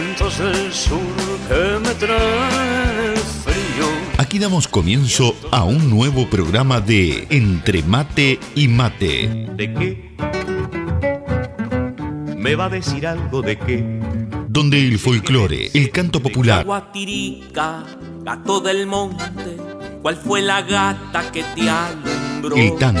vientos del sur que me traen frío. Aquí damos comienzo a un nuevo programa de Entre Mate y Mate. ¿De qué? ¿Me va a decir algo de qué? Donde el folclore, el canto popular, Guatirica, gato del monte, ¿cuál fue la gata que te alumbró? el tango,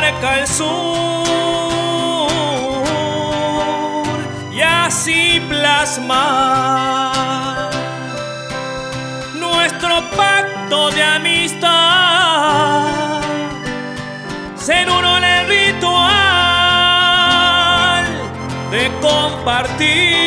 marca el sur y así plasmar nuestro pacto de amistad, ser uno el ritual de compartir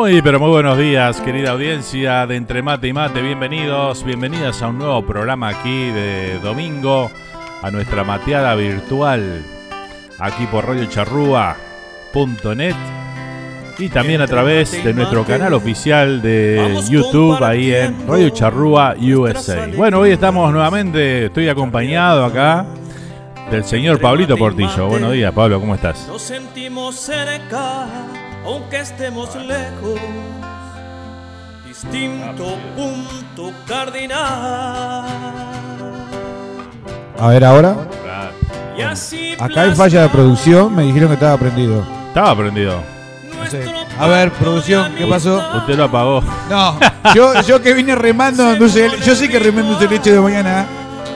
Muy, pero muy buenos días, querida audiencia de Entre Mate y Mate. Bienvenidos, bienvenidas a un nuevo programa aquí de domingo, a nuestra mateada virtual, aquí por radiocharrúa.net y también a través de nuestro canal oficial de YouTube, ahí en Radio Charrúa USA. Bueno, hoy estamos nuevamente, estoy acompañado acá del señor Pablito Portillo. Buenos días, Pablo, ¿cómo estás? Nos sentimos cerca, aunque estemos lejos. distinto punto cardinal. A ver, ahora. Claro. Y así Acá hay falla de producción, me dijeron que estaba prendido. Estaba prendido. No sé. A ver, producción, ¿qué pasó? Usted lo apagó. No, yo, yo que vine remando dulce yo sí que remando dulce leche de mañana.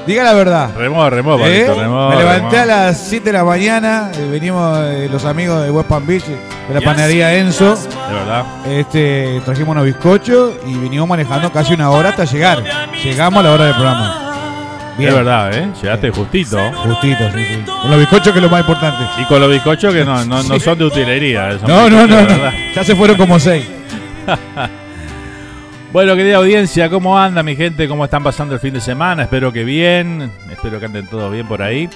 Diga la verdad. Remó, remó, ¿Eh? Pablito, remó. Me levanté remó. a las 7 de la mañana, eh, venimos eh, los amigos de West Palm Beach, de la panadería Enzo, De verdad. este, trajimos unos bizcochos y venimos manejando casi una hora hasta llegar. Llegamos a la hora del programa. Bien. Es verdad, ¿eh? Llegaste justito. Justito, sí, sí. Con los bizcochos que es lo más importante. Y con los bizcochos que no, no, no son de utilería. son No, no, no, no. Ya se fueron como seis. Bueno, querida audiencia, ¿cómo anda mi gente? ¿Cómo están pasando el fin de semana? Espero que bien, espero que anden todos bien por ahí.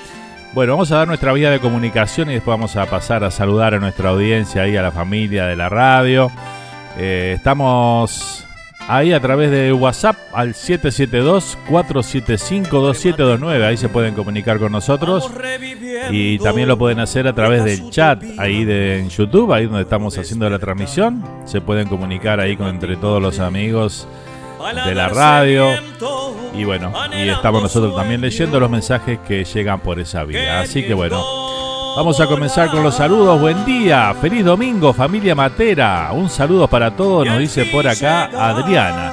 Bueno, vamos a dar nuestra vía de comunicación y después vamos a pasar a saludar a nuestra audiencia y a la familia de la radio. Eh, estamos ahí a través de WhatsApp al 772-475-2729. Ahí se pueden comunicar con nosotros. Y también lo pueden hacer a través del chat ahí de en YouTube, ahí donde estamos haciendo la transmisión. Se pueden comunicar ahí con entre todos los amigos de la radio. Y bueno, y estamos nosotros también leyendo los mensajes que llegan por esa vía. Así que bueno, vamos a comenzar con los saludos. Buen día, feliz domingo, familia Matera. Un saludo para todos, nos dice por acá Adriana.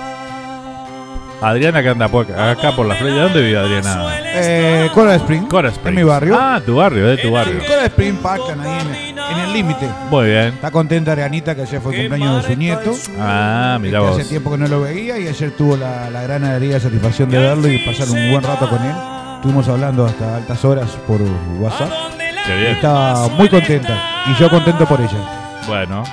Adriana que anda por acá por la Florida. ¿Dónde vive Adriana? Eh, Coral Spring. Coral Springs. En mi barrio. Ah, tu barrio, de tu barrio. Coral Spring Parkland, ahí en, en el límite. Muy bien. Está contenta Arianita que ayer fue el cumpleaños de su nieto. Ah, mira que vos. hace tiempo que no lo veía y ayer tuvo la, la gran alegría y satisfacción de verlo y pasar un buen rato con él. Estuvimos hablando hasta altas horas por WhatsApp. Qué bien. Estaba muy contenta y yo contento por ella. Bueno,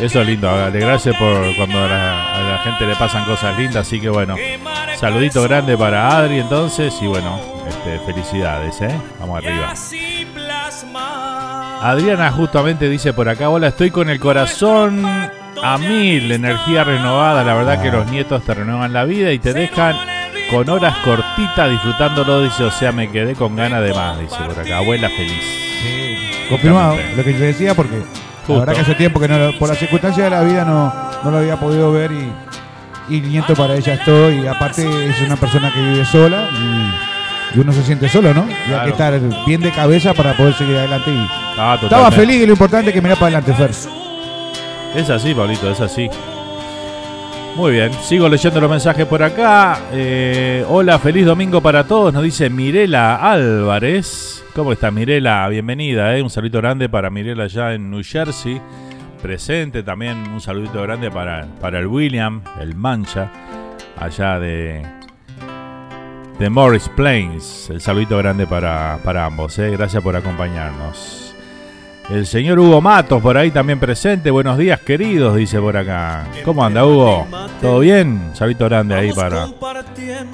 eso es lindo. Alegrarse por cuando a la, a la gente le pasan cosas lindas. Así que bueno, saludito grande para Adri entonces. Y bueno, este, felicidades, ¿eh? Vamos arriba. Adriana justamente dice por acá, hola, estoy con el corazón a mil, energía renovada. La verdad que los nietos te renuevan la vida y te dejan con horas cortitas disfrutándolo. Dice, o sea, me quedé con ganas de más. Dice por acá, abuela feliz. Confirmado, Justamente. lo que te decía porque Justo. la verdad que hace tiempo que no por las circunstancias de la vida no, no lo había podido ver y, y nieto para ella estoy y aparte es una persona que vive sola y, y uno se siente solo, ¿no? Y hay que estar bien de cabeza para poder seguir adelante y Ah, estaba feliz y lo importante es que mira para adelante, Fer. Es así, Pablito, es así. Muy bien, sigo leyendo los mensajes por acá. Eh, hola, feliz domingo para todos, nos dice Mirela Álvarez. ¿Cómo está Mirela? Bienvenida, eh. un saludito grande para Mirela allá en New Jersey. Presente también un saludito grande para, para el William, el Mancha, allá de, de Morris Plains. El saludito grande para, para ambos, eh. gracias por acompañarnos. El señor Hugo Matos por ahí también presente. Buenos días, queridos, dice por acá. ¿Cómo anda, Hugo? ¿Todo bien? Un Saludito grande ahí para,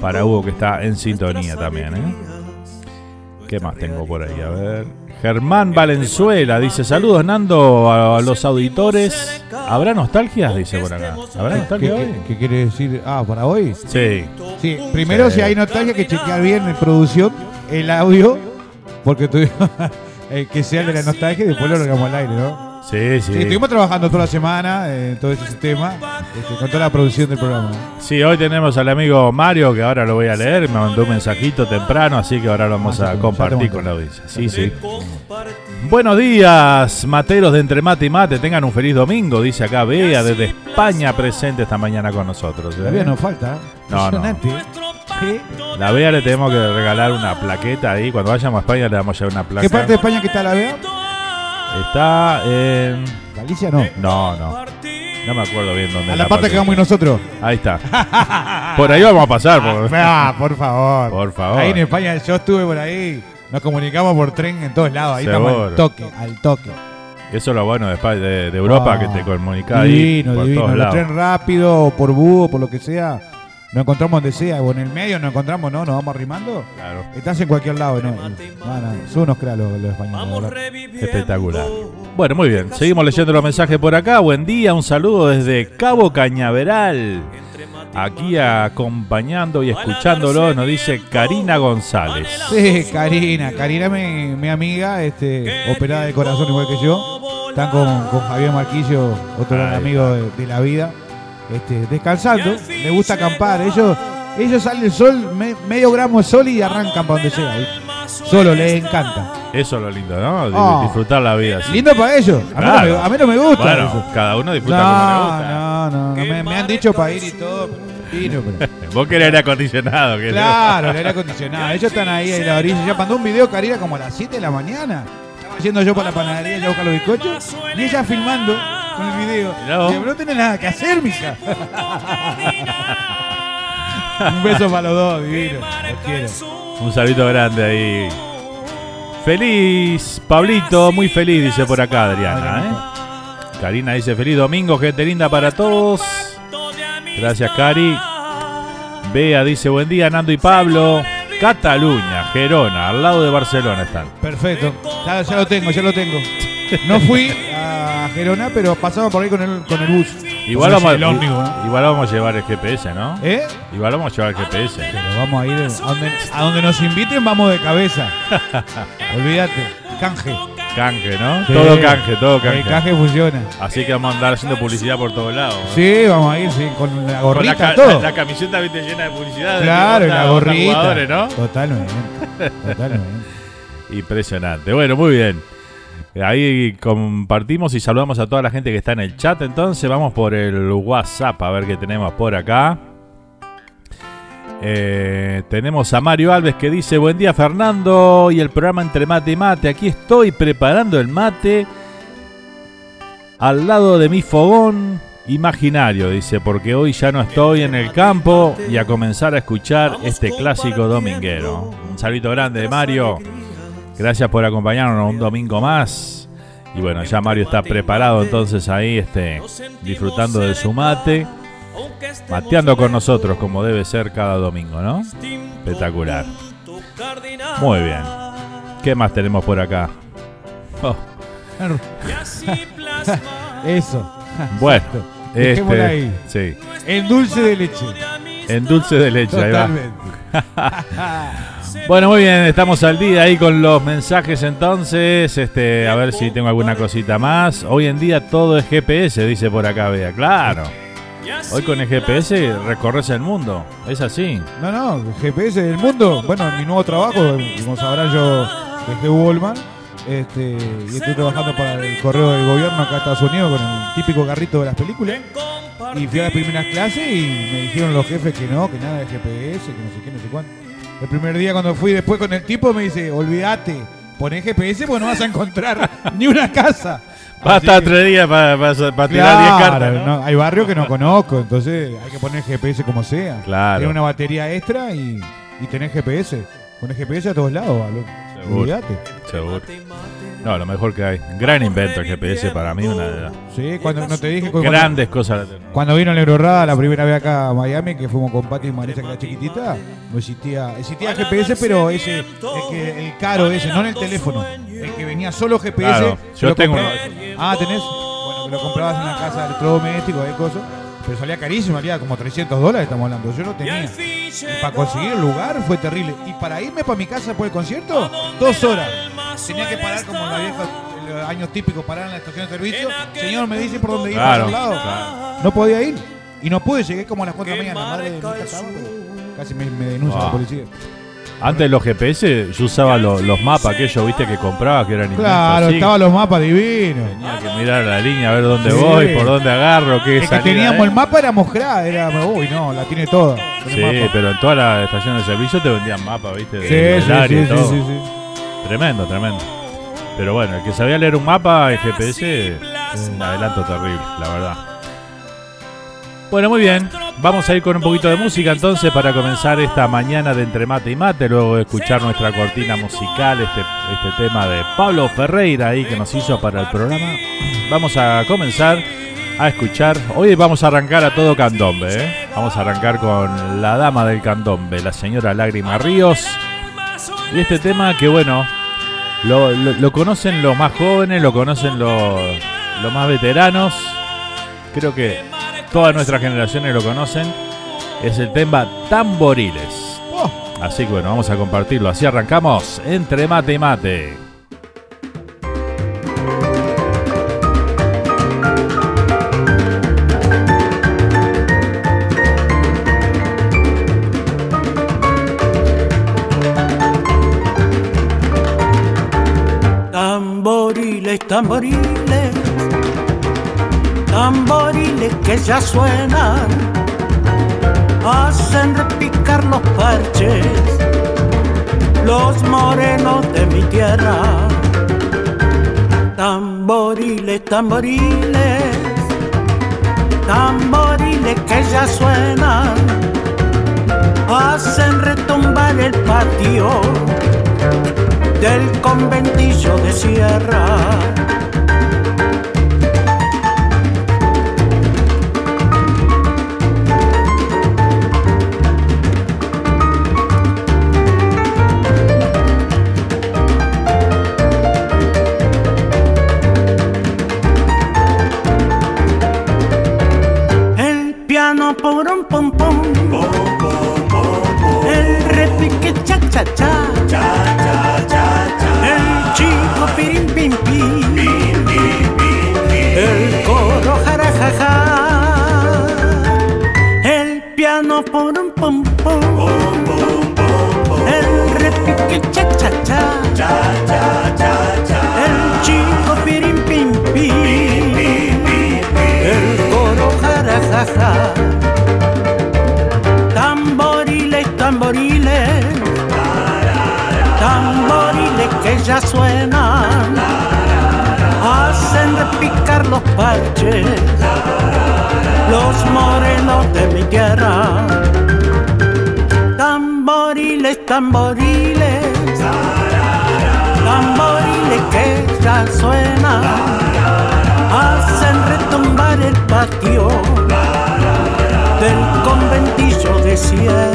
para Hugo que está en sintonía también. ¿eh? ¿Qué más tengo por ahí? A ver. Germán Valenzuela dice: Saludos, Nando, a, los auditores. ¿Habrá nostalgias? Dice por acá. ¿Habrá ¿Qué, nostalgia hoy? qué- qué quiere decir? Ah, para hoy. Sí. Sí, primero Sí. si hay nostalgia que chequear bien en producción el audio, porque tuvimos eh, que sea el de la nostalgia y después lo largamos al aire, ¿no? Sí, sí. Sí, estuvimos trabajando toda la semana en todo ese sistema, este, con toda la producción del programa. Sí, hoy tenemos al amigo Mario, que ahora lo voy a leer, me mandó un mensajito temprano, así que ahora lo vamos Ah, a compartir con la audiencia. Sí, sí. Buenos días, materos de Entre Mate y Mate, tengan un feliz domingo, dice acá Bea desde España presente esta mañana con nosotros. ¿eh? Todavía nos falta. ¿eh? No, no. Impresionante. ¿Qué, La Bea le tenemos que regalar una plaqueta ahí, cuando vayamos a España le vamos a llevar una placa. ¿Qué parte de España que está la vea? Está en... Galicia no. No, no. No me acuerdo bien dónde A la parte que vamos ir nosotros. Ahí está. Por ahí vamos a pasar. Por, Ah, por favor. por favor. Ahí en España yo estuve por ahí. Nos comunicamos por tren en todos lados. Ahí estamos al toque, al toque. Eso es lo bueno de, Espa- de, de Europa, Ah, que te comunica ahí Divino, por divino. todos El tren rápido, o por búho, por lo que sea. Nos encontramos donde sea, o en el medio nos encontramos, ¿no? Nos vamos arrimando. Claro. Estás en cualquier lado, ¿no? No, no, son unos cralos los, los españoles. Espectacular. Bueno, muy bien. Seguimos leyendo los mensajes por acá. Buen día, un saludo desde Cabo Cañaveral. Aquí acompañando y escuchándolo nos dice Karina González. Sí, Karina. Karina, mi, mi amiga, este, operada de corazón igual que yo. Están con, con Javier Marquillo, otro gran amigo de, de la vida. Este, descansando. Le gusta acampar. Ellos, ellos salen el sol, me- medio gramo de sol y arrancan para donde sea. Solo les encanta. Eso es lo lindo, ¿no? Oh. Disfrutar la vida. sí. Lindo para ellos. A mí, no, Claro. me, a mí no me gusta Bueno, eso. cada uno disfruta como le No, gusta. no, no. Me, me han dicho para ir y todo. pero pero- Vos querés aire acondicionado. querés. Claro, el aire acondicionado. Ellos están ahí en la orilla. Ya mandó un video Karina como a las 7 de la mañana. Estaba yendo yo para la panadería ya a buscar los bizcochos. Y ella filmando con el video. Digo, no tenés nada que hacer, mija. un beso para los dos, divino. Los quiero. Un saludito grande ahí. Feliz, Pablito, muy feliz, dice por acá Adriana. ¿eh? Karina dice feliz domingo, gente linda para todos. Gracias, Cari. Bea dice buen día, Nando y Pablo. Cataluña, Gerona, al lado de Barcelona están. Perfecto. Ya, ya lo tengo, ya lo tengo. No fui a Gerona, pero pasaba por ahí con el, con el bus. Igual vamos, el ómnibus, ¿no? igual vamos a llevar el GPS, ¿no? ¿Eh? Igual vamos a llevar el GPS. Pero vamos a ir a donde, a donde nos inviten, vamos de cabeza. Olvídate. Canje. Canje, ¿no? Sí. Todo canje, todo El canje. canje funciona. Así que vamos a andar haciendo publicidad por todos lados. ¿no? Sí, vamos a ir sí, con la Con la, gorrita, todo. la- la camiseta viste llena de publicidad. de claro, onda- la gorrita. Totalmente. Totalmente. Impresionante. Bueno, muy bien. Ahí compartimos y saludamos a toda la gente que está en el chat. Entonces vamos por el WhatsApp a ver qué tenemos por acá. Eh, tenemos a Mario Alves que dice, buen día Fernando y el programa entre mate y mate. Aquí estoy preparando el mate al lado de mi fogón imaginario, dice, porque hoy ya no estoy en el campo y a comenzar a escuchar este clásico dominguero. Un saludo grande de Mario. Gracias por acompañarnos un domingo más. Y bueno, ya Mario está preparado entonces ahí, este, disfrutando de su mate, mateando con nosotros como debe ser cada domingo, ¿no? Espectacular. Muy bien. ¿Qué más tenemos por acá? Oh, Eso. bueno, este, ahí. sí, El dulce de leche. en dulce de leche, ahí va. Bueno, muy bien, estamos al día ahí con los mensajes entonces. Este, a ver si tengo alguna cosita más. Hoy en día todo es GPS, dice por acá, vea. Claro. Hoy con el GPS recorres el mundo. Es así. No, no, GPS del mundo. Bueno, en mi nuevo trabajo, como sabrán, yo dejé Wallman este, y estoy trabajando para el correo del gobierno acá en Estados Unidos con el típico carrito de las películas. Y fui a las primeras clases y me dijeron los jefes que no, que nada de GPS, que no sé qué, no sé cuánto. El primer día cuando fui después con el tipo me dice, olvídate, poné GPS porque no vas a encontrar ni una casa. Que- tres días para tirar 10 Claro, cartas. ¿no? no, hay barrios que no conozco, entonces hay que poner GPS como sea. Claro. Tiene una batería extra y, y tenés GPS. Pones GPS a todos lados. Seguro. Olvídate. Seguro. No, lo mejor que hay. Gran invento el GPS para mí, una de las Sí, cuando no te dije cuando, grandes cosas. cuando vino el Eurorada la primera vez acá a Miami, que fuimos con Pati y Marisa, que era chiquitita, no existía, existía GPS, pero ese, el, que, el caro ese, no en el teléfono, el que venía solo GPS. Claro, yo tengo uno Ah, tenés. Bueno, que lo comprabas en una casa de electrodoméstico, hay cosas. Pero salía carísimo, salía como 300 dólares, estamos hablando. Yo no tenía. Y para conseguir el lugar fue terrible. Y para irme para mi casa después del concierto, dos horas. Tenía que parar como en la vieja, los años típicos, parar en la estación de servicio. Señor, me dice por dónde ir Claro, otro lado. claro. No podía ir. Y no pude, llegué como a las 4 de la mañana. La madre de mi pero casi me, me denuncia Wow. la policía. Antes los GPS, yo usaba lo- los mapas aquellos, viste, que compraba, que eran Claro, así. estaban los mapas divinos. Tenía que mirar la línea, a ver dónde Sí. voy, por dónde agarro, qué El que teníamos el mapa era Moscra, era, uy, no, la tiene toda. Sí, pero en todas las estaciones de servicio te vendían mapas, viste, Sí, sí, área sí, y sí, todo. sí, sí. Tremendo, tremendo. Pero bueno, el que sabía leer un mapa, el GPS, un adelanto terrible, la verdad. Bueno, muy bien. Vamos a ir con un poquito de música entonces para comenzar esta mañana de entre mate y mate, luego de escuchar nuestra cortina musical, este, este tema de Pablo Ferreira ahí que nos hizo para el programa. Vamos a comenzar a escuchar. Hoy vamos a arrancar a todo candombe, ¿eh? Vamos a arrancar con la dama del candombe, la señora Lágrima Ríos. Y este tema que bueno, lo, lo- lo conocen los más jóvenes, lo conocen los, los más veteranos. Creo que todas nuestras generaciones lo conocen, es el tema Tamboriles. Así que bueno, vamos a compartirlo. Así arrancamos entre mate y mate. Tamboriles, tamboriles que ya suenan, hacen repicar los parches, los morenos de mi tierra. Tamboriles, tamboriles, tamboriles que ya suenan, hacen retumbar el patio del conventillo de sierra. Los morenos de mi tierra. Tamboriles, tamboriles, tamboriles que ya suenan, hacen retumbar el patio del conventillo de sierra.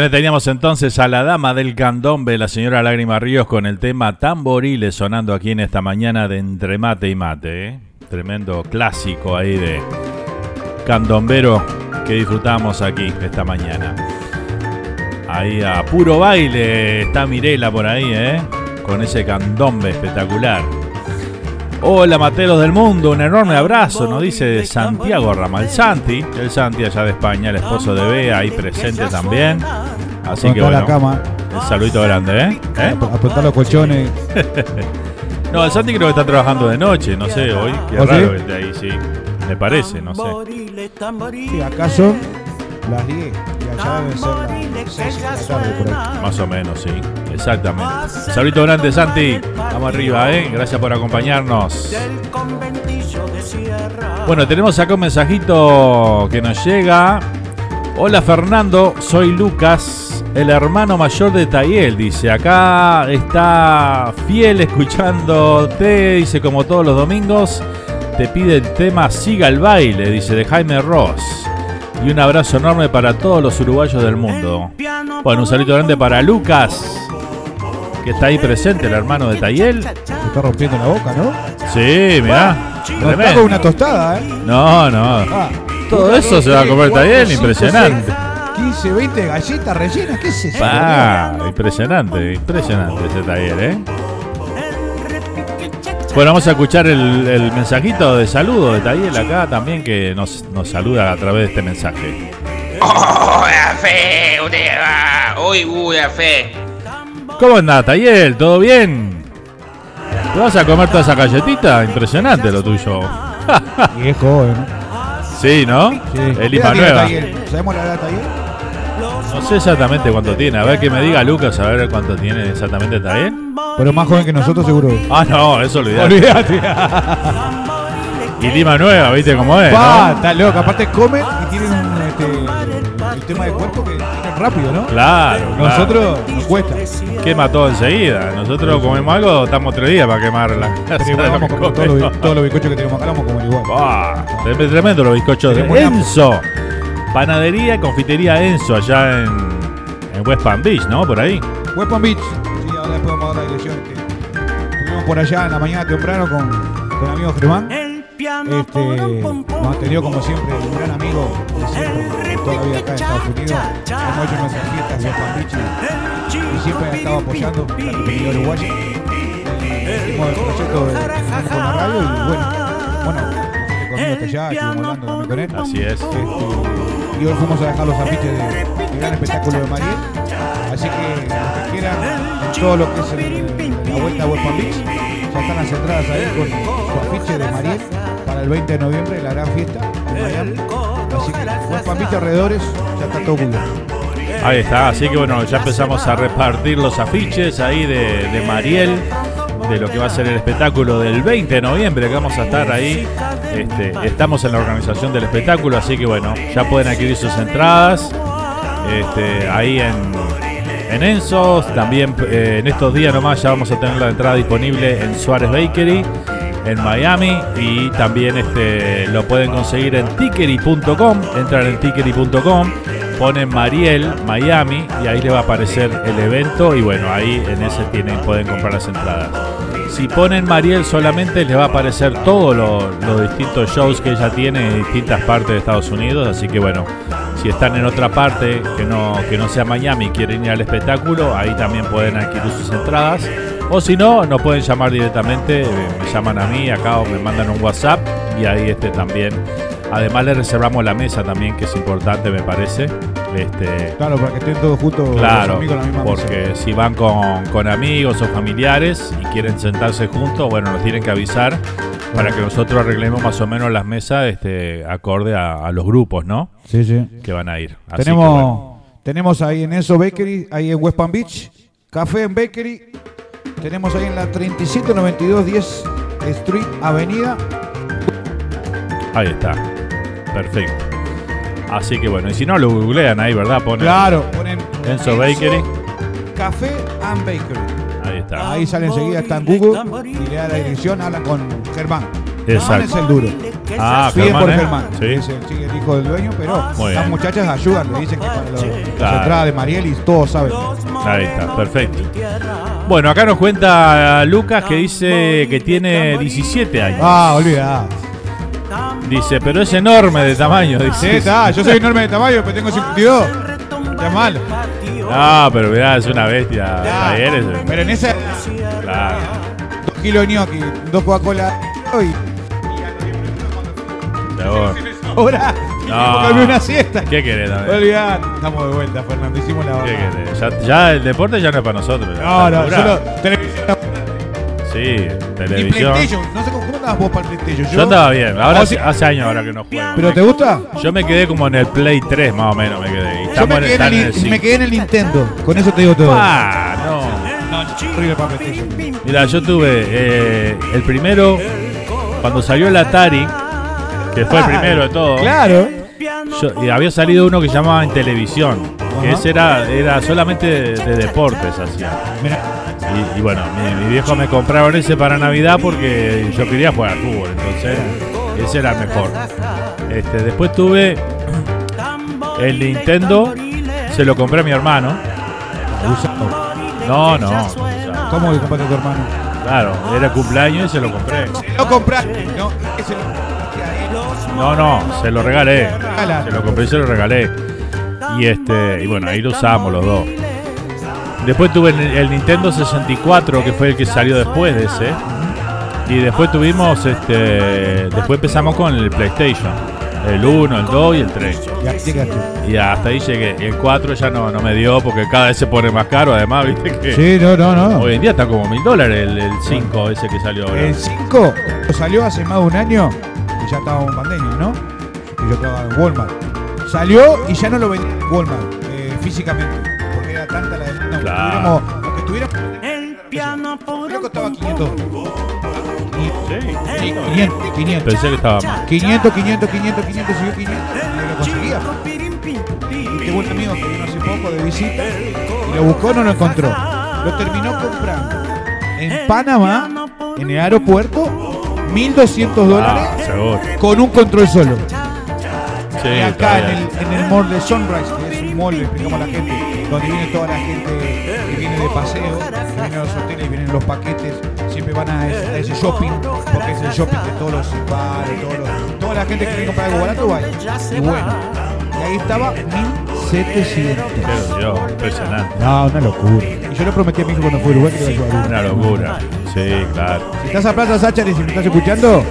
Bien, teníamos entonces a la dama del candombe, la señora Lágrima Ríos, con el tema Tamboriles sonando aquí en esta mañana de Entre Mate y Mate. ¿eh? Tremendo clásico ahí de candombero que disfrutamos aquí esta mañana. Ahí a puro baile está Mirela por ahí, ¿eh? con ese candombe espectacular. Hola Materos del Mundo, un enorme abrazo, nos dice Santiago Ramal Santi, el Santi allá de España, el esposo de Bea, ahí presente también. Así que bueno, la cama, un saludito grande, ¿eh? ¿Eh? apuntar los colchones. No, el Santi creo que está trabajando de noche, no sé, hoy, qué ¿Oh, raro sí? que esté ahí, sí. Me parece, no sé. Sí, acá son las 10 y allá deben ser las 6 de la tarde por ahí. Más o menos, sí, exactamente. Saludito grande, Santi. Vamos arriba, ¿eh? Gracias por acompañarnos. del conventillo de sierra. Bueno, tenemos acá un mensajito que nos llega. Hola Fernando, soy Lucas, el hermano mayor de Tayel. Dice, acá está fiel escuchándote, dice como todos los domingos. Te pide el tema Siga el baile, dice de Jaime Ross. Y un abrazo enorme para todos los uruguayos del mundo. Bueno, un saludo grande para Lucas, que está ahí presente, el hermano de Tayel. Se está rompiendo la boca, ¿no? Sí, mirá. No está tremendo. con una tostada, ¿eh? No, no. Ah, Todo eso se va a comer Tayel, cinco, impresionante. Seis, 15, 20 galletas rellenas, ¿qué es eso? Pa, impresionante, impresionante ese taller, ¿eh? Bueno, vamos a escuchar el, el mensajito de saludo de Tayel acá también que nos, nos saluda a través de este mensaje. Hola, fe, va. Uy, uy, fe. ¿Cómo andás, Tayel? ¿Todo bien? ¿Te vas a comer toda esa galletita? Impresionante lo tuyo. Y es joven, ¿no? Sí, ¿no? Sí. Es ¿Qué lima edad tiene nueva. Tayel? ¿Sabemos la edad de Tayel? No sé exactamente cuánto tiene. A ver que me diga Lucas, a ver cuánto tiene exactamente Tayel. Pero más joven que nosotros, seguro. Ah, no, eso olvidate. Olvídate. Y Lima Nueva, ¿viste cómo es? Pa, ¿no? está loco. Aparte comen y tienen este, sistema de cuerpo que tienen rápido, ¿no? Claro, claro. Nosotros nos cuesta. Quema todo enseguida. Nosotros comemos algo, estamos tres días para quemar la Pero igual vamos con todos los, bizcochos que tenemos acá, vamos como igual. Ah, trem- tremendo los bizcochos de. Enzo. Panadería y confitería Enzo allá en, en West Palm Beach, ¿no? Por ahí. West Palm Beach. Sí, ahora después vamos a dar la dirección. este. Estuvimos por allá en la mañana temprano con, con amigo Germán. Este, nos ha tenido como siempre un gran amigo de siempre, toda la vida acá en Estados Unidos. Hemos hecho nuestras fiestas en West Palm Beach y, y siempre ha estado apoyando la comunidad uruguaya. Hicimos el proyecto de, de- con la radio y bueno, bueno, conmigo hasta allá, estuvimos hablando también con él. Así es. Este, y hoy fuimos a dejar los afiches de, del gran espectáculo de Mariel. Así que los que quieran, en todo lo que es el- la vuelta a West Palm Beach, ya están las entradas ahí con su afiche de Mariel para el 20 de noviembre, la gran fiesta en Miami. Así que West Palm Beach alrededores, ya está todo cubierto. Ahí está. Así que bueno, ya empezamos a repartir los afiches ahí de, de Mariel. De lo que va a ser el espectáculo del 20 de noviembre, que vamos a estar ahí. Este, estamos en la organización del espectáculo, así que bueno, ya pueden adquirir sus entradas. Este, ahí en, en Enzo. También eh, en estos días nomás ya vamos a tener la entrada disponible en Suárez Bakery en Miami y también este lo pueden conseguir en tickery.com. Entran en tickery.com, ponen Mariel Miami y ahí les va a aparecer el evento y bueno, ahí en ese tienen pueden comprar las entradas. Si ponen Mariel solamente les va a aparecer todos los, distintos shows que ella tiene en distintas partes de Estados Unidos, así que bueno, si están en otra parte que no, que no sea Miami y quieren ir al espectáculo, ahí también pueden adquirir sus entradas. O si no, nos pueden llamar directamente, eh, me llaman a mí acá o me mandan un WhatsApp y ahí este también. Además le reservamos la mesa también, que es importante me parece. Este, Claro, para que estén todos juntos los Claro, amigos en la misma mesa. porque si van con, con amigos o familiares y quieren sentarse juntos, bueno, nos tienen que avisar para que nosotros arreglemos más o menos las mesas este, acorde a, a los grupos, ¿no? Sí, sí. Que van a ir. Así Tenemos, que, bueno. tenemos ahí en Enzo Bakery, ahí en West Palm Beach, Café en Bakery. Tenemos ahí en la 3792 10 Street Avenida. Ahí está. Perfecto. Así que bueno, y si no lo googlean ahí, ¿verdad? Ponen Claro, ponen Enzo Bakery. Café and Bakery. Ahí está. Ahí sale enseguida, está en Google y le da la dirección, hablan con Germán. Germán Exacto. es el duro. Ah, Piden Germán, por ¿eh? Germán. Sí. Es el, sí, el hijo del dueño, pero Muy las bien. muchachas ayudan, le dicen que para los, las Claro. entradas de Mariel y todos saben. Ahí está, perfecto. Bueno, acá nos cuenta Lucas que dice que tiene 17 años. Ah, olvida. Dice, pero es enorme de tamaño. Sí, Dice. está, yo soy enorme de tamaño, pero tengo 52. Ya mal. Ah, pero mirá, es una bestia. Javier es- Pero en esa, Claro. dos kilos de gnocchi, dos Coca-Cola ahora No. dormí una siesta. ¿Qué querés también? Olvidate. Estamos de vuelta, Fernando. Hicimos la ¿Qué querés? Ya, ya el deporte ya no es para nosotros. ya No, está no, solo televisión. Sí, Y televisión. PlayStation. No sé cómo, cómo andabas vos para el PlayStation. Yo andaba bien. Ahora hace, sí. hace años ahora que no juego. ¿Pero te gusta? Yo me quedé como en el Play 3 más o menos me quedé. Y Yo estamos me en quedé, en están el, me quedé en el Nintendo. Con eso te digo todo. Ah, no. No, horrible para PlayStation. Mira, yo tuve eh, el primero cuando salió el Atari, que fue el primero de todo. Claro. Yo- y había salido uno que llamaba en televisión. Que ese era, era solamente de, de deportes hacía. Y, y bueno, mi, mi viejo me compraron ese para Navidad porque yo quería jugar al fútbol, entonces ese era el mejor. Este, después tuve el Nintendo, se lo compré a mi hermano. usado. No, no, usado. ¿Cómo que compraste a tu hermano? claro, era cumpleaños y se lo compré. Lo compraste, ¿no? Ese No, no, se lo regalé. Se lo compré y se lo regalé. Y este, y bueno, ahí lo usamos los dos. Después tuve el, Nintendo 64, que fue el que salió después de ese. Y después tuvimos este. Después empezamos con el PlayStation. El 1, el 2 y el 3. Ya llegaste. Y hasta ahí llegué. El 4 ya no, no me dio porque cada vez se pone más caro. Además, viste que. Sí, no, no, no. Hoy en día está como mil dólares el, el 5 ese que salió ahora. El 5 salió hace más de un año y ya estábamos en pandemia, ¿no? Y yo trabajaba en Walmart. Salió y ya no lo vendía en Walmart eh, físicamente. Porque era tanta la demanda. Claro. Aunque tuviéramos. El piano por Creo que costaba 500. Sí. Sí, 500, 500. Pensé que estaba más. 500, 500, 500, 500, subió 500 y lo conseguía. Un amigo que vino hace poco de visita y lo buscó, no lo encontró. Lo terminó comprando en Panamá, en el aeropuerto, 1200 dólares Ah, seguro. con un control solo. Sí, y acá en el, en el mall de Sunrise, que es un mall, le explicamos a la gente, donde viene toda la gente que viene de paseo, que viene a los hoteles, vienen los paquetes, siempre van a ese, a ese shopping, porque es el shopping de todos los bares, todos los- toda la gente que quiere comprar algo barato va. Y bueno, y ahí estaba 1700. Pero Dios, impresionante. No, una locura. Y yo le prometí a mi hijo cuando fue a Uruguay que iba a ayudar. Una locura. Sí, claro. Si estás a Plaza Sáchar y si me estás escuchando,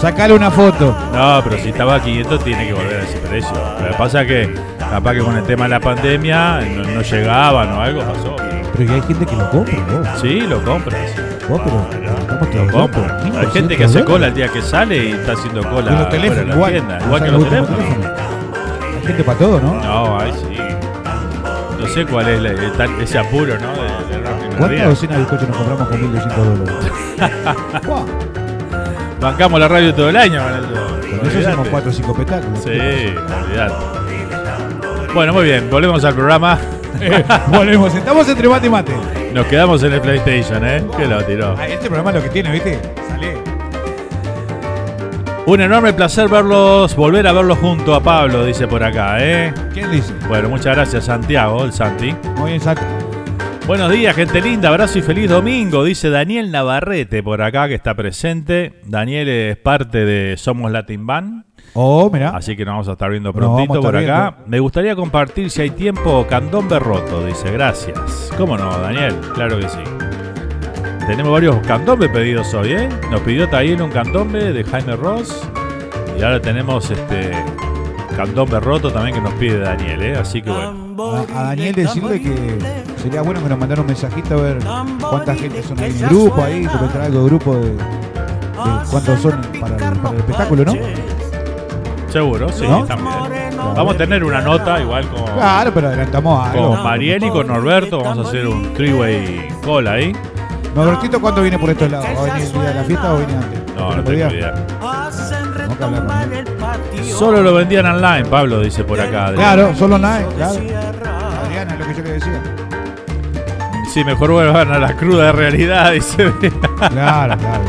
sacale una foto. No, pero si estaba a 500 tiene que volver a ese precio. Lo que pasa es que capaz que con el tema de la pandemia no, no llegaban o algo pasó. Pero ya hay gente que lo compra, vos. Sí, lo compras. Vos, pero estamos Lo locos. Hay gente que hace cola el día que sale y está haciendo cola los teléfonos, la igual. tienda. Igual que los teléfonos. Hay gente para todo, ¿no? No, ahí sí. No sé cuál es la- el tal- ese apuro, ¿no? ¿Cuántas docenas de bizcochos nos compramos con 1200 dólares? Bancamos la radio todo el año con eso. Hacemos 4 o 5 espectáculos. Sí, olvidate. Bueno, muy bien, volvemos al programa. Volvemos, estamos entre mate y mate. Nos quedamos en el PlayStation, ¿eh? Que lo tiró. Ah, Este programa es lo que tiene, ¿viste? Sale. Un enorme placer verlos, volver a verlos junto a Pablo, dice por acá, ¿eh? ¿Quién dice? Bueno, muchas gracias Santiago, el Santi. Muy bien, Santi. Buenos días, gente linda, abrazo y feliz domingo, dice Daniel Navarrete por acá que está presente. Daniel es parte de Somos Latin Band, Oh, mira. así que nos vamos a estar viendo prontito estar por acá. viendo. Me gustaría compartir si hay tiempo Candombe Roto, dice, gracias. ¿Cómo no, Daniel? Claro que sí. Tenemos varios candombes pedidos hoy, ¿eh? Nos pidió también un candombe de Jaime Ross. Y ahora tenemos este candombe roto también que nos pide Daniel, ¿eh? Así que bueno. A, a Daniel decirle que sería bueno que nos mandara un mensajito a ver cuánta gente son ahí en el grupo, ahí, comentar algo de grupo de, de cuántos son para el, para el espectáculo, ¿no? Seguro, sí, ¿No? también. Vamos a tener una nota igual con, Claro, pero adelantamos algo. con Mariel y con Norberto. Vamos a hacer un three-way call ahí. Norbertito, ¿cuándo viene por estos lados? ¿Va a venir el día de la fiesta o viene antes? No, no ¿Otro tengo idea. Él. Solo lo vendían online, Pablo dice por acá. Adrián. Claro, solo online, claro. Adriana, es lo que yo le decía. Sí, mejor vuelvan a la cruda realidad, dice. Claro, claro. claro.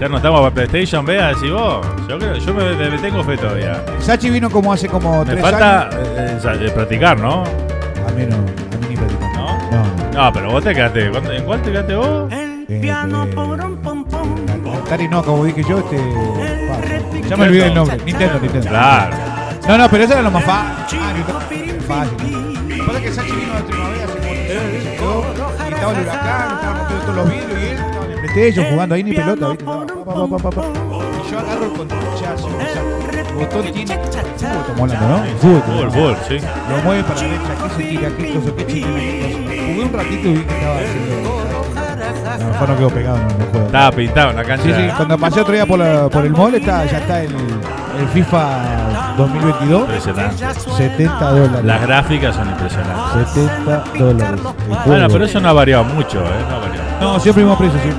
ya no estamos para PlayStation, vea, decís vos. Yo, creo, yo me, me tengo fe todavía. Sachi vino como hace como Me tres falta años. eh, eh, practicar, ¿no? A mí no, a mí ni practicar. ¿No? No, no. No, pero vos te quedaste. ¿cuánto- ¿En cuál te quedaste vos? Eh, eh, Atari no, como dije yo, este. pa, Ya me olvidé el nombre. Nintendo, Nintendo. Claro. No, no, pero eso era lo más fácil. Ah, Nintendo. Fácil. Lo que pasa es que Sachi vino de primavera hace como tres años, se quedó, y estaba el huracán, rompiendo todos los vidrios y él estaba en el PlayStation jugando ahí ni pelota, ¿viste? Estaba pa, pa, pa, pa, pa. Y yo agarro el controllazo, o sea, el botón tiene. Fútbol estamos hablando, ¿no? Fútbol, Fútbol. fútbol, sí. Lo mueve para la derecha, aquí se tira, aquí cosa, qué chile, qué cosa. Jugué un ratito y vi que estaba haciendo. A lo mejor no quedó pegado, no, no juego. Estaba pintado en la cancha. Sí, sí, cuando pasé otro día por, la- por el mall está, ya está el, el FIFA 2022. Impresionante. 70 dólares. Las gráficas son impresionantes. 70 dólares. el Bueno, juego. pero eso no ha variado mucho, ¿eh? No ha variado. No, siempre mismo precio, sí.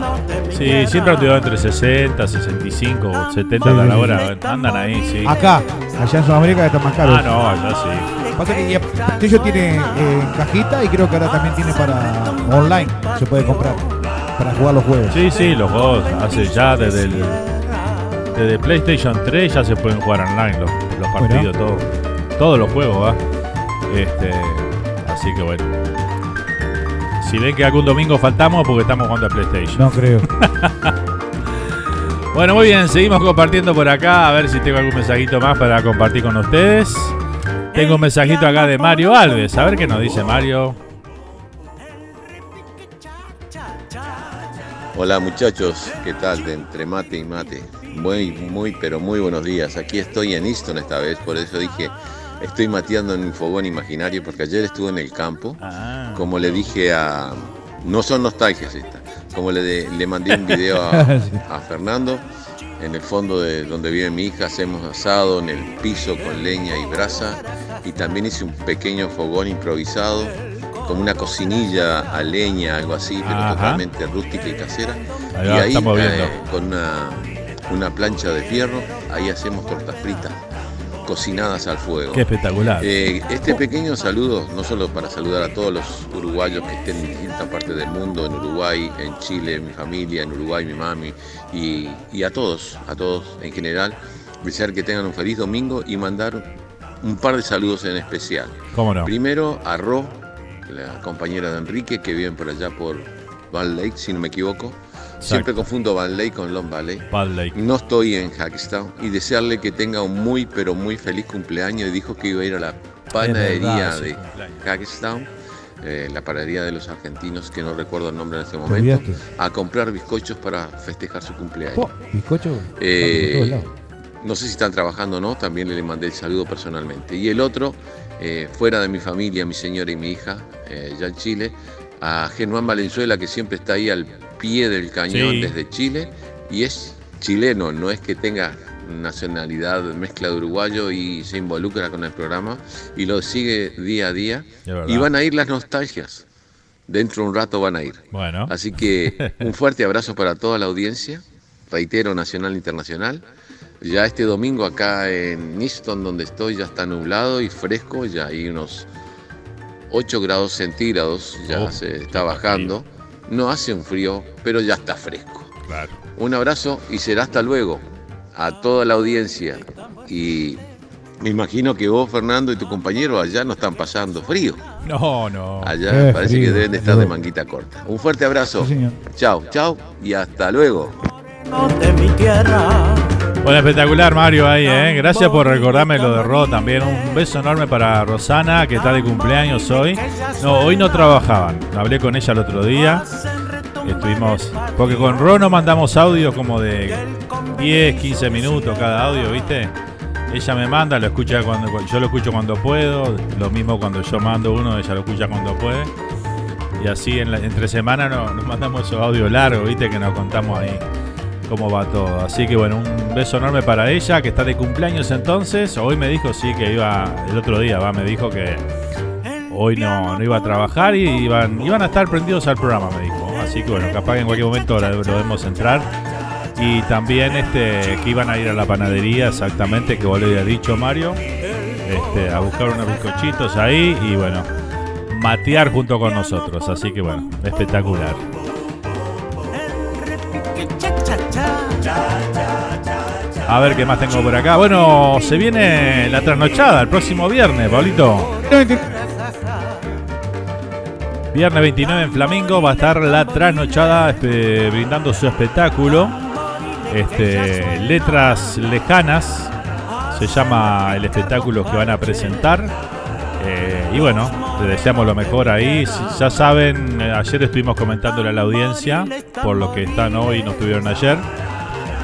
Sí, siempre han durado entre 60, 65 o 70 Sí, a sí, la hora. Andan ahí, sí. Acá, allá en Sudamérica está más caro. Ah, no, allá sí. Pasa que ya PlayStation tiene eh, en cajita y creo que ahora también tiene para online. Se puede comprar para jugar los juegos. Sí, sí, los juegos hace ya desde el desde PlayStation 3 ya se pueden jugar online los, los partidos, todo, todos los juegos, ¿va? Este, así que bueno. Si ven que algún domingo faltamos porque estamos jugando a PlayStation. No creo. Bueno, muy bien, seguimos compartiendo por acá. A ver si tengo algún mensajito más para compartir con ustedes. Tengo un mensajito acá de Mario Alves. A ver qué nos dice Mario. Hola muchachos, ¿qué tal? De entre mate y mate. Muy, muy, pero muy buenos días. Aquí estoy en Easton esta vez, por eso dije, estoy mateando en un fogón imaginario, porque ayer estuve en el campo. Ah. Como le dije a... No son nostalgias estas. Como le, de- le mandé un video a, a Fernando, en el fondo de donde vive mi hija, hacemos asado en el piso con leña y brasa. Y también hice un pequeño fogón improvisado, como una cocinilla a leña, algo así, pero Ajá. totalmente rústica y casera. Ahí y ahí, estamos eh, con una, una plancha de fierro, ahí hacemos tortas fritas, cocinadas al fuego. Qué espectacular. Eh, este pequeño saludo, no solo para saludar a todos los uruguayos que estén en distintas partes del mundo, en Uruguay, en Chile, mi familia, en Uruguay, mi mami, y, y a todos, a todos en general, desear que tengan un feliz domingo y mandar un par de saludos en especial. ¿Cómo no? Primero a Ro, la compañera de Enrique, que viven por allá por Van Lake, si no me equivoco. Siempre confundo Van Lake con Long Valley. Van Lake. No estoy en Hackestown y desearle que tenga un muy pero muy feliz cumpleaños dijo que iba a ir a la panadería verdad, de. Hackestown, eh, la panadería de los argentinos, que no recuerdo el nombre en este ¿Te momento, a comprar bizcochos para festejar su cumpleaños. Oh, bizcocho. Eh, no sé si están trabajando o no, también le mandé el saludo personalmente. Y el otro, eh, fuera de mi familia, mi señora y mi hija, eh, ya en Chile, a Germán Valenzuela, que siempre está ahí al pie del cañón Sí. desde Chile, y es chileno, no es que tenga nacionalidad, mezcla de uruguayo y se involucra con el programa y lo sigue día a día. Y van a ir las nostalgias. Dentro de un rato van a ir. Bueno. Así que un fuerte abrazo para toda la audiencia, reitero, nacional e internacional. Ya este domingo acá en Easton, donde estoy, ya está nublado y fresco, ya hay unos 8 grados centígrados, ya Oh, se está bajando. No hace un frío, pero ya está fresco. Claro. Un abrazo y será hasta luego a toda la audiencia. Y me imagino que vos, Fernando, y tu compañero allá no están pasando frío. No, no. Allá parece frío, que deben de estar de manguita corta. Un fuerte abrazo. Sí. Chao, chao y hasta luego. De mi tierra. Bueno, espectacular Mario ahí, ¿eh? Gracias por recordarme lo de Ro también. Un beso enorme para Rosana, que está de cumpleaños hoy. No, hoy no trabajaban. Hablé con ella el otro día. Estuvimos. Porque con Ro no mandamos audio como de 10, 15 minutos cada audio, ¿viste? Ella me manda, lo escucha cuando yo lo escucho cuando puedo. Lo mismo cuando yo mando uno, ella lo escucha cuando puede. Y así en la- entre semana no- nos mandamos esos audios largos, ¿viste? Que nos contamos ahí cómo va todo. Así que bueno, un beso enorme para ella, que está de cumpleaños entonces. Hoy me dijo, sí, que iba, el otro día, me dijo que hoy no, no iba a trabajar y iban, iban a estar prendidos al programa, me dijo. Así que bueno, capaz que en cualquier momento lo, debemos entrar. Y también este, que iban a ir a la panadería, exactamente, que vos le habías dicho, Mario, este, a buscar unos bizcochitos ahí y bueno, matear junto con nosotros. Así que bueno, espectacular. A ver qué más tengo por acá. Bueno, se viene la trasnochada el próximo viernes, Pablito. Viernes 29 en Flamingo va a estar la trasnochada espe- brindando su espectáculo. Este, letras lejanas se llama el espectáculo que van a presentar. Eh, y bueno, le deseamos lo mejor ahí. Ya saben, eh, ayer estuvimos comentándole a la audiencia por lo que están hoy y no estuvieron ayer.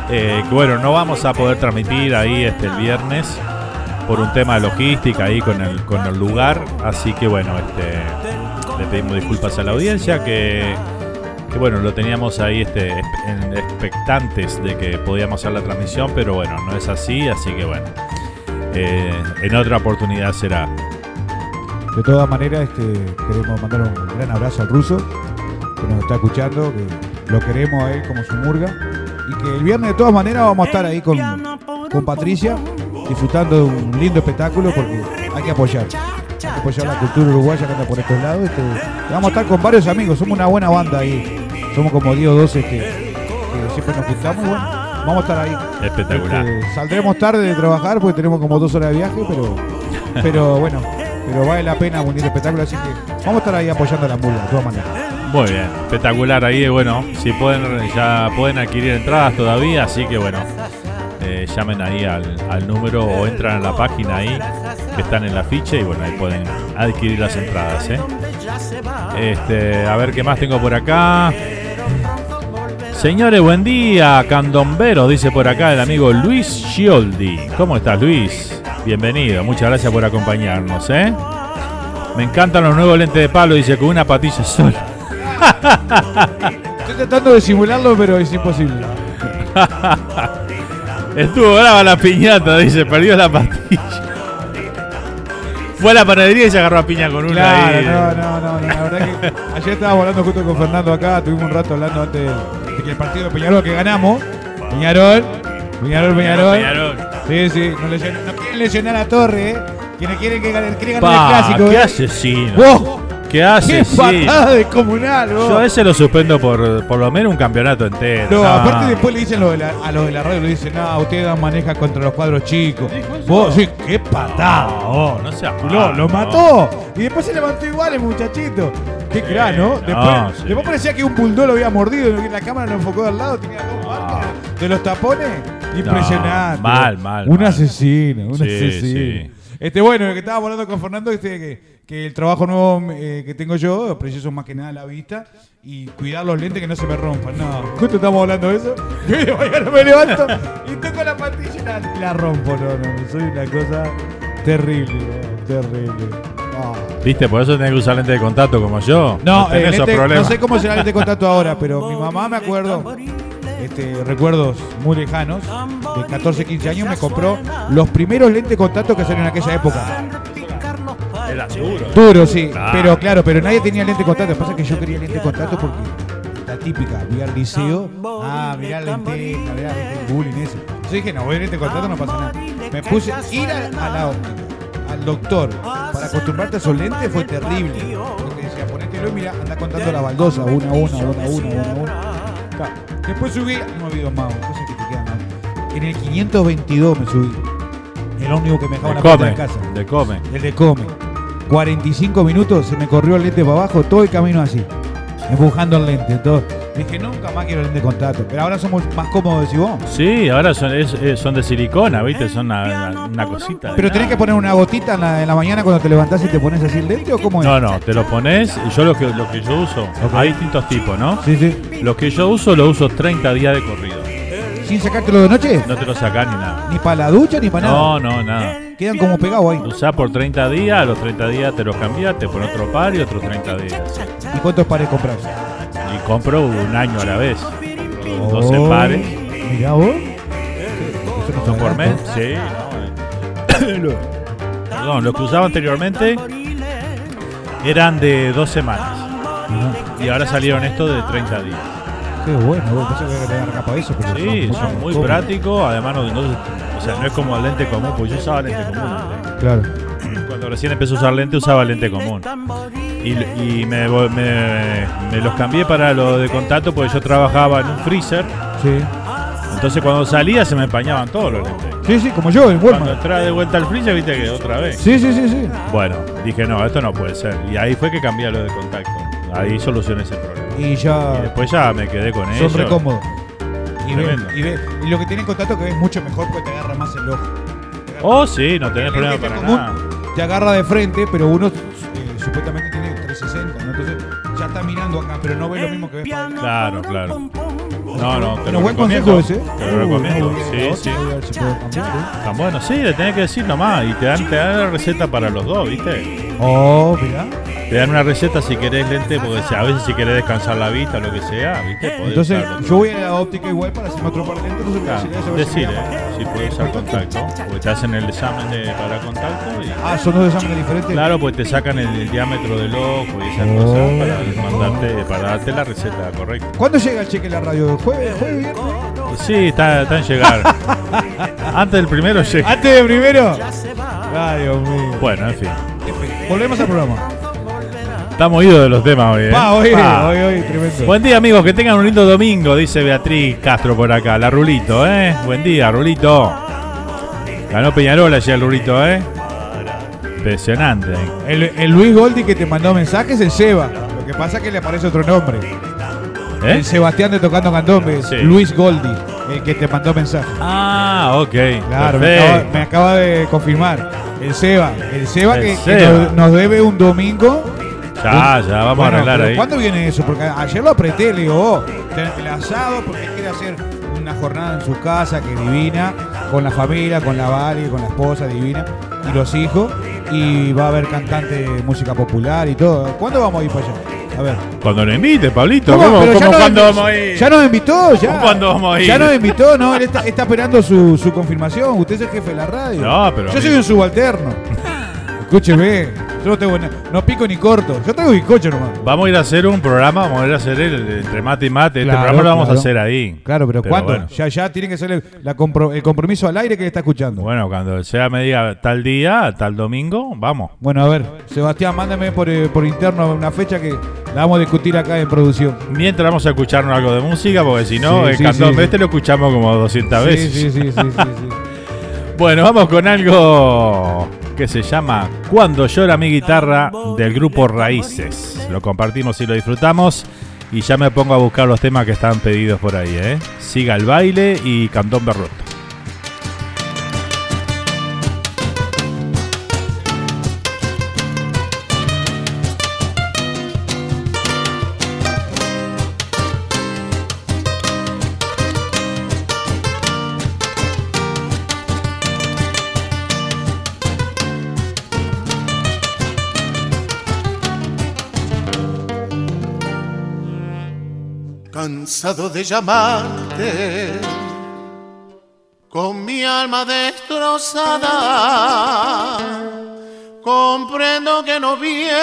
Eh, bueno, no vamos a poder transmitir ahí este el viernes por un tema de logística ahí con el, con el lugar. Así que bueno, este le pedimos disculpas a la audiencia que, que bueno, lo teníamos ahí este, expectantes de que podíamos hacer la transmisión, pero bueno, no es así, así que bueno. eh, en otra oportunidad será. De todas maneras, este, queremos mandar un gran abrazo al ruso que nos está escuchando, que lo queremos a como su murga. Y que el viernes de todas maneras vamos a estar ahí con, con Patricia, disfrutando de un lindo espectáculo porque hay que apoyar. Hay que apoyar la cultura uruguaya que anda por estos lados. este, vamos a estar con varios amigos, somos una buena banda ahí. Somos como 10 o 12 que, que siempre nos juntamos y bueno, vamos a estar ahí. Espectacular. Este, saldremos tarde de trabajar porque tenemos como dos horas de viaje, pero, pero bueno, pero vale la pena un lindo espectáculo, así que vamos a estar ahí apoyando a la murga de todas maneras. Muy bien, espectacular ahí. Bueno, si pueden, ya pueden adquirir entradas todavía, así que bueno, eh, llamen ahí al, al número o entran a la página ahí que están en la ficha y bueno, ahí pueden adquirir las entradas. ¿eh? Este, a ver qué más tengo por acá. Señores, buen día, candombero, dice por acá el amigo Luis Scioldi. ¿Cómo estás, Luis? Bienvenido, muchas gracias por acompañarnos, ¿eh? Me encantan los nuevos lentes de palo, dice, con una patilla sola. Estoy tratando de simularlo, pero es imposible. Estuvo brava la piñata, dice, perdió la pastilla. Fue a la panadería y se agarró a piña con una Claro, ahí. no, no, no, no, la verdad que ayer estábamos hablando justo con Fernando acá, tuvimos un rato hablando antes de, que el partido de Peñarol que ganamos, Peñarol, Peñarol, Peñarol, Peñarol. sí, sí, no, quieren lesionar a Torre, ¿eh? quienes quieren que gane, quieren ganar Pa, el clásico, qué ¿eh? asesino. ¡Wow! ¿Qué ¡Qué patada de comunal, vos! Yo a ese lo suspendo por por lo menos un campeonato entero. No, No. aparte después le dicen lo de la- a los de la radio, le dicen, no, ustedes manejan contra los cuadros chicos. Vos, sí, qué patada, vos. No seas Lo, malo, lo no. mató. Y después se levantó igual el muchachito. Qué crack, ¿no? Después, no, sí. después parecía que un bulldog lo había mordido. y La cámara lo enfocó al lado, tenía dos marcas de los tapones. Impresionante. mal, mal, Un mal. asesino, un Sí, asesino. sí. Este, bueno, que estábamos hablando con Fernando, este, que, que el trabajo nuevo eh, que tengo yo, preciso más que nada la vista y cuidar los lentes que no se me rompan. No, justo estamos hablando de eso. Yo me levanto y toco la pastilla y la, la rompo. No, no, soy una cosa terrible, terrible. ¿Viste? Por eso tenés que usar lente de contacto como yo. No, tenés eh, lente- no sé cómo será el lente de contacto ahora, pero mi mamá me acuerdo, este, recuerdos muy lejanos, de 14, 15 años, me compró los primeros lentes de contacto que salieron en aquella época. Era duro. Duro, sí, Claro. pero claro, pero nadie tenía lente de contacto. Lo que pasa es que yo quería lente de contacto porque la típica, vi al liceo, ah, mirá la lenteja, mirá el bullying ese. Yo dije, no, voy a lente de contacto, no pasa nada. Me puse, ir a, a la óptica, al doctor, para acostumbrarte a esos lentes fue terrible. Porque decía, ponételo y mira, anda contando la baldosa, una, una, una, una, una, una. Claro. Después subí, no olvido más, cosas que te quedan mal. En el 522 me subí. El ómnibus que me dejaba De en la de casa. De come. El de Come. 45 minutos se me corrió el lente para abajo, todo el camino así. Empujando el lente, todo. Dije, nunca más quiero el lente de contacto. Pero ahora somos más cómodos, decís vos. Sí, ahora son, es- es- son de silicona, ¿viste? Son una, una- una cosita. Pero tenés nada. que poner una gotita en la, en la mañana cuando te levantás y te pones así el lente o cómo es? No, no, te lo pones. y Yo lo que, lo que yo uso, hay distintos tipos, ¿no? Sí, sí. Lo que yo uso lo uso 30 días de corrido. ¿Sin sacártelo de noche? No te lo sacás ni nada. Ni para la ducha ni para nada. No, no, nada. Quedan como pegados ahí. Lo usás por 30 días, a los 30 días te lo cambias, te pones otro par y otros 30 días. ¿Y cuántos pares compras? Y compro un año a la vez. Compro 12 Oh, pares. Mirá vos. No ¿Son por mes? Sí, no. Perdón, lo que usaba anteriormente eran de dos semanas. Y ahora salieron estos de 30 días. Qué bueno, vos pensás que te agarrar para eso. pero Sí, son son muy prácticos. Además, no, no- o sea, no es como el lente común, pues yo usaba lente común. Claro. Cuando recién empecé a usar lente, usaba lente común. Y, y me, me- me los cambié para lo de contacto porque yo trabajaba en un freezer. Sí. Entonces, cuando salía, se me empañaban todos los lentes. Sí, sí, como yo en Cuando Walmart. entraba de vuelta al freezer, viste que otra vez. Sí, sí, sí, sí. Bueno, dije, no, esto no puede ser. Y ahí fue que cambié lo de contacto. Ahí solucioné ese problema. Y ya. Y después ya me quedé con Son ellos. re cómodos. Y, lo que tiene contacto que ves mucho mejor porque te agarra más el ojo. Oh, sí, no tenés problema para común nada. Te agarra de frente, pero uno eh, supuestamente tiene 360, ¿no? Entonces ya está mirando acá, pero no ve lo mismo que ves Claro, claro. No, no, te lo buen recomiendo. consejo ese. Te lo Uh, recomiendo. no, Sí, sí. ¿eh? Tan bueno, sí, le tenés que decir nomás. Y te dan, te dan la receta para los dos, ¿viste? Oh, mirá. Te dan una receta si querés lente, porque a veces si querés descansar la vista o lo que sea, ¿viste? Podés Entonces, usarlo. yo voy a la óptica igual para hacerme otro par de lentes. Entonces, Claro, decirle eso, a ver si me decile, llama. si puedes usar contacto, porque te hacen el examen de, para contacto y... Ah, son dos exámenes diferentes. Claro, pues te sacan el, el diámetro del ojo y esas Oh. cosas para mandarte, para darte la receta correcta. ¿Cuándo llega el cheque en la radio? ¿Jueves, jueves, viernes? Sí, está, está en llegar. Antes del primero llega. ¿Antes de primero? Ay, Dios mío. Bueno, en fin. Volvemos al programa. Estamos idos de los temas hoy, ¿eh? Va, hoy, Pa. hoy, hoy, tremendo. Buen día, amigos. Que tengan un lindo domingo, dice Beatriz Castro por acá. La Rulito, ¿eh? Buen día, Rulito. Ganó Peñarol ayer el Rulito, ¿eh? Impresionante. El, el Luis Goldi que te mandó mensajes, el Seba. Lo que pasa es que le aparece otro nombre. ¿Eh? El Sebastián de Tocando Candombe. Sí. Luis Goldi, el que te mandó mensaje. Ah, ok. Claro, me perfecto. acaba, me acaba de confirmar. El Seba. El Seba El que, que Seba. nos, nos debe un domingo. Ya, Un- ya, vamos Bueno, a arreglar ahí. ¿Cuándo viene eso? Porque ayer lo apreté, le digo, oh, el asado porque quiere hacer una jornada en su casa que divina, con la familia, con la Vali, con la esposa divina y los hijos. Y va a haber cantante de música popular y todo. ¿Cuándo vamos a ir para allá? A ver. Cuando lo invite, Pablito. ¿Cómo? ¿Cómo, Pero ya cómo nos invi- vamos a ir? Ya nos invitó, ya. ¿Cómo cuándo vamos a ir? Ya nos invitó, no, él está, está esperando su, su confirmación. Usted es el jefe de la radio. No, pero Yo soy un subalterno. Escúcheme, yo no tengo no pico ni corto. Yo tengo bizcocho nomás. Vamos a ir a hacer un programa, vamos a ir a hacer el, entre mate y mate. Este Claro, programa lo vamos claro. a hacer ahí. Claro, pero, ¿cuándo? bueno. Ya, ya tiene que ser el, la compro- el compromiso al aire que está escuchando. Bueno, cuando sea me diga tal día, tal domingo, vamos. Bueno, a ver, Sebastián, mándame por, eh, por interno una fecha que la vamos a discutir acá en producción. Mientras vamos a escucharnos algo de música, porque si no, Sí, el sí, candombe sí, este lo escuchamos como 200 Sí, veces. sí, sí, sí, sí, sí. Bueno, vamos con algo que se llama Cuando llora mi guitarra del grupo Raíces. Lo compartimos y lo disfrutamos. Y ya me pongo a buscar los temas que están pedidos por ahí, ¿eh? Siga el baile y Cantón Berroto. De llamarte, con mi alma destrozada, comprendo que no vienes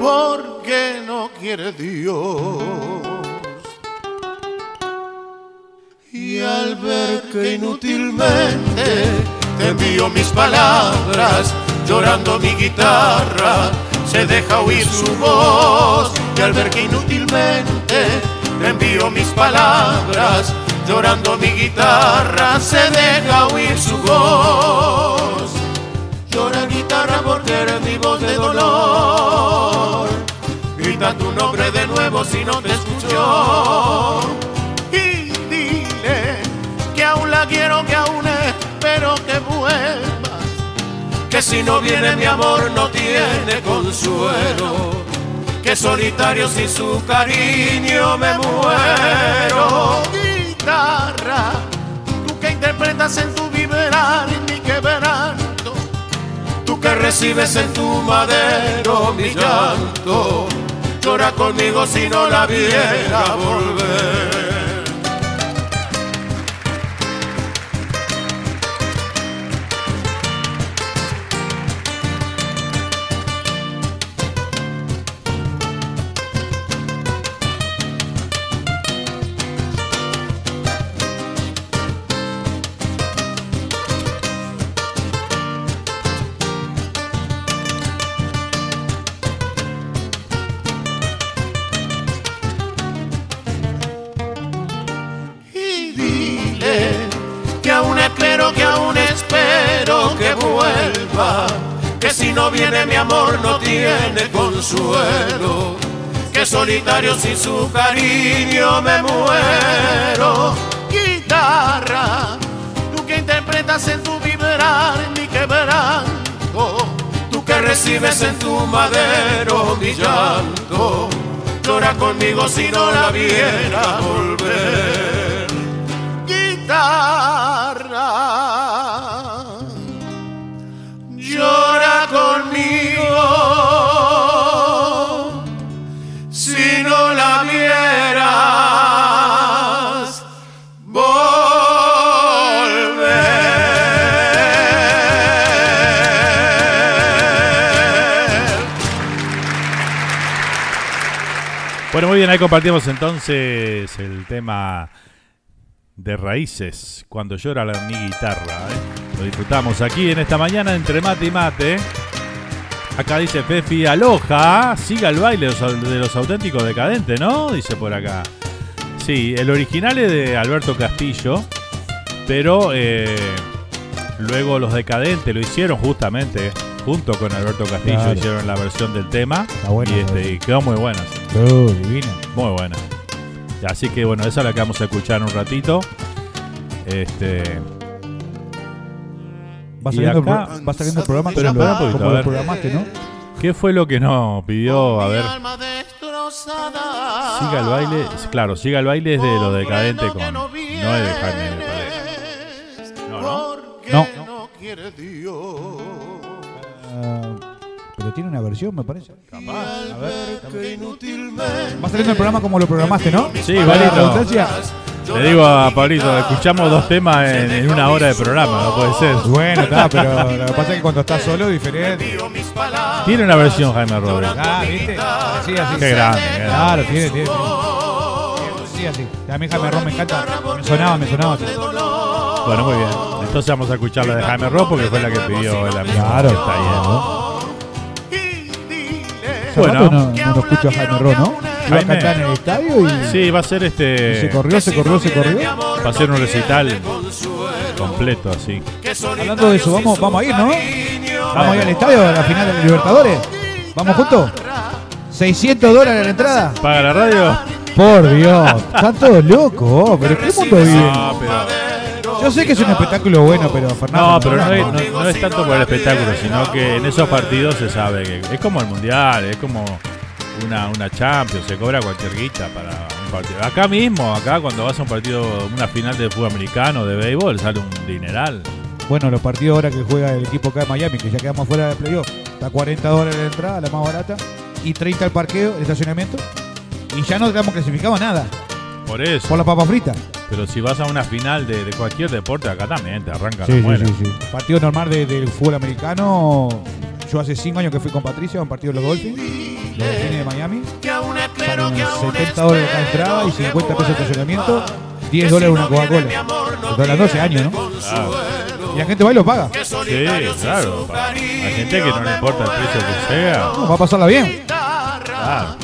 porque no quiere Dios. Y al ver que inútilmente te envío mis palabras, llorando mi guitarra, se deja oír su voz. Y al ver que inútilmente te envío mis palabras, llorando mi guitarra, se deja oír su voz. Llora guitarra porque eres mi voz de dolor. Grita tu nombre de nuevo si no te escuchó. Y dile que aún la quiero, que aún espero que vuelva. Que si no viene mi amor no tiene consuelo. Que solitario sin su cariño me muero. Guitarra, tú que interpretas en tu vibrar mi quebranto. Tú que recibes en tu madero mi llanto. Llora conmigo si no la viera volver. Viene mi amor no tiene consuelo. Que solitario sin su cariño me muero. Guitarra, tú que interpretas en tu vibrar mi quebranto. Tú que recibes en tu madero mi llanto. Llora conmigo si no la viera volver. Guitarra, Bueno, muy bien, ahí compartimos entonces el tema de raíces, cuando llora la, mi guitarra. ¿eh? Lo disfrutamos aquí en esta mañana entre mate y mate. Acá dice Pefi, aloja, siga el baile de los auténticos decadentes, ¿no? Dice por acá. Sí, el original es de Alberto Castillo, pero eh, luego los decadentes lo hicieron justamente junto con Alberto Castillo, Claro. hicieron la versión del tema buena y, este, y quedó muy buena. Oh, divina. Muy buena. Así que bueno, esa es la que vamos a escuchar un ratito. Este. Va saliendo, el acá- pro- va saliendo el programa Pero un poquito, como lo programaste, ¿no? ¿Qué fue lo que no pidió? A ver, siga el baile. Claro, siga el baile es de lo decadente con. No es de Jaime de Pareja. No, no. No. No quiere Dios. Pero tiene una versión, me parece. A ver, que inútilmente Va saliendo el programa como lo programaste, ¿no? Sí, igualito. Le digo a Pablito, escuchamos dos temas en, en una hora de programa, no puede ser. Bueno, está, pero lo que pasa es que cuando estás solo es diferente. Tiene una versión Jaime Rodríguez. Ah, ¿viste? Sí, así. Qué grande, qué grande. Claro, tiene, tiene. tiene. Sí, así. A mí Jaime Ron me encanta. Me sonaba, me sonaba. Bueno, muy bien. Entonces vamos a escuchar la de Jaime Ross porque fue la que pidió el amigo. Claro. está. Hace Bueno. no, no lo escucho a Jaime Ron, ¿no? Iba a cantar en el estadio y Sí, va a ser este. y se corrió, se corrió, se corrió. Va a ser un recital completo así. Hablando de eso, vamos, vamos a ir, ¿no? Vamos a ir al estadio a la final de los Libertadores. ¿Vamos juntos? 600 dólares la entrada. ¿Paga la radio? Por Dios, están todos locos, pero ¿qué mundo viven? No, pero. Yo sé que es un espectáculo bueno, pero Fernando. No, pero no es, no- no es tanto por el espectáculo, sino que en esos partidos se sabe que es como el mundial, es como una, una Champions, se cobra cualquier guita para un partido. Acá mismo, acá cuando vas a un partido, una final de fútbol americano, de béisbol, sale un dineral. Bueno, los partidos ahora que juega el equipo acá de Miami, que ya quedamos fuera de playoff, está 40 dólares la entrada, la más barata, y 30 el parqueo, el estacionamiento, y ya no tenemos clasificado a nada, Por eso. por la papa frita. Pero si vas a una final de, de cualquier deporte, acá también te arranca Sí, la sí, sí, sí. Partido normal de- del fútbol americano, yo hace 5 años que fui con Patricia a un partido de los Dolphins, los Delfines de Miami, salen 70 dólares la entrada y 50 pesos de estacionamiento, 10 dólares una Coca-Cola. Estoy hablando hace años, ¿no? Claro. Y la gente va y lo paga. Sí, claro. Hay gente que no le importa el precio que sea. No, va a pasarla bien. Claro.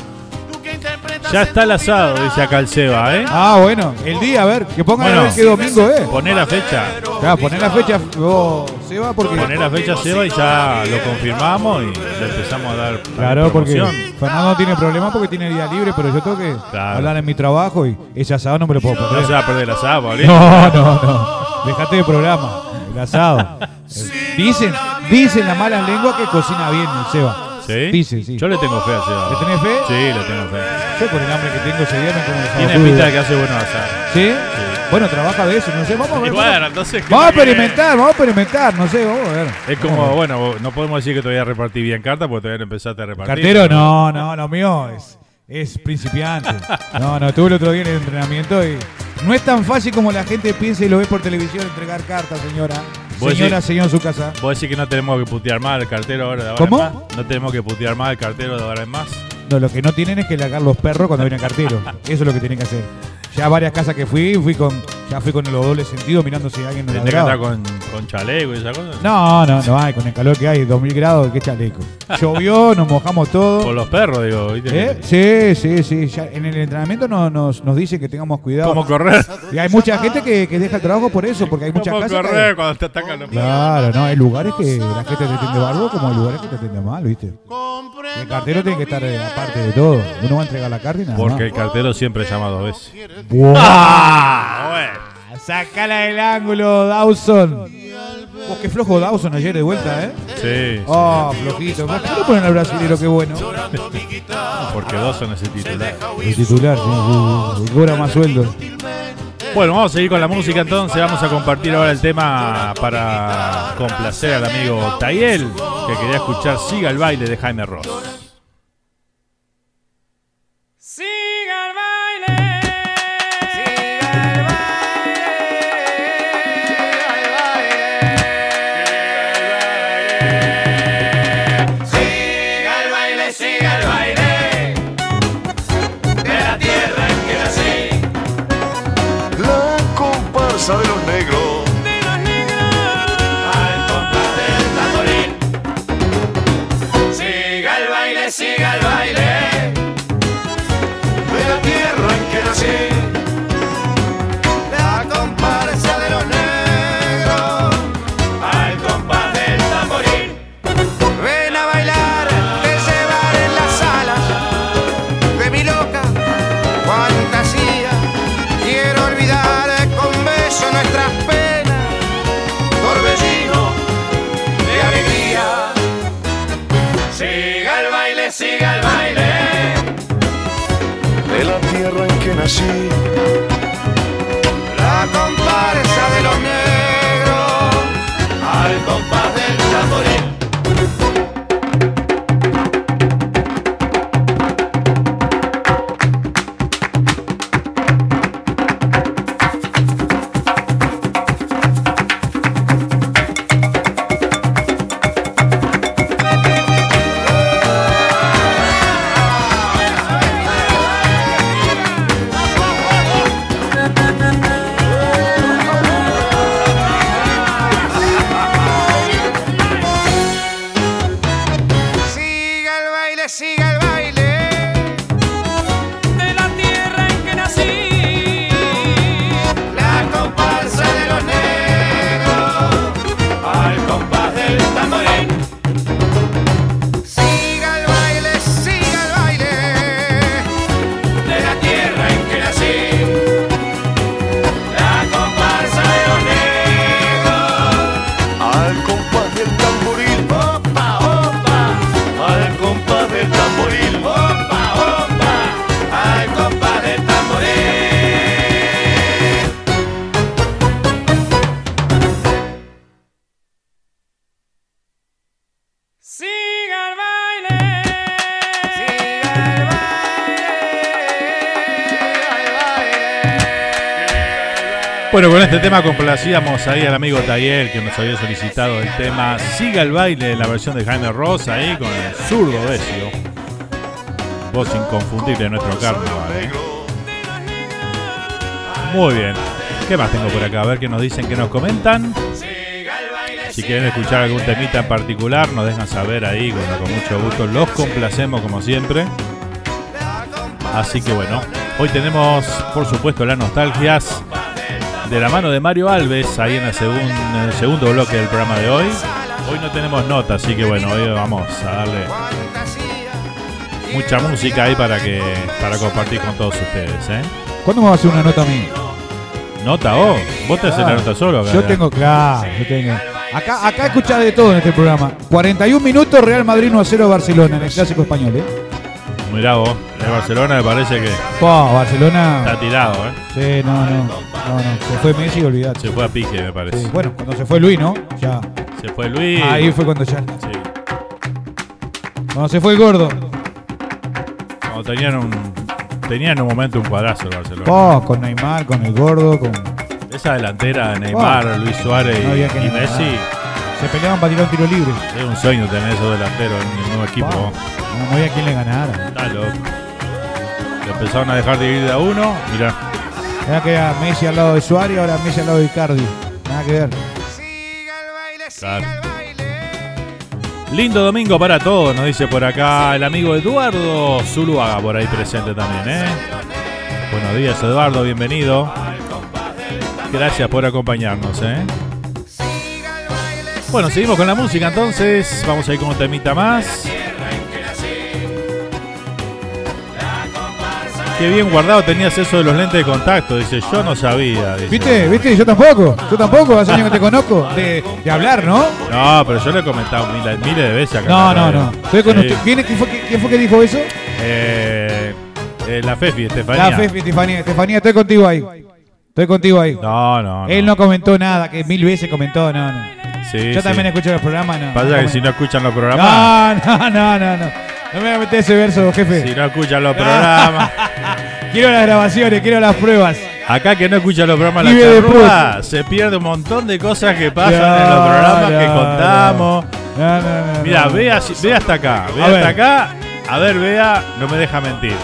Ya está el asado, dice acá el Seba, ¿eh? Ah, bueno, el día, a ver, que pongan Bueno. a ver qué domingo es. Poné la fecha. Claro, poner la fecha, vos, Seba, porque. Poner la fecha Seba y ya lo confirmamos y le empezamos a dar Claro, porque. Fernando no tiene problema porque tiene día libre, pero yo tengo que Claro. hablar en mi trabajo y ese asado no me lo puedo perder. No se va a perder el asado, Pablito. No, no, no. Dejate de programa. El asado. Dicen, dicen la mala lengua que cocina bien el Seba. ¿Sí? Sí. Yo le tengo fe a Seba. ¿Le tenés fe? Sí, le tengo fe. Yo con el hambre que tengo ese día me como asado Tiene pinta de que hace buenos asados. ¿Sí? Bueno, trabaja de eso, no sé, vamos a Y ver. bueno, vamos- entonces. Vamos a experimentar, vamos a experimentar, no sé, vamos a ver. Es como, bueno, no podemos decir que todavía repartí bien cartas porque todavía no empezaste a repartir. Cartero, no, no, lo mío es, es principiante. No, no, estuve el otro día en el entrenamiento y no es tan fácil como la gente piensa y lo ve por televisión entregar cartas, señora. Señora, señor en su casa. Vos decís que no tenemos que putear más al cartero ahora de ahora ¿Cómo? en más. No tenemos que putear más al cartero de ahora en más. No, lo que no tienen es que largar los perros cuando viene el cartero. Eso es lo que tienen que hacer. Ya varias casas que fui, fui con, ya fui con los dobles sentidos mirando si alguien nos Tendré que ladraba. andar con, con chaleco y esa cosa. No, no, no hay, con el calor que hay, 2000 grados, qué chaleco. Llovió, nos mojamos todos. Por los perros, digo. ¿viste? ¿Eh? Sí, sí, sí. Ya en el entrenamiento no- nos, nos dicen que tengamos cuidado. ¿Cómo correr? Y hay mucha gente que, que deja el trabajo por eso, porque hay muchas ¿Cómo casas. correr que- cuando te atacan los Claro, no, hay lugares que la gente te atiende barbo como hay lugares que te atienden mal, ¿viste? Y el cartero tiene que estar eh, aparte de todo. Uno va a entregar la carta y nada Porque el más. cartero siempre llama dos veces. ¡Buah! Ah, Sácala del ángulo, Dawson. Vos qué flojo Dawson ayer de vuelta, ¿eh? Sí. Oh, flojito. ¿Por qué no ponen al brasilero? Qué bueno. Porque dos son ese titular. El titular, sí. Cobra más sueldo. Bueno, vamos a seguir con la música entonces. Vamos a compartir ahora el tema para complacer al amigo Tayel, que quería escuchar Siga el baile de Jaime Ross. baile. De la tierra en que nací tema complacíamos ahí al amigo Tayel que nos había solicitado el tema Siga el baile la versión de Jaime Ross ahí con el zurdo Besio. Voz inconfundible de nuestro carnaval. ¿eh? Muy bien. ¿Qué más tengo por acá? A ver qué nos dicen, qué nos comentan. Si quieren escuchar algún temita en particular, nos dejan saber ahí, con, con mucho gusto. Los complacemos como siempre. Así que bueno, hoy tenemos, por supuesto, las nostalgias de la mano de Mario Alves, ahí en, la segun- en el segundo bloque del programa de hoy. Hoy no tenemos nota, así que bueno, hoy vamos a darle mucha música ahí para que para compartir con todos ustedes. ¿eh? ¿Cuándo me vas a hacer una nota a mí? ¿Nota vos? ¿Vos te haces la nota solo? acá? Yo tengo, claro, yo tengo. Acá, acá escuchás de todo en este programa. 41 minutos Real Madrid 1 a 0 Barcelona en el clásico español, ¿eh? Mirá vos, de Barcelona me parece que Po, Barcelona. está tirado, ¿eh? Sí, no, no. No, no. Se fue Messi, olvidate. Se fue a pique, me parece. Sí, Bueno, cuando se fue Luis, ¿no? Ya. Se fue Luis. Ahí fue cuando ya. Sí. Cuando se fue el gordo. Cuando tenían un, tenían un momento un cuadrazo el Barcelona. Po, con Neymar, con el gordo, con. Esa delantera, Neymar, Oh. Luis Suárez y, No y. Messi, Se peleaban para tirar un tiro libre. es un sueño tener esos delanteros en el nuevo equipo. Po, No, no había quien le ganara. Está loco. Le empezaron a dejar de ir de a uno. Mirá, Era que era Messi al lado de Suárez, ahora Messi al lado de Icardi. Nada que ver. claro. Lindo domingo para todos, nos dice por acá el amigo Eduardo Zuluaga, por ahí presente también, ¿eh? Buenos días, Eduardo, bienvenido. Gracias por acompañarnos, ¿eh? Bueno, seguimos con la música entonces. Vamos a ir con un temita más. Qué bien guardado tenías eso de los lentes de contacto. Dice, yo no sabía. dice. ¿Viste? ¿Viste? Yo tampoco. Yo tampoco. Hace años que te conozco. De, de hablar, ¿no? No, pero yo le he comentado miles, miles de veces acá. No, no, no. Estoy con Sí. usted. ¿Quién, quién fue, que- quién fue que dijo eso? Eh, eh, la Fefi, Estefanía. La Fefi, Estefanía. Estefanía, estoy contigo ahí. Estoy contigo ahí. No, no. Él no comentó nada, que mil veces comentó, no, no. Sí, Yo sí. también escucho los programas, no. Pasa no que si no escuchan los programas. No, no, no, no, no. No me voy a meter ese verso, jefe. Si no escuchan los programas. Quiero las grabaciones, quiero las pruebas. Acá que no escuchan los programas la charrúa, se pierde un montón de cosas que pasan en los No, programas que contamos. No. Mira, no. ve, así- ve hasta acá, ve A hasta ver. acá. A ver, vea, no me deja mentir.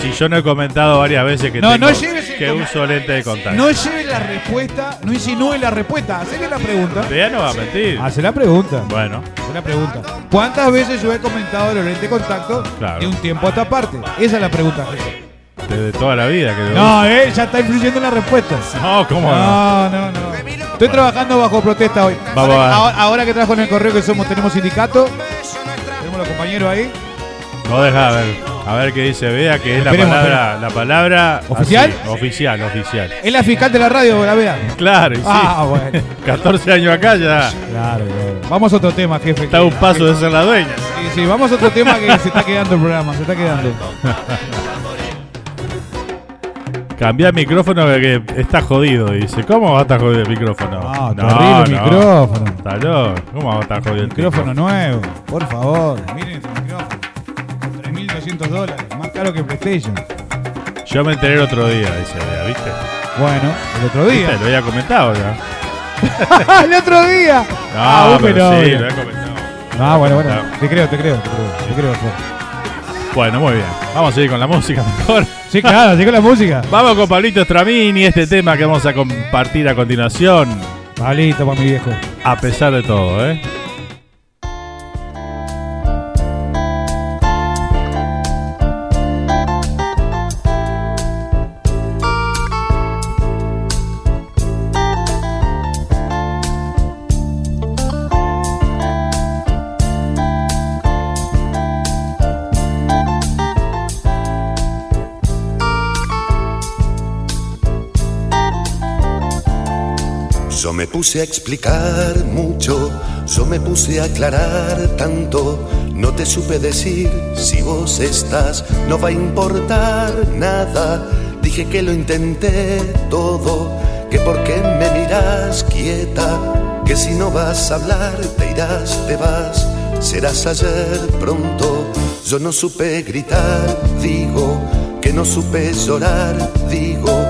Si yo no he comentado varias veces que, No, tengo- no lleves que uso lente de contacto. No lleve la respuesta, no insinúe la respuesta. Hacele la pregunta. Vea no va a mentir. Hace la pregunta. Bueno, Hace la pregunta. ¿Cuántas veces yo he comentado los lentes de contacto Claro. de un tiempo a esta parte? Esa es la pregunta, desde toda la vida que No, eh, ya está influyendo en la respuesta. No, ¿cómo no? No, no, no. Estoy trabajando bajo protesta hoy. Vamos ahora, ahora- que trabajo en el correo que somos, tenemos sindicato. Tenemos los compañeros ahí. No deja ver, a ver qué dice Bea, que es la Esperemos, palabra, la palabra ¿Oficial? así, oficial, oficial. Es la fiscal de la radio, la vea. Claro, y sí. Ah, bueno. 14 años acá ya. Claro, claro. Vamos a otro tema, jefe. Está a un paso de ser la dueña. Sí, sí, vamos a otro tema que se está quedando el programa, se está quedando. Cambia el micrófono que está jodido, dice. ¿Cómo va a estar jodido el micrófono? No, terrible el micrófono. ¿Cómo va a estar jodido el Micrófono nuevo, por favor. Miren este micrófono. 3.200 dólares, más caro que PlayStation. Yo me enteré el otro día, dice Bea, ¿viste? Bueno, el otro día. ¿Viste? Lo había comentado ya. ¡El otro día! No, Ah, pero sí, lo había comentado. Ah, bueno, bueno. Te creo, te creo, te creo. Te creo, Flor. Bueno, muy bien. Vamos a seguir con la música mejor. Sí, claro, sigue la música. Vamos con Pablito Stramini, este tema que vamos a compartir a continuación. Pablito, para mi viejo. A pesar de todo, ¿eh? Puse a explicar mucho, yo me puse a aclarar tanto, no te supe decir si vos estás, no va a importar nada, dije que lo intenté todo, que por qué me miras quieta, que si no vas a hablar te irás, te vas, serás ayer pronto, yo no supe gritar, digo, que no supe llorar, digo,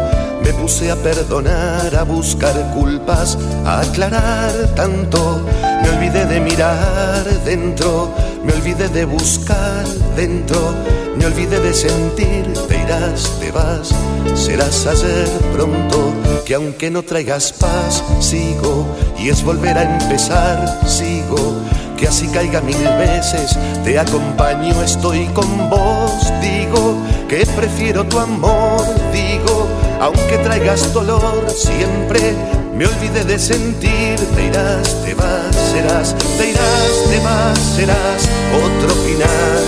me puse a perdonar, a buscar culpas, a aclarar tanto. Me olvidé de mirar dentro, me olvidé de buscar dentro, me olvidé de sentir, te irás, te vas, serás ayer pronto, que aunque no traigas paz, sigo, y es volver a empezar, sigo, que así caiga mil veces, te acompaño, estoy con vos, digo, que prefiero tu amor, aunque traigas dolor siempre, me olvidé de sentir, te irás, te vas, serás, te irás, te vas, serás otro final,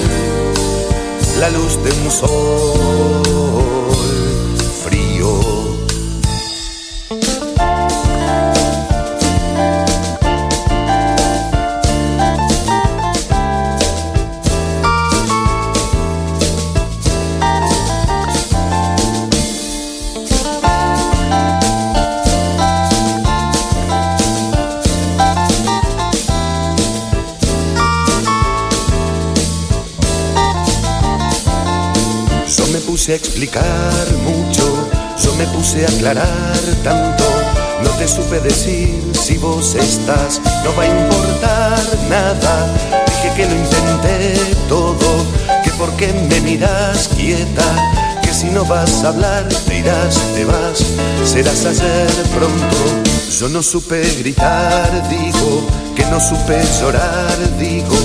la luz de un sol puse a explicar mucho, yo me puse a aclarar tanto, no te supe decir si vos estás, no va a importar nada, dije que lo intenté todo, que por qué me miras quieta, que si no vas a hablar te irás, te vas, serás ayer pronto, yo no supe gritar, digo, que no supe llorar, digo,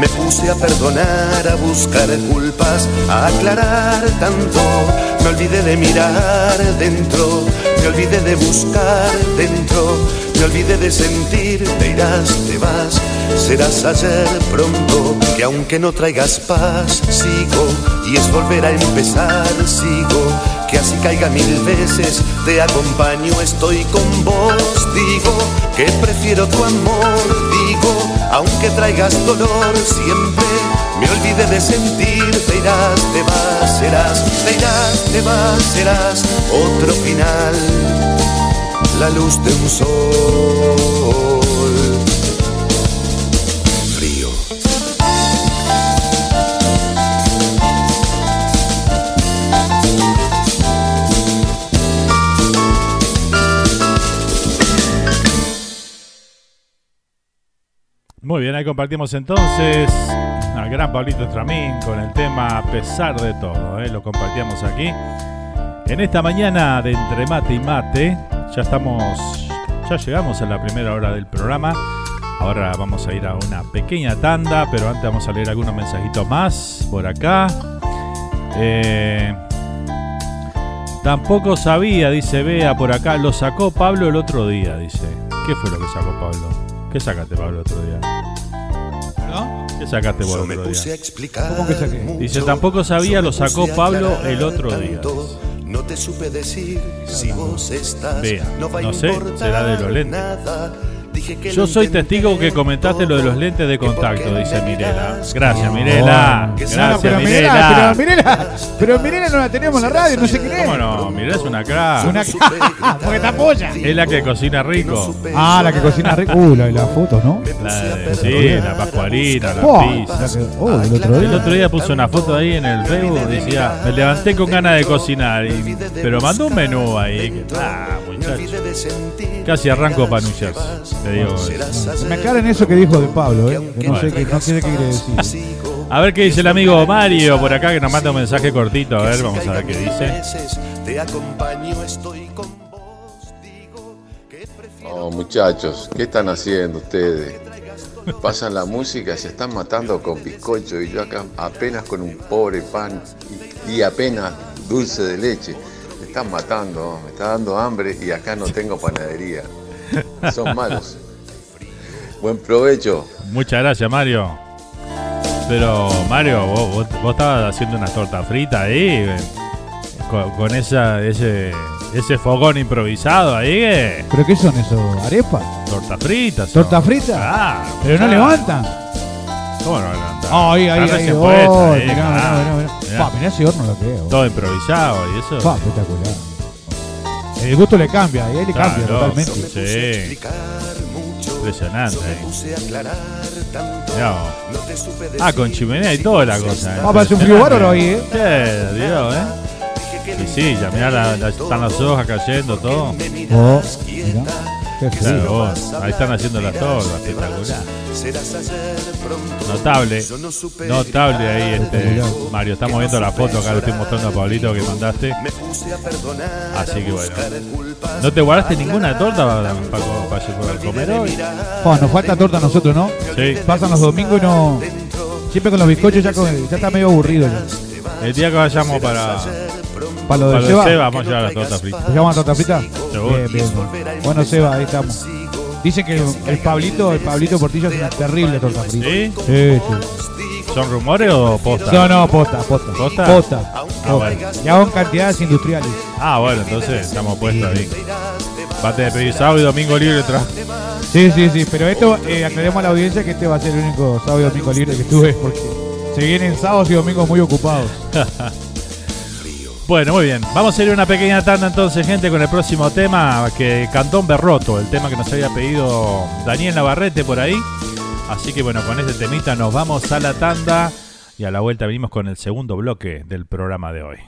me puse a perdonar, a buscar culpas, a aclarar tanto. Me olvidé de mirar dentro, me olvidé de buscar dentro, me olvidé de sentir, te irás, te vas, serás ayer pronto, que aunque no traigas paz, sigo, y es volver a empezar, sigo, que así caiga mil veces, te acompaño, estoy con vos, digo, que prefiero tu amor, digo, aunque traigas dolor siempre, me olvidé de sentir, te irás, te vas, serás, te irás, te vas, serás otro final, la luz de un sol Muy bien, ahí compartimos entonces al gran Pablito Stramín con el tema A pesar de todo. ¿eh? Lo compartíamos aquí. En esta mañana de entre mate y mate, ya estamos, ya llegamos a la primera hora del programa. Ahora vamos a ir a una pequeña tanda, pero antes vamos a leer algunos mensajitos más por acá. Eh, tampoco sabía, dice Bea por acá, lo sacó Pablo el otro día, dice. ¿Qué fue lo que sacó Pablo? ¿Qué sacaste Pablo el otro día? ¿Qué sacaste vos Dice, tampoco sabía, lo sacó Pablo el otro día. No te supe decir si vos estás, Vea, no sé, será de los lentes. Yo soy testigo que comentaste lo de los lentes de contacto, dice Mirela. Gracias, Mirela. Gracias, pero Mirela. Pero Mirela, pero Mirela no la tenemos en la radio, no sé quién es. ¿Cómo no? Mirela es una crack. Una porque te apoya. Es la que cocina rico. Ah, la que cocina rico. Uh, la de las fotos, ¿no? La de, sí, la pascualina, la Buah, pizza. oh, el otro día. El otro día puso una foto ahí en el Facebook decía, me levanté con ganas de cocinar, y- pero mandó un menú ahí. Que, ah. Casi arranco para anunciar. Te digo. Me aclaran eso que dijo de Pablo, ¿eh? Que no sé qué, no sé qué quiere decir. A ver qué dice el amigo Mario por acá que nos manda un mensaje cortito. A ver, vamos a ver qué dice. Oh, muchachos, ¿qué están haciendo ustedes? Pasan la música y se están matando con bizcocho y yo acá apenas con un pobre pan y apenas dulce de leche. Me están matando, me está dando hambre y acá no tengo panadería. Son malos. Buen provecho. Muchas gracias, Mario. Pero, Mario, vos, vos- vos estabas haciendo una torta frita ahí, eh, con, con esa, ese, ese fogón improvisado ahí, eh. ¿Pero qué son eso? ¿Arepas? Torta frita. son. ¿Torta frita? Claro, Pero no levantan. ¿Cómo no levantan? Ahí, ahí, ahí. recién Oh, ahí, mirá, mirá, mirá, mirá. Mirá. Pa, mirá ese horno lo que es. Todo improvisado y eso. Espectacular. El gusto le cambia, y ahí le cambia Claro, totalmente. Sí. Impresionante. ahí. Mirá vos. Ah, con chimenea y toda la cosa. eh. Ah, parece un frío bárbaro ahí, ¿eh? Sí, Dios, ¿eh? Y sí, ya mirá, la- la- están las hojas cayendo, todo. Oh, mirá. Qué. Claro, vos, ahí están haciendo las tortas, espectacular. Notable, notable ahí este Mario, estamos viendo la foto acá, le estoy mostrando a Pablito que mandaste. Así que bueno. ¿No te guardaste ninguna torta para, para, para comer hoy? Oh, nos falta torta a nosotros, ¿no? Sí. Pasan los domingos y no. Siempre con los bizcochos ya, con- ya está medio aburrido. Ya. El día que vayamos para, Para lo para de de Seba. Seba, vamos a llevar la torta frita. ¿Te llaman torta frita? Seguro. Bien, bien, bien. Bueno, Seba, ahí estamos. Dicen que el, Pablito, el Pablito Portillo es una terrible torta frita. ¿Sí? Sí, sí. ¿Son rumores o posta? No, no, posta, posta. ¿Posta? Posta. Ah, bueno. Y hago en cantidades industriales. Ah, bueno, entonces estamos puestos a tener que pedir sábado y domingo libre tras. Sí, sí, sí. Pero esto, eh, aclaremos a la audiencia que este va a ser el único sábado y domingo libre que tuve porque se vienen sábados y domingos muy ocupados. Bueno, muy bien. Vamos a ir a una pequeña tanda entonces, gente, con el próximo tema que Cantón Berroto, el tema que nos había pedido Daniel Navarrete por ahí. Así que bueno, con este temita nos vamos a la tanda y a la vuelta venimos con el segundo bloque del programa de hoy.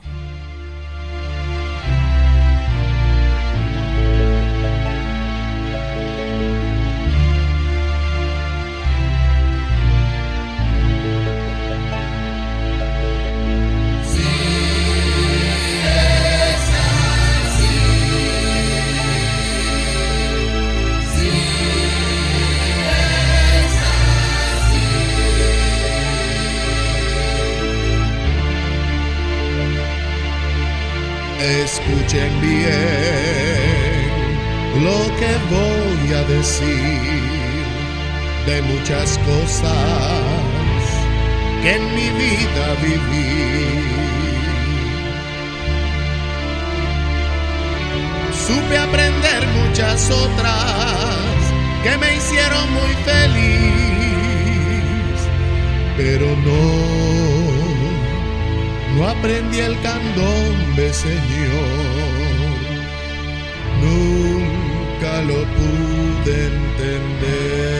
Escuchen bien lo que voy a decir de muchas cosas que en mi vida viví. Supe aprender muchas otras que me hicieron muy feliz, pero no no aprendí el candombe, Señor. Nunca lo pude entender.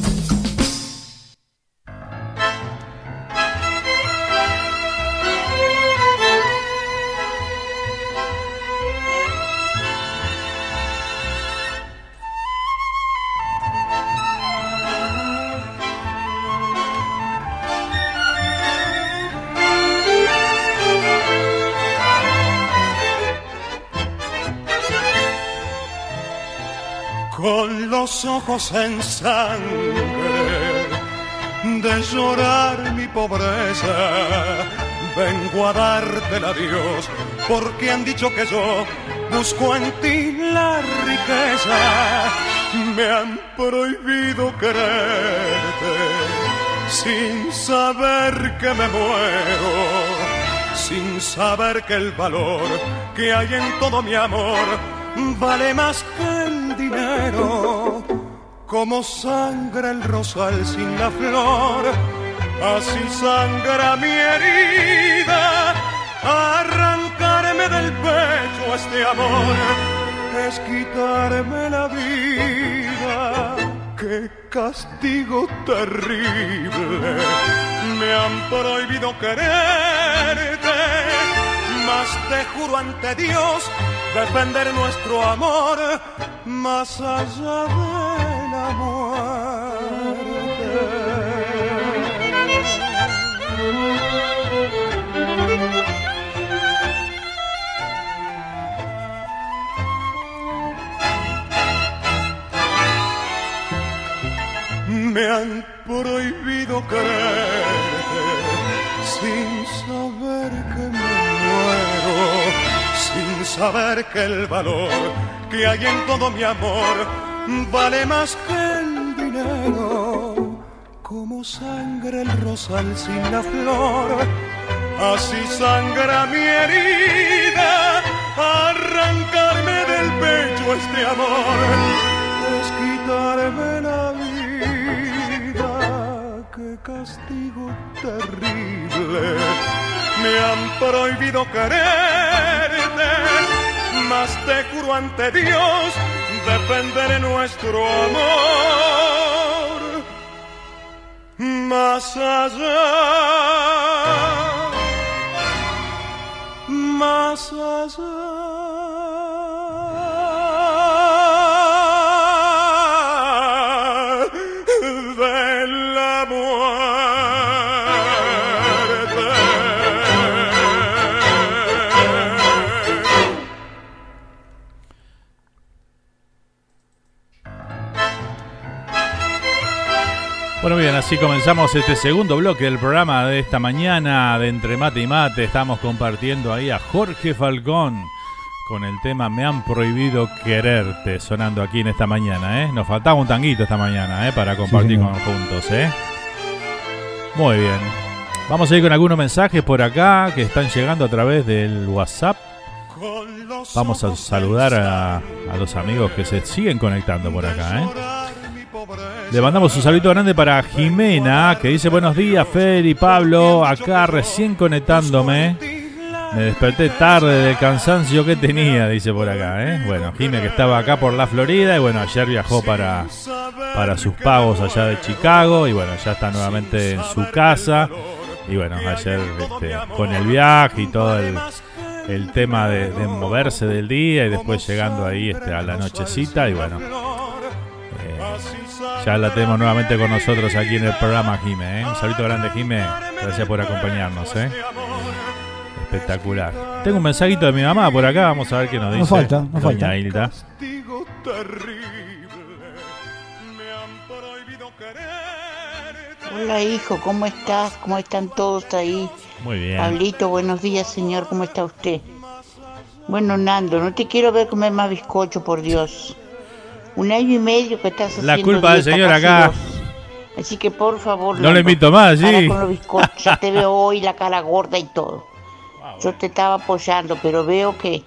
En sangre de llorar mi pobreza. Vengo a darte la Dios porque han dicho que yo busco en ti la riqueza. Me han prohibido quererte sin saber que me muero, sin saber que el valor que hay en todo mi amor vale más que el dinero. Como sangra el rosal sin la flor, así sangra mi herida. Arrancarme del pecho este amor es quitarme la vida. Qué castigo terrible, me han prohibido quererte, mas te juro ante Dios defender nuestro amor más allá de. Me han prohibido quererte sin saber que me muero sin saber que el valor que hay en todo mi amor vale más que Como sangra el rosal sin la flor, así sangra mi herida. Arrancarme del pecho este amor es quitarme la vida. Qué castigo terrible me han prohibido quererte, mas te juro ante Dios defenderé nuestro amor más allá, Bueno, bien, así comenzamos este segundo bloque del programa de esta mañana de Entre Mate y Mate. Estamos compartiendo ahí a Jorge Falcón con el tema Me han prohibido quererte sonando aquí en esta mañana, ¿eh? Nos faltaba un tanguito esta mañana, ¿eh? Para compartir señor. con juntos, ¿eh? Muy bien. Vamos a ir con algunos mensajes por acá que están llegando a través del WhatsApp. Vamos a saludar a, a los amigos que se siguen conectando por acá, ¿eh? Le mandamos un saludo grande para Jimena, que dice buenos días, Fer y Pablo, acá recién conectándome. Me desperté tarde del cansancio que tenía, dice por acá, ¿eh? Bueno, Jimena que estaba acá por la Florida y bueno, ayer viajó para, para sus pagos allá de Chicago y bueno, ya está nuevamente en su casa. Y bueno, ayer este, con el viaje y todo el, tema de, de moverse del día y después llegando ahí este, a la nochecita y bueno, eh, ya la tenemos nuevamente con nosotros aquí en el programa, Jime. ¿eh? Un saludo grande, Jime. Gracias por acompañarnos. ¿eh? Espectacular. Tengo un mensajito de mi mamá por acá. Vamos a ver qué nos dice. Nos falta, nos Doña falta. Hilda. Hola hijo, ¿cómo estás? ¿Cómo están todos ahí? Muy bien. Pablito, buenos días señor, ¿cómo está usted? Bueno, Nando, no te quiero ver comer más bizcocho, por Dios. Un año y medio que estás haciendo La culpa del señor acá. dos. Así que por favor. No le invito más, sí. con los bizcochos. Ya te veo hoy la cara gorda y todo. Yo te estaba apoyando, pero veo que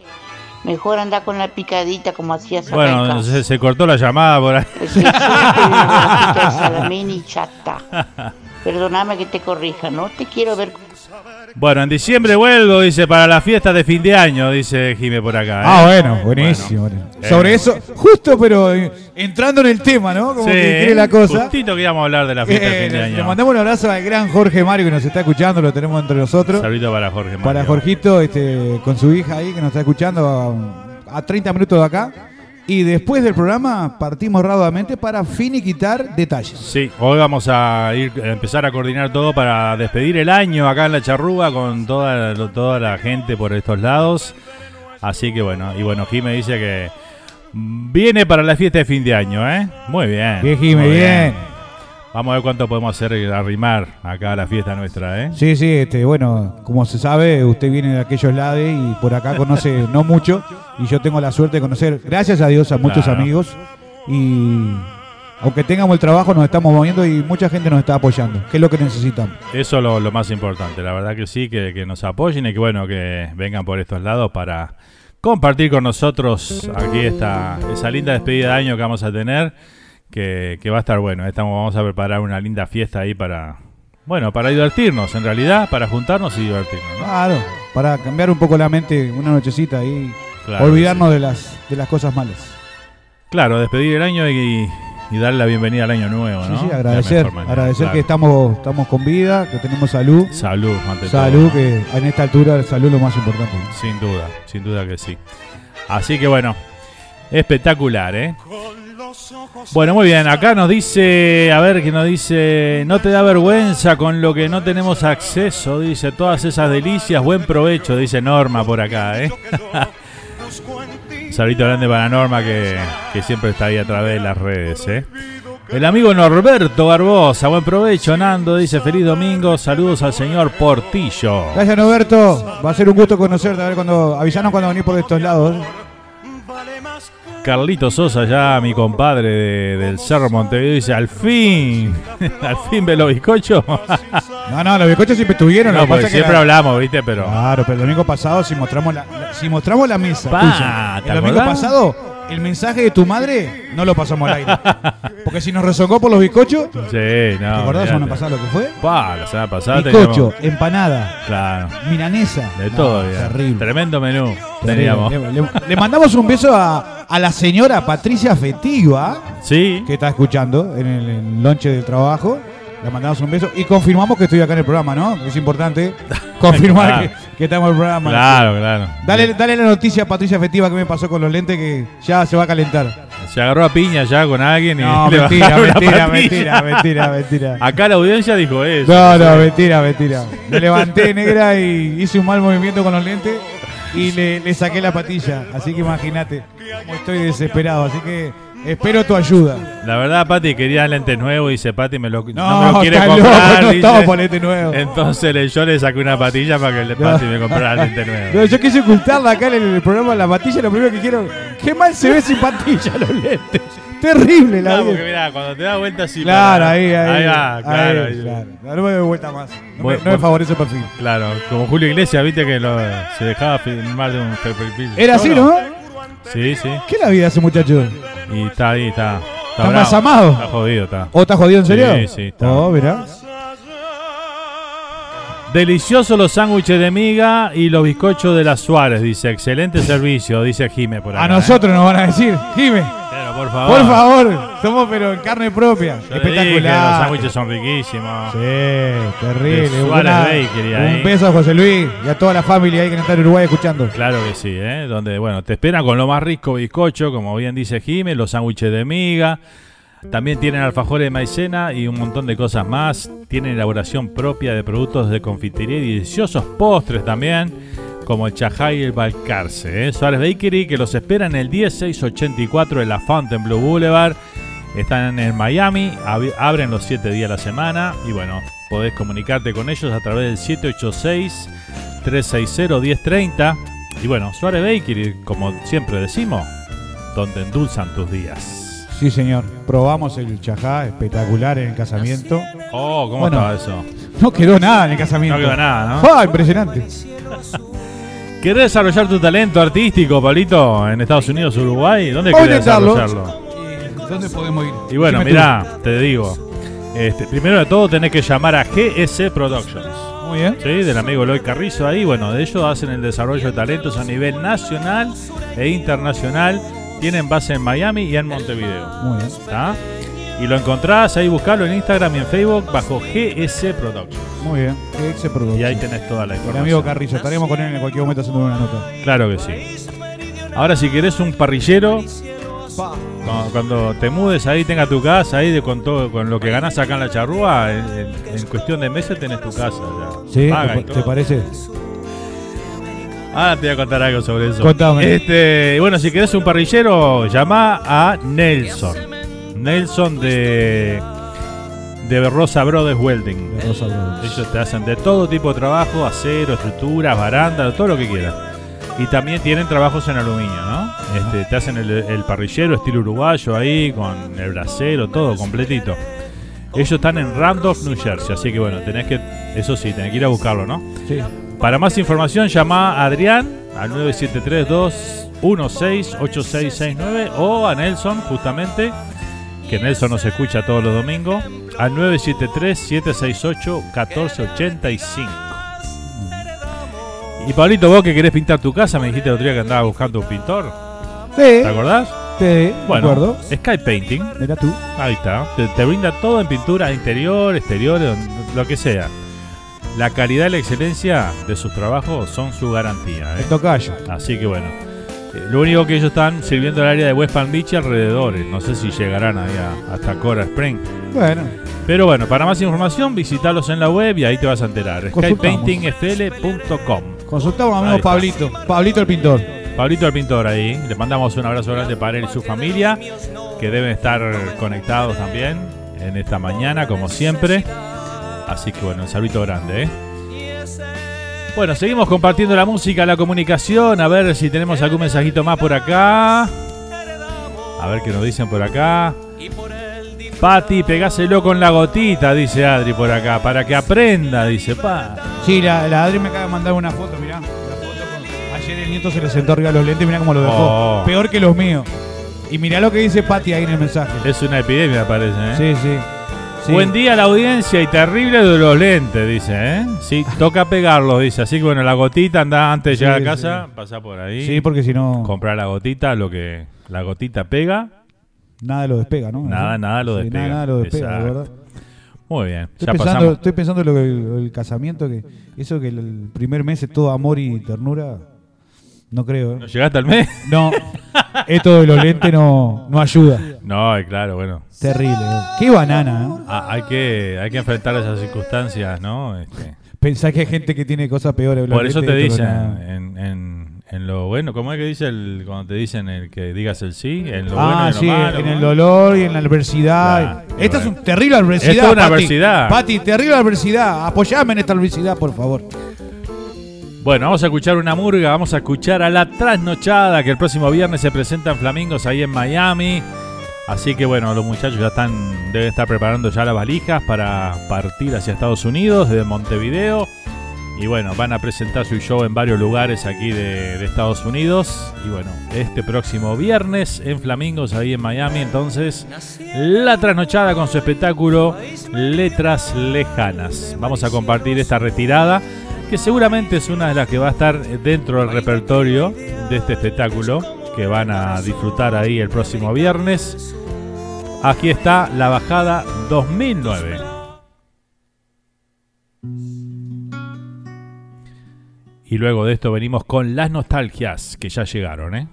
mejor anda con la picadita como hacías Bueno, se, se cortó la llamada por ahí. Está. Perdóname que te corrija, no te quiero ver. Bueno, en diciembre vuelvo, dice, para la fiesta de fin de año, dice Jime por acá. ¿eh? Ah, bueno, buenísimo. bueno. eh. Sobre eso, justo pero eh, entrando en el tema, ¿no? Como Sí, que quiere la cosa. Justito que íbamos a hablar de la fiesta de Eh, fin de le- año. Le mandamos un abrazo al gran Jorge Mario que nos está escuchando, lo tenemos entre nosotros. Saludito para Jorge Mario. Para Jorgito, este, con su hija ahí que nos está escuchando a, a 30 minutos de acá. Y después del programa partimos rápidamente para finiquitar detalles. Sí, hoy vamos a ir a empezar a coordinar todo para despedir el año acá en la charrúa con toda, toda la gente por estos lados. Así que bueno, y bueno, Jime dice que viene para la fiesta de fin de año, ¿eh? Muy bien. Bien, Jime, muy bien. Vamos a ver cuánto podemos hacer arrimar acá a la fiesta nuestra, ¿eh? Sí, sí, este, bueno, como se sabe, usted viene de aquellos lados y por acá conoce no mucho. Y yo tengo la suerte de conocer, gracias a Dios, a muchos Claro. amigos. Y aunque tengamos el trabajo, nos estamos moviendo y mucha gente nos está apoyando, que es lo que necesitamos. Eso es lo, lo más importante, la verdad que sí, que, que nos apoyen y que bueno, que vengan por estos lados para compartir con nosotros aquí esta, esa linda despedida de año que vamos a tener, que, que va a estar bueno. Estamos, vamos a preparar una linda fiesta ahí para, bueno, para divertirnos, en realidad, para juntarnos y divertirnos. ¿no? Claro, para cambiar un poco la mente una nochecita y Claro, olvidarnos de las de las cosas malas. Claro, despedir el año y, y darle la bienvenida al año nuevo, Sí, ¿no? sí, la agradecer, manera, agradecer claro. que estamos estamos con vida, que tenemos salud. Salud, ante Salud, todo. que en esta altura salud es lo más importante. Sin duda, sin duda que sí. Así que bueno, espectacular, ¿eh? Bueno, muy bien, acá nos dice, a ver, que nos dice, no te da vergüenza con lo que no tenemos acceso, dice, todas esas delicias, buen provecho, dice Norma por acá, ¿eh? Saludito grande para Norma que, que siempre está ahí a través de las redes, ¿eh? El amigo Norberto Barbosa, buen provecho, Nando, dice, feliz domingo, saludos al señor Portillo. Gracias, Roberto. Va a ser un gusto conocerte. A ver cuando avisanos cuando venís por estos lados. Carlito Sosa, ya mi compadre de- del Cerro Montevideo, dice, al fin, al fin ve los bizcochos. No, no, los bizcochos siempre estuvieron. No, pasa que siempre la- hablamos, ¿viste? Pero Claro, pero el domingo pasado si mostramos la, la- si mostramos la mesa Pa, tuya, ¿te el domingo acordás? pasado el mensaje de tu madre no lo pasamos al aire. Porque si nos rezongó por los bizcochos, sí, no. ¿te acordás la semana pasada lo que fue? Pa, la semana pasada Bizcocho, teníamos- empanada, Claro, milanesa. de No, todo, ya. Terrible. Tremendo menú terrible. teníamos. Le, le- le mandamos un beso a, a la señora Patricia Fetiva, Sí, que está escuchando en el, en lonche del trabajo. Le mandamos un beso y confirmamos que estoy acá en el programa, ¿no? Es importante confirmar Claro. que, que estamos en el programa. claro, claro. Dale, dale la noticia a Patricia Fetiva que me pasó con los lentes que ya se va a calentar. Se agarró a piña ya con alguien y No, le mentira, mentira, mentira, mentira, mentira. Acá la audiencia dijo eso. No, no, mentira, mentira. Me levanté negra y hice un mal movimiento con los lentes y le, le saqué la patilla. Así que imagínate cómo estoy desesperado. Así que espero tu ayuda. La verdad, Pati quería lentes nuevos dice, Pati me lo, no, No, me lo quiere comprar. loco, no por lente nuevo. Entonces le- yo le saqué una patilla para que el Pati me comprara lente nuevo. No, yo quise ocultarla acá en el programa la patilla. Lo primero que quiero. Qué mal se ve sin patilla los lentes. Terrible la vida. porque mirá, cuando te das vuelta así. Claro, para- ahí, ahí. Ahí va, claro. ahí, ahí. claro. No me doy vuelta más. No, me, favorece el perfil. Claro, como Julio Iglesias, viste que lo- se dejaba filmar de un perfil. Era así, ¿no? Sí, sí. ¿Qué es la vida ese muchacho? Y está ahí, está. ¿Está bravo. más amado? Está jodido, está. ¿O está jodido en serio? Sí, sí, está. Oh, mirá. Deliciosos los sándwiches de miga y los bizcochos de las Suárez, dice. Excelente servicio, dice Jime por acá. A ¿eh? nosotros nos van a decir, Jime. Por favor. Por favor, somos pero en carne propia. Yo le dije que Los Espectacular. sándwiches son riquísimos. Sí, terrible. Una- Bakery un beso a José Luis y a toda la familia ahí que está en Uruguay escuchando. Claro que sí, ¿eh? Donde, bueno, te esperan con lo más rico bizcocho, como bien dice Jime, los sándwiches de miga. También tienen alfajores de maicena y un montón de cosas más. Tienen elaboración propia de productos de confitería y deliciosos postres también, como el chajá y el balcarce. ¿eh? Suárez Bakery, que los espera en el 10684 de la Fontainebleau Boulevard. Están en Miami, ab- abren los 7 días a la semana y bueno, podés comunicarte con ellos a través del 786-360-1030. Y bueno, Suárez Bakery, como siempre decimos, donde endulzan tus días. Sí, señor. Probamos el chajá, espectacular en el casamiento. Oh, ¿cómo Bueno, estaba eso? No quedó nada en el casamiento. No quedó nada, ¿no? ¡Fua! impresionante. ¿Querés desarrollar tu talento artístico, Pablito, en Estados Unidos, Uruguay? ¿Dónde Voy querés intentarlo. desarrollarlo? ¿Dónde podemos ir? Y bueno, Decime mirá, te digo. Este, primero de todo tenés que llamar a GS Productions. Muy bien. Sí, del amigo Eloy Carrizo ahí. Bueno, de ellos hacen el desarrollo de talentos a nivel nacional e internacional. Tienen base en Miami y en Montevideo. Muy bien. ¿Está? Y lo encontrás ahí, buscalo en Instagram y en Facebook bajo GS Productions. Muy bien. Exe Productions. Y ahí tenés toda la El información. amigo Carrillo. Estaremos con él en cualquier momento haciendo una nota. Claro que sí. Ahora, si querés un parrillero, cuando, cuando te mudes ahí, tenga tu casa ahí de con todo, con lo que ganás acá en la charrúa, en, en- en cuestión de meses tenés tu casa ya. ¿Sí? Paga y ¿Te, todo. te parece? Ah, te voy a contar algo sobre eso. Contame. Este, bueno, si querés un parrillero, llama a Nelson. Nelson de de Rosa Brothers Welding. De Rosa Brothers. Ellos te hacen de todo tipo de trabajo, acero, estructuras, barandas, todo lo que quieras. Y también tienen trabajos en aluminio, ¿no? Este, te hacen el, el parrillero estilo uruguayo ahí, con el brasero, todo completito. Ellos están en Randolph, New Jersey, así que bueno, tenés que, eso sí, tenés que ir a buscarlo, ¿no? Sí. Para más información, llama a Adrián al 973-216-8669 o a Nelson, justamente, que Nelson nos escucha todos los domingos, al 973-768-1485. Y Pablito, vos que querés pintar tu casa, me dijiste el otro día que andabas buscando un pintor. Sí. ¿Te acordás? Sí, de Bueno, acuerdo. Sky Painting. Mira tú. Ahí está. Te, te brinda todo en pintura interior, exterior, lo que sea. La calidad y la excelencia de sus trabajos son su garantía. ¿eh? El tocayo. Así que bueno. Eh, Lo único que ellos están sirviendo el área de West Palm Beach y alrededores. No sé si llegarán ahí a- hasta Coral Spring. Bueno. Pero bueno, para más información, visitalos en la web y ahí te vas a enterar. Skypaintingfl.com. Consultamos a amigo. Pablito. Pablito el pintor. Pablito el pintor ahí. Le mandamos un abrazo grande para él y su familia, que deben estar conectados también en esta mañana, como siempre. Así que bueno, un saludito grande, ¿eh? Bueno, seguimos compartiendo la música, la comunicación. A ver si tenemos algún mensajito más por acá. A ver qué nos dicen por acá. Pati, pegáselo con la gotita, dice Adri por acá, para que aprenda, dice pa. Sí, la, la Adri me acaba de mandar una foto, mirá. La foto con- Ayer el nieto se le sentó arriba de los lentes, mirá cómo lo dejó. Oh. Peor que los míos. Y mirá lo que dice Pati ahí en el mensaje. Es una epidemia, parece, ¿eh? Sí, sí. Sí. Buen día a la audiencia y terrible de los lentes, dice, ¿eh? Sí, toca pegarlos, dice. Así que bueno, la gotita anda antes de llegar a casa, pasa por ahí. Sí, porque si no, Comprar la gotita, lo que la gotita pega, nada lo despega, ¿no? nada, nada lo despega. Nada, nada lo despega, de Exacto. verdad. Muy bien, Estoy ya pensando, pasamos. estoy pensando en lo que el, el casamiento, que eso que el, el primer mes es todo amor y ternura. No creo. ¿eh? ¿No llegaste al mes? No, esto de los lentes no, no ayuda. No, claro, bueno. Terrible. Qué banana, ¿eh? Ah, hay, que, hay que enfrentar esas circunstancias, ¿no? Este, Pensá que hay gente que tiene cosas peores. por eso te dicen, en, en, en lo bueno, ¿cómo es que dice el, cuando te dicen el que digas el sí? En lo Ah, bueno y en sí, lo malo. en el dolor y en la adversidad. Claro, Esta es una terrible adversidad. Esto es una Pati. adversidad. Pati, terrible adversidad. Apoyame en esta adversidad, por favor. Bueno, vamos a escuchar una murga, vamos a escuchar a La Trasnochada, que el próximo viernes se presenta en Flamingos ahí en Miami. Así que bueno, los muchachos ya están, deben estar preparando ya las valijas para partir hacia Estados Unidos, desde Montevideo. Y bueno, van a presentar su show en varios lugares aquí de, de Estados Unidos. Y bueno, este próximo viernes en Flamingos, ahí en Miami. Entonces, La Trasnochada con su espectáculo Letras Lejanas. Vamos a compartir esta retirada, que seguramente es una de las que va a estar dentro del repertorio de este espectáculo, que van a disfrutar ahí el próximo viernes. Aquí está la bajada 2009. Y luego de esto venimos con las nostalgias que ya llegaron, ¿eh?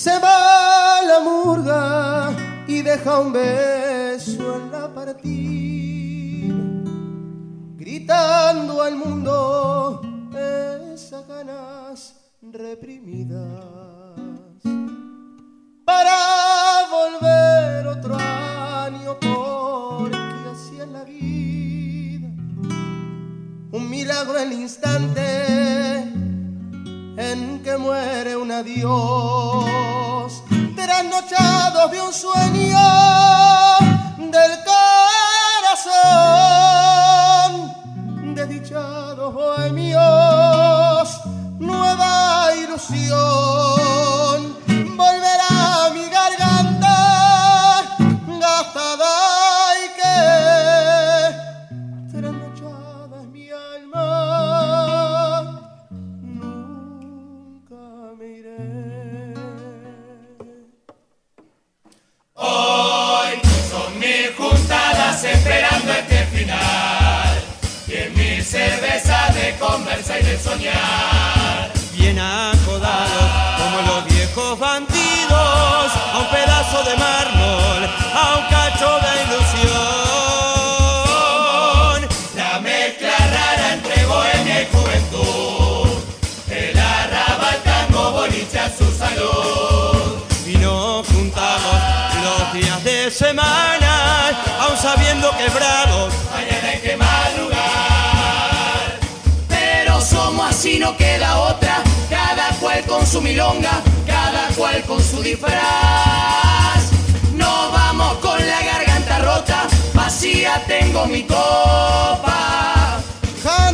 Se va la murga y deja un beso en la partida, gritando al mundo esas ganas reprimidas para volver otro año porque así es la vida. Un milagro hago el instante en que muere un adiós. Trasnochados de un sueño del corazón, desdichados bohemios, nueva ilusión. Volverá este final. Diez mil cervezas de conversa y de soñar. bien acodados como los viejos bandidos a un pedazo de mármol, sabiendo quebrados. Mañana hay que madrugar. Pero somos así, no queda otra. Cada cual con su milonga, cada cual con su disfraz. No vamos con la garganta rota, vacía tengo mi copa. Ja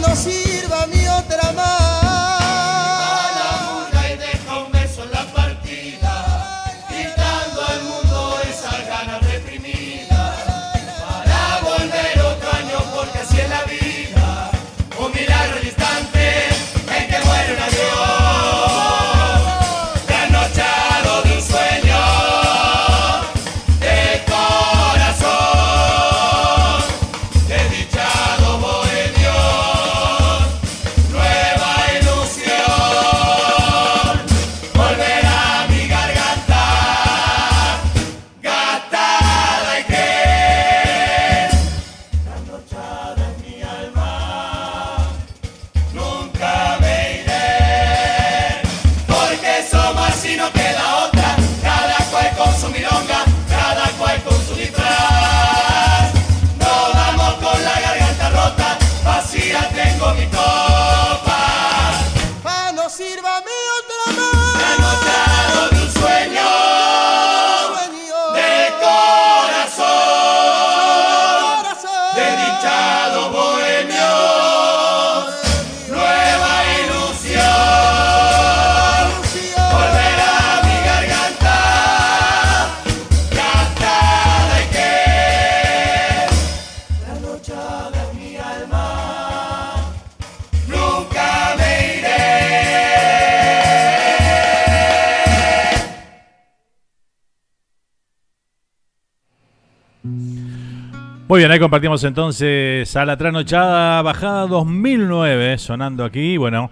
Muy bien, ahí compartimos entonces a la trasnochada bajada 2009 sonando aquí. Bueno,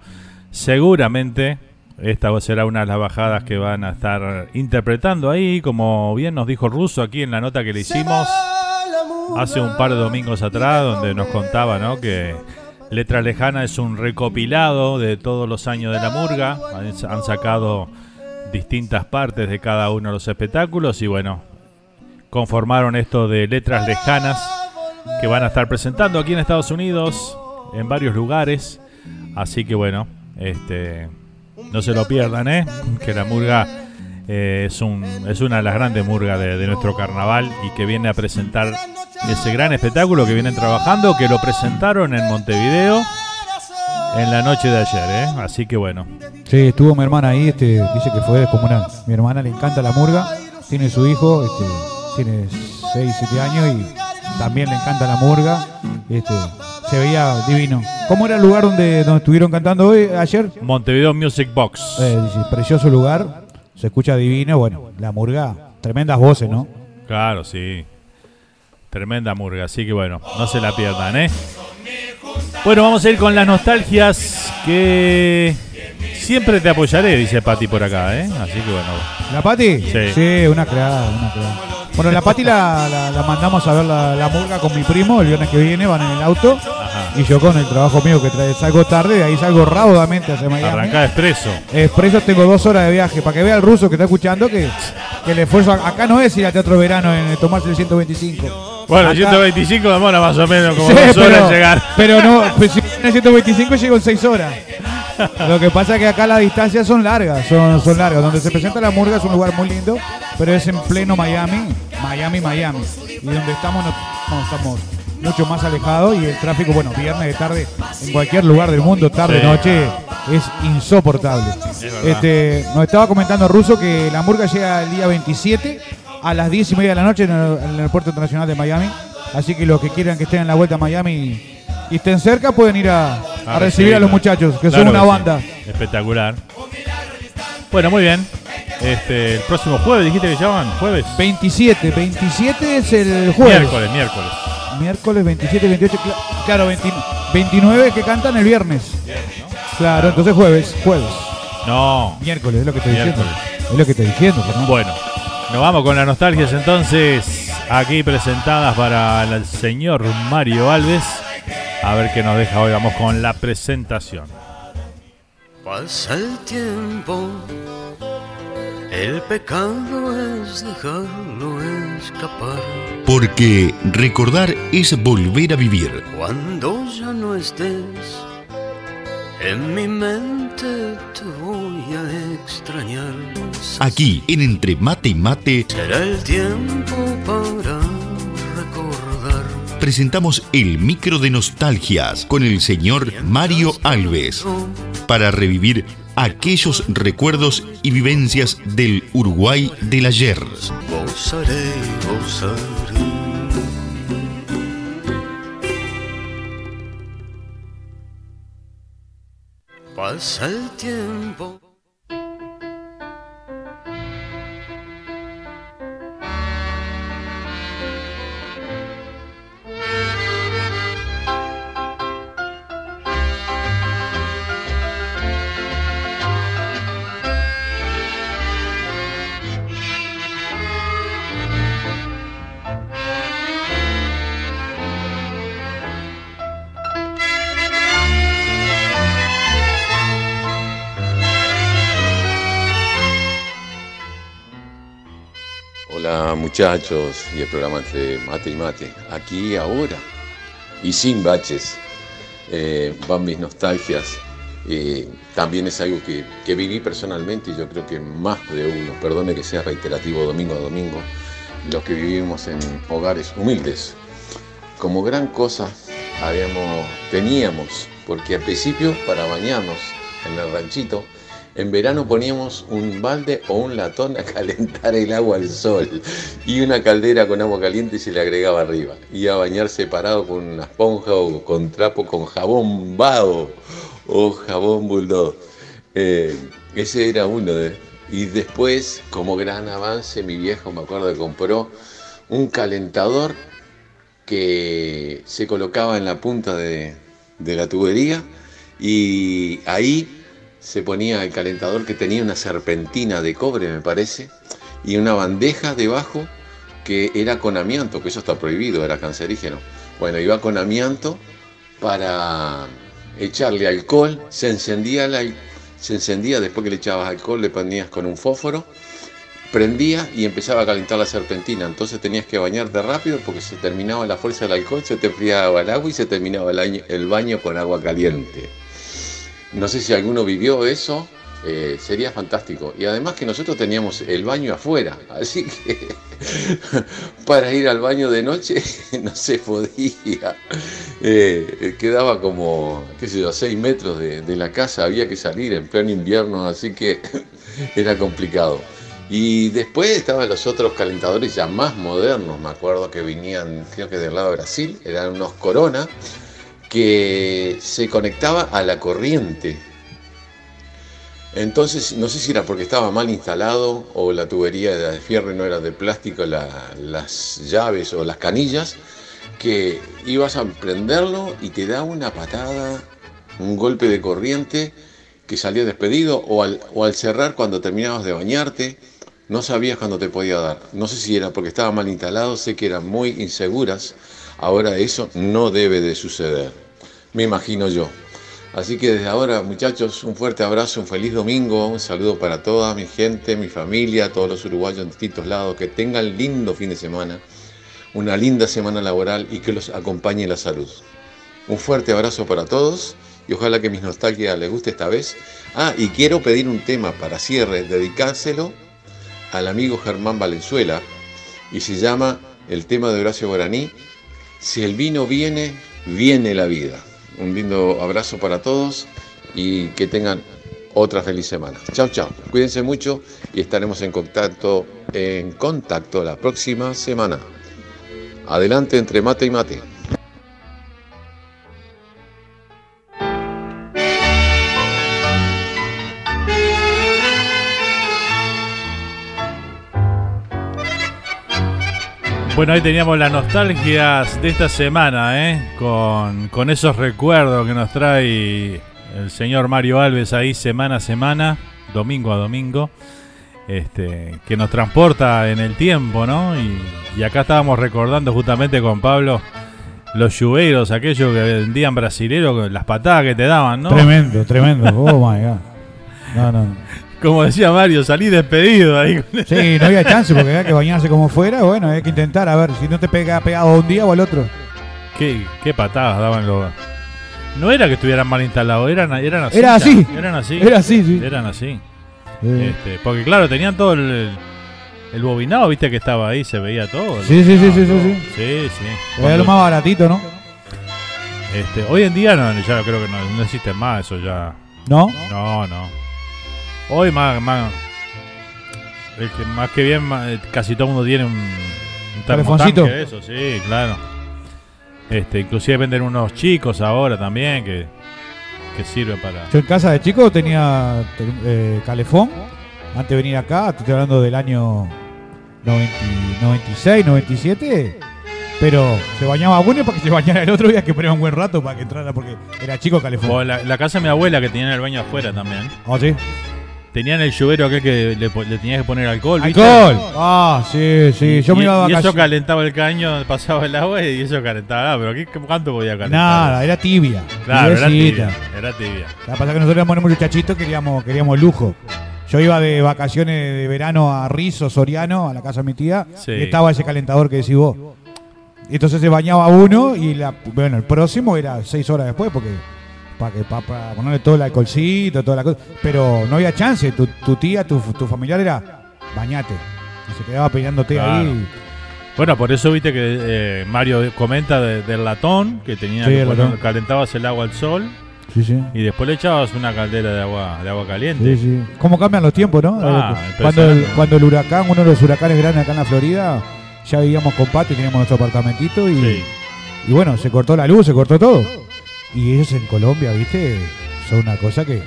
seguramente esta será una de las bajadas que van a estar interpretando ahí, como bien nos dijo Russo aquí en la nota que le hicimos hace un par de domingos atrás, donde nos contaba ¿no? que Letra Lejana es un recopilado de todos los años de la murga. Han sacado distintas partes de cada uno de los espectáculos y bueno, conformaron esto de letras lejanas que van a estar presentando aquí en Estados Unidos en varios lugares. Así que bueno, este no se lo pierdan, ¿eh? Que la murga eh, es, un, es una de las grandes murgas de, nuestro carnaval y que viene a presentar ese gran espectáculo que vienen trabajando, que lo presentaron en Montevideo en la noche de ayer, ¿eh? Así que bueno. Sí, estuvo mi hermana ahí, este, dice que fue descomunal. Mi hermana le encanta la murga, tiene su hijo, este, tiene 6, 7 años y también le encanta la murga. Este, se veía divino. ¿Cómo era el lugar donde, donde estuvieron cantando hoy, ayer? Montevideo Music Box. Eh, precioso lugar, se escucha divino. Bueno, la murga, tremendas voces, ¿no? Claro, sí. Tremenda murga, así que bueno, no se la pierdan, ¿eh? Bueno, vamos a ir con las nostalgias que siempre te apoyaré, dice Pati por acá, ¿eh? Así que bueno. ¿La Pati? Sí. una creada, una creada. Bueno, la Pati la, la- la mandamos a ver la, la murga con mi primo el viernes que viene, van en el auto. Y yo con el trabajo mío que trae, salgo tarde, de ahí salgo raudamente hacia Miami. Arrancá expreso. Expreso tengo dos horas de viaje para que vea el ruso que está escuchando que, que el esfuerzo acá no es ir al Teatro Verano en tomarse el 125. Bueno, Acá- 125 demora más o menos como Sí, dos horas pero, llegar. pero no, pues si en 125 llego en 6 horas. Lo que pasa es que acá las distancias son largas, son, son largas. Donde se presenta la murga es un lugar muy lindo, pero es en pleno Miami, Miami, Miami. Y donde estamos no, no, estamos mucho más alejados y el tráfico, bueno, viernes de tarde en cualquier lugar del mundo, tarde, Sí. noche, es insoportable. verdad. Este, nos estaba comentando Russo que la murga llega el día 27 a las 10 y media de la noche en el, en el aeropuerto internacional de Miami. Así que los que quieran que estén en la vuelta a Miami y estén cerca pueden ir a, a recibir a los muchachos, que son una banda. Espectacular. Bueno, muy bien. Este, el próximo jueves dijiste que llaman, jueves. 27, 27 es el jueves. Miércoles, miércoles. Miércoles 27, 28, cla- claro, 20 29 que cantan el viernes. Claro, entonces jueves, jueves. No. Miércoles, es lo que estoy Miércoles. diciendo. Es lo que estoy diciendo, Fernando. Bueno, nos vamos con las nostalgias entonces, aquí presentadas para el señor Mario Alves. A ver qué nos deja hoy, vamos con la presentación. Pasa el tiempo, el pecado es dejarlo escapar. Porque recordar es volver a vivir. Cuando ya no estés, en mi mente te voy a extrañar. Aquí, en Entre Mate y Mate, Será el tiempo para. Presentamos el micro de nostalgias con el señor Mario Alves para revivir aquellos recuerdos y vivencias del Uruguay del ayer. Pasa el tiempo. Muchachos y el programa entre mate y mate. Aquí ahora y sin baches eh, van mis nostalgias. Eh, también es algo que, que viví personalmente y yo creo que más de uno, perdone que sea reiterativo domingo a domingo, los que vivimos en hogares humildes. Como gran cosa habíamos, teníamos, porque al principio para bañarnos en el ranchito, en verano poníamos un balde o un latón a calentar el agua al sol y una caldera con agua caliente y se le agregaba arriba. Y a bañar separado con una esponja o con trapo con jabón bao o jabón bulldog. Eh, ese era uno de... Y después, como gran avance, mi viejo me acuerdo que compró un calentador que se colocaba en la punta de, de la tubería y ahí se ponía el calentador que tenía una serpentina de cobre, me parece, y una bandeja debajo que era con amianto, que eso está prohibido, era cancerígeno. Bueno, iba con amianto para echarle alcohol, se encendía, la- se encendía después que le echabas alcohol, le ponías con un fósforo, prendía y empezaba a calentar la serpentina. Entonces tenías que bañarte rápido porque se terminaba la fuerza del alcohol, se te enfriaba el agua y se terminaba el, año- el baño con agua caliente. No sé si alguno vivió eso, eh, sería fantástico. Y además que nosotros teníamos el baño afuera, así que para ir al baño de noche no se podía. Eh, quedaba como, qué sé yo, a 6 metros de, de la casa, había que salir en pleno invierno, así que era complicado. Y después estaban los otros calentadores ya más modernos, me acuerdo que venían, creo que del lado de Brasil, eran unos Corona, que se conectaba a la corriente. Entonces, no sé si era porque estaba mal instalado o la tubería de fierro no era de plástico, la- las llaves o las canillas, que ibas a prenderlo y te daba una patada, un golpe de corriente que salía despedido o al, o al cerrar cuando terminabas de bañarte, no sabías cuándo te podía dar. No sé si era porque estaba mal instalado, sé que eran muy inseguras. Ahora eso no debe de suceder, me imagino yo. Así que desde ahora, muchachos, un fuerte abrazo, un feliz domingo, un saludo para toda mi gente, mi familia, todos los uruguayos en distintos lados, que tengan lindo fin de semana. una linda semana laboral y que los acompañe la salud. Un fuerte abrazo para todos y ojalá que mis nostalgias les guste esta vez. Ah, y quiero pedir un tema para cierre, dedicárselo al amigo Germán Valenzuela y se llama el tema de Horacio Guaraní, Si el vino viene, viene la vida. Un lindo abrazo para todos y que tengan otra feliz semana. Chao, chao. Cuídense mucho y estaremos en contacto, en contacto la próxima semana. Adelante entre mate y mate. Bueno, ahí teníamos las nostalgias de esta semana, ¿eh? Con, con esos recuerdos que nos trae el señor Mario Alves ahí semana a semana, domingo a domingo, este, que nos transporta en el tiempo, ¿no? Y, acá estábamos recordando justamente con Pablo los chubeiros, aquellos que vendían brasileros, las patadas que te daban, ¿no? Tremendo, tremendo. Oh my god. No, no. Como decía Mario, salí despedido ahí. Sí, no había chance porque había que bañarse como fuera. Bueno, había que intentar a ver si no te pega pegado un día o al otro. ¿Qué, qué patadas daban los. No era que estuvieran mal instalados, eran, eran así. Era así. Eran así. Era así, sí. Eran así. Sí. Este, porque claro, tenían todo el, el, bobinado, viste que estaba ahí, se veía todo. Sí, sí, sí, sí, todo. sí, Sí, sí. Era lo más baratito, ¿no? este, hoy en día no, ya creo que no, no existe más eso ya. ¿No? No, no. Hoy más, más, el que, más que bien, más- eh, casi todo el mundo tiene un, un Telefoncito. eso, sí, claro. Este, inclusive venden unos chicos ahora también que, que sirven para. Yo en casa de chico tenía te- eh, calefón. Antes de venir acá, estoy hablando del año 90 96, 97. Pero se bañaba uno para que se bañara el otro había que poner un buen rato para que entrara porque era chico calefón. O la, la casa de mi abuela que tenía el baño afuera también. ¿Ah, sí? Tenían el lluvero aquel que le, tenías que poner alcohol. ¿viste? ¡Alcohol! Ah, sí, sí. Yo y, me iba de y eso vacaciones. calentaba el caño, pasaba el agua y eso calentaba. Ah, pero ¿qué, ¿cuánto podía calentar? Nada, era tibia. Claro, era tibia. Era tibia. Que pasa que nosotros éramos muchachitos, queríamos, queríamos lujo. Yo iba de vacaciones de verano a Rizo, Soriano, a la casa de mi tía, Sí. y estaba ese calentador que decís vos. Y entonces se bañaba uno y la, bueno, el próximo era seis horas después porque para que para ponerle todo el alcoholcito, toda la cosa. Pero no había chance, tu, tu tía, tu, tu familiar era bañate. Y se quedaba peleándote Claro. ahí. Bueno, por eso viste que eh, Mario comenta de- del latón, que tenía Sí, que el poner- latón. calentabas el agua al sol Sí, sí. y después le echabas una caldera de agua, de agua caliente. Sí, sí. ¿Cómo cambian los tiempos, no? Ah, cuando, el, cuando el huracán, uno de los huracanes grandes acá en la Florida, ya vivíamos con patio, teníamos nuestro apartamentito y, y bueno, se cortó la luz, se cortó todo. Y ellos en Colombia, viste, son una cosa que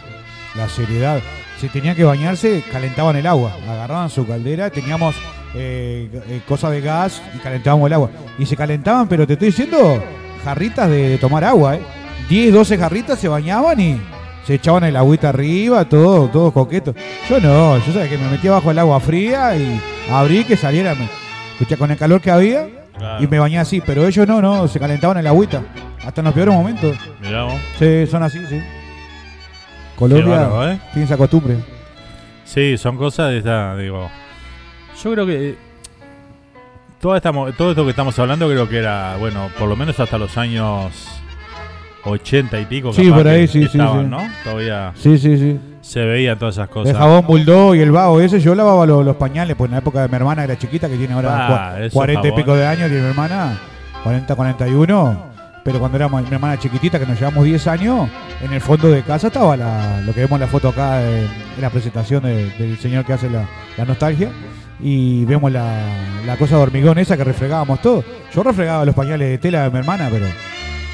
la seriedad. Si tenían que bañarse, calentaban el agua, agarraban su caldera, teníamos eh, eh, cosas de gas y calentábamos el agua. Y se calentaban, pero te estoy diciendo, jarritas de, tomar agua, ¿eh? 10, 12 jarritas se bañaban y se echaban el agüita arriba, todo, todo coqueto. Yo no, yo sabía que me metía bajo el agua fría y abrí que saliera, escucha, con el calor que había Claro. y me bañé así, pero ellos no, no, se calentaban el agüita, hasta en los peores momentos. Mirá vos. Sí, son así, sí. Colombia bárbaro, ¿eh? tiene esa costumbre. Sí, son cosas de esta, digo. Yo creo que eh, toda esta todo esto que estamos hablando creo que era, bueno, por lo menos hasta los años 80 y pico. Sí, por ahí, que sí, sí. ¿no? Todavía Sí, sí, sí. Se veían todas esas cosas. El jabón bulldog y el vago ese, yo lavaba los, los pañales, pues en la época de mi hermana que era chiquita, que tiene ahora Ah, cua- esos 40 y pico de años, tiene mi hermana, 40, 41. Pero cuando éramos mi hermana chiquitita, que nos llevamos 10 años, en el fondo de casa estaba la- lo que vemos en la foto acá en, en la presentación de- del señor que hace la, la nostalgia. Y vemos la, la cosa de hormigón esa que refregábamos todo. Yo refregaba los pañales de tela de mi hermana, pero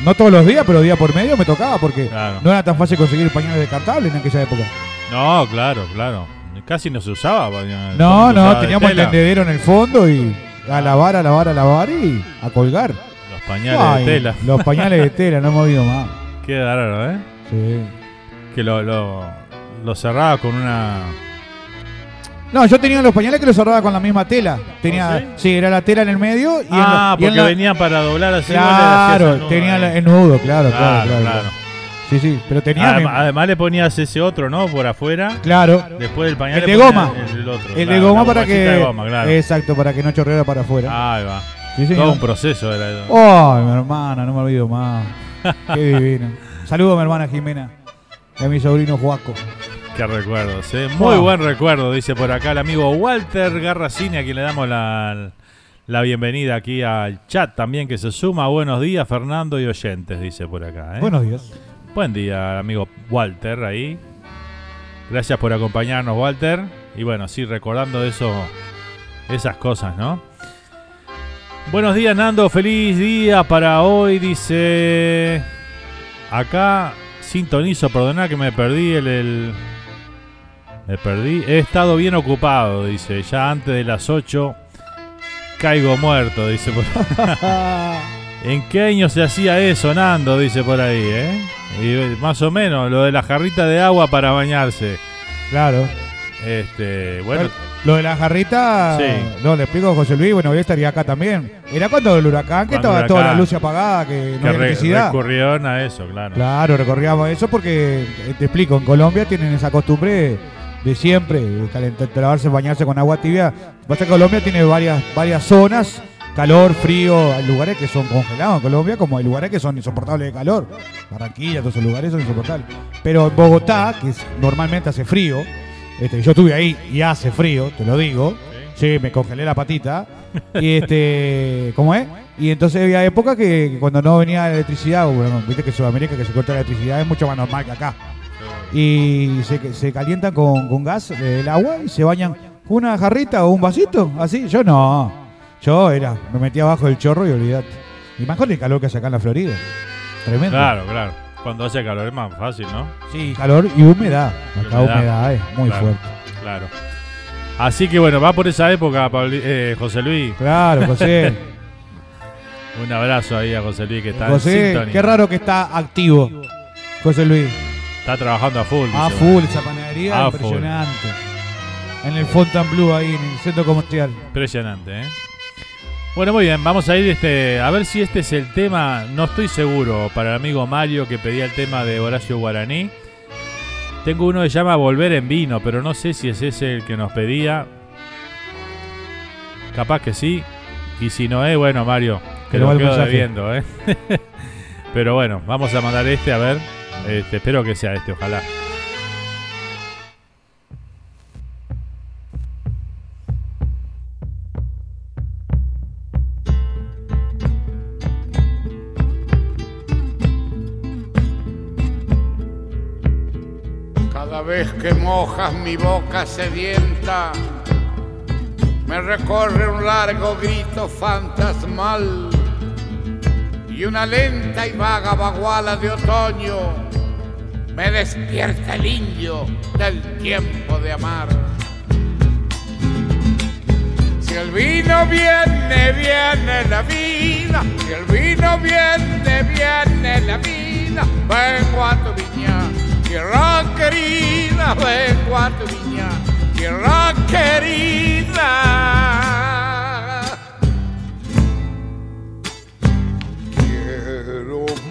no todos los días, pero día por medio me tocaba porque Claro. no era tan fácil conseguir pañales descartables en aquella época. No, claro, claro. Casi no se usaba. baña- No, no, usaba teníamos el tendedero en el fondo y a lavar, a lavar, a lavar y a colgar. Los pañales Ay, de tela. Los pañales de tela, no hemos oído más. Qué raro, ¿eh? Sí. Que lo, lo, lo cerraba con una. No, yo tenía los pañales que los cerraba con la misma tela. Tenía, ¿Oh, sí? sí? era la tela en el medio y en ah, la- y en porque la- venían para doblar así. Claro, nudo tenía el nudo, claro, claro, Claro, claro. claro. Sí, sí, pero tenía Adem- además, le ponías ese otro, ¿no? Por afuera. Claro. Después del pañal el de goma. El, el otro. El de goma para que de goma, claro. Exacto, para que no chorreara para afuera. Ahí va. Sí. Todo un proceso era eso. Ay, mi hermana, no me olvido más. Qué divino. Saludos a mi hermana Jimena y a mi sobrino Joaco. Qué recuerdos, ¿eh? Muy Wow. buen recuerdo, dice por acá el amigo Walter Garracini, a quien le damos la, la bienvenida aquí al chat también que se suma. Buenos días, Fernando y oyentes, dice por acá. ¿eh? Buenos días. Buen día, amigo Walter, ahí. Gracias por acompañarnos, Walter. Y bueno, sí, recordando eso, esas cosas, ¿no? Buenos días, Nando. Feliz día para hoy, dice. Acá sintonizo, perdoná que me perdí el, el- Me perdí. He estado bien ocupado, dice. Ya antes de las 8 caigo muerto, dice por ¿En qué año se hacía eso, Nando? Dice por ahí, ¿eh? Y más o menos, lo de la jarrita de agua para bañarse. Claro. Este, bueno, Lo de la jarrita, Sí. no, le explico a José Luis, bueno, yo estaría acá también. Era cuando el huracán, que Cuando estaba toda la luz apagada, que no que había electricidad. recurrieron a eso, claro. Claro, recorríamos eso porque, eh, te explico, en Colombia tienen esa costumbre de siempre, de calentar, de lavarse, bañarse con agua tibia. Pasa que Colombia tiene varias, varias zonas, calor, frío, hay lugares que son congelados en Colombia, como hay lugares que son insoportables de calor. Barranquilla, todos esos lugares son insoportables. Pero en Bogotá, que normalmente hace frío, este, yo estuve ahí y hace frío, te lo digo. Sí, me congelé la patita. Y este, ¿cómo es? Y entonces había época que, que cuando no venía la electricidad, bueno, viste que en Sudamérica que se corta la electricidad es mucho más normal que acá. Y se, se calientan con, con gas el agua y se bañan con una jarrita o un vasito, así. Yo no. Yo era, me metía abajo del chorro y olvidate. Y más con el calor que hace acá en la Florida. Tremendo. Claro, claro. Cuando hace calor es más fácil, ¿no? Sí, calor y humedad. Acá humedad, es muy Claro, fuerte. Claro. Así que bueno, va por esa época, eh, José Luis. Claro, José. Un abrazo ahí a José Luis que está en José, sintonía. qué raro que está activo. José Luis. Está trabajando a full. A full, esa panadería A full. impresionante. En el Fontainebleau ahí, en el centro comercial. Impresionante, ¿eh? Bueno, muy bien, vamos a ir este, a ver si este es el tema, no estoy seguro, para el amigo Mario que pedía el tema de Horacio Guaraní. Tengo uno que se llama Volver en Vino, pero no sé si es ese el que nos pedía. Capaz que sí. Y si no es, bueno, Mario, que lo quedo debiendo, ¿eh? pero bueno, vamos a mandar este, a ver. Este, espero que sea este, ojalá. Cada vez que mojas mi boca sedienta, me recorre un largo grito fantasmal y una lenta y vaga baguala de otoño me despierta el indio del tiempo de amar. Si el vino viene, viene la vida. Si el vino viene, viene la vida. Vengo a tu viña, tierra querida. Vengo a tu viña, tierra querida.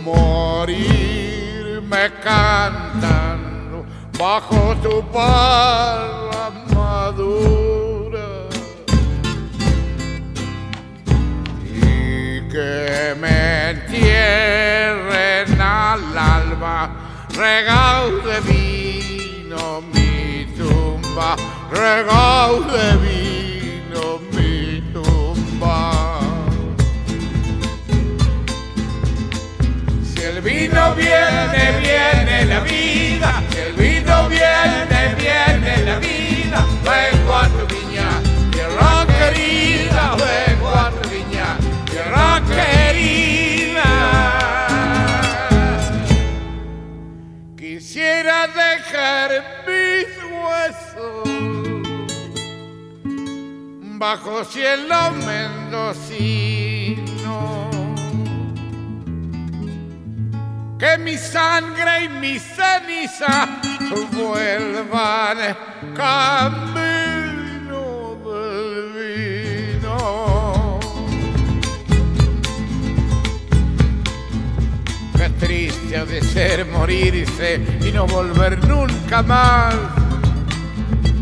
Morir, me cantan bajo tu palma madura. y que me entierren al alba, regao de vino mi tumba, regao de vino vino viene, viene la vida, el vino viene, viene la vida, vengo a tu viña, tierra querida, vengo a tu viña, tierra querida. Quisiera dejar mis huesos bajo cielo mendocino que mi sangre y mi ceniza vuelvan camino del vino. Qué triste ha de ser morirse y no volver nunca más.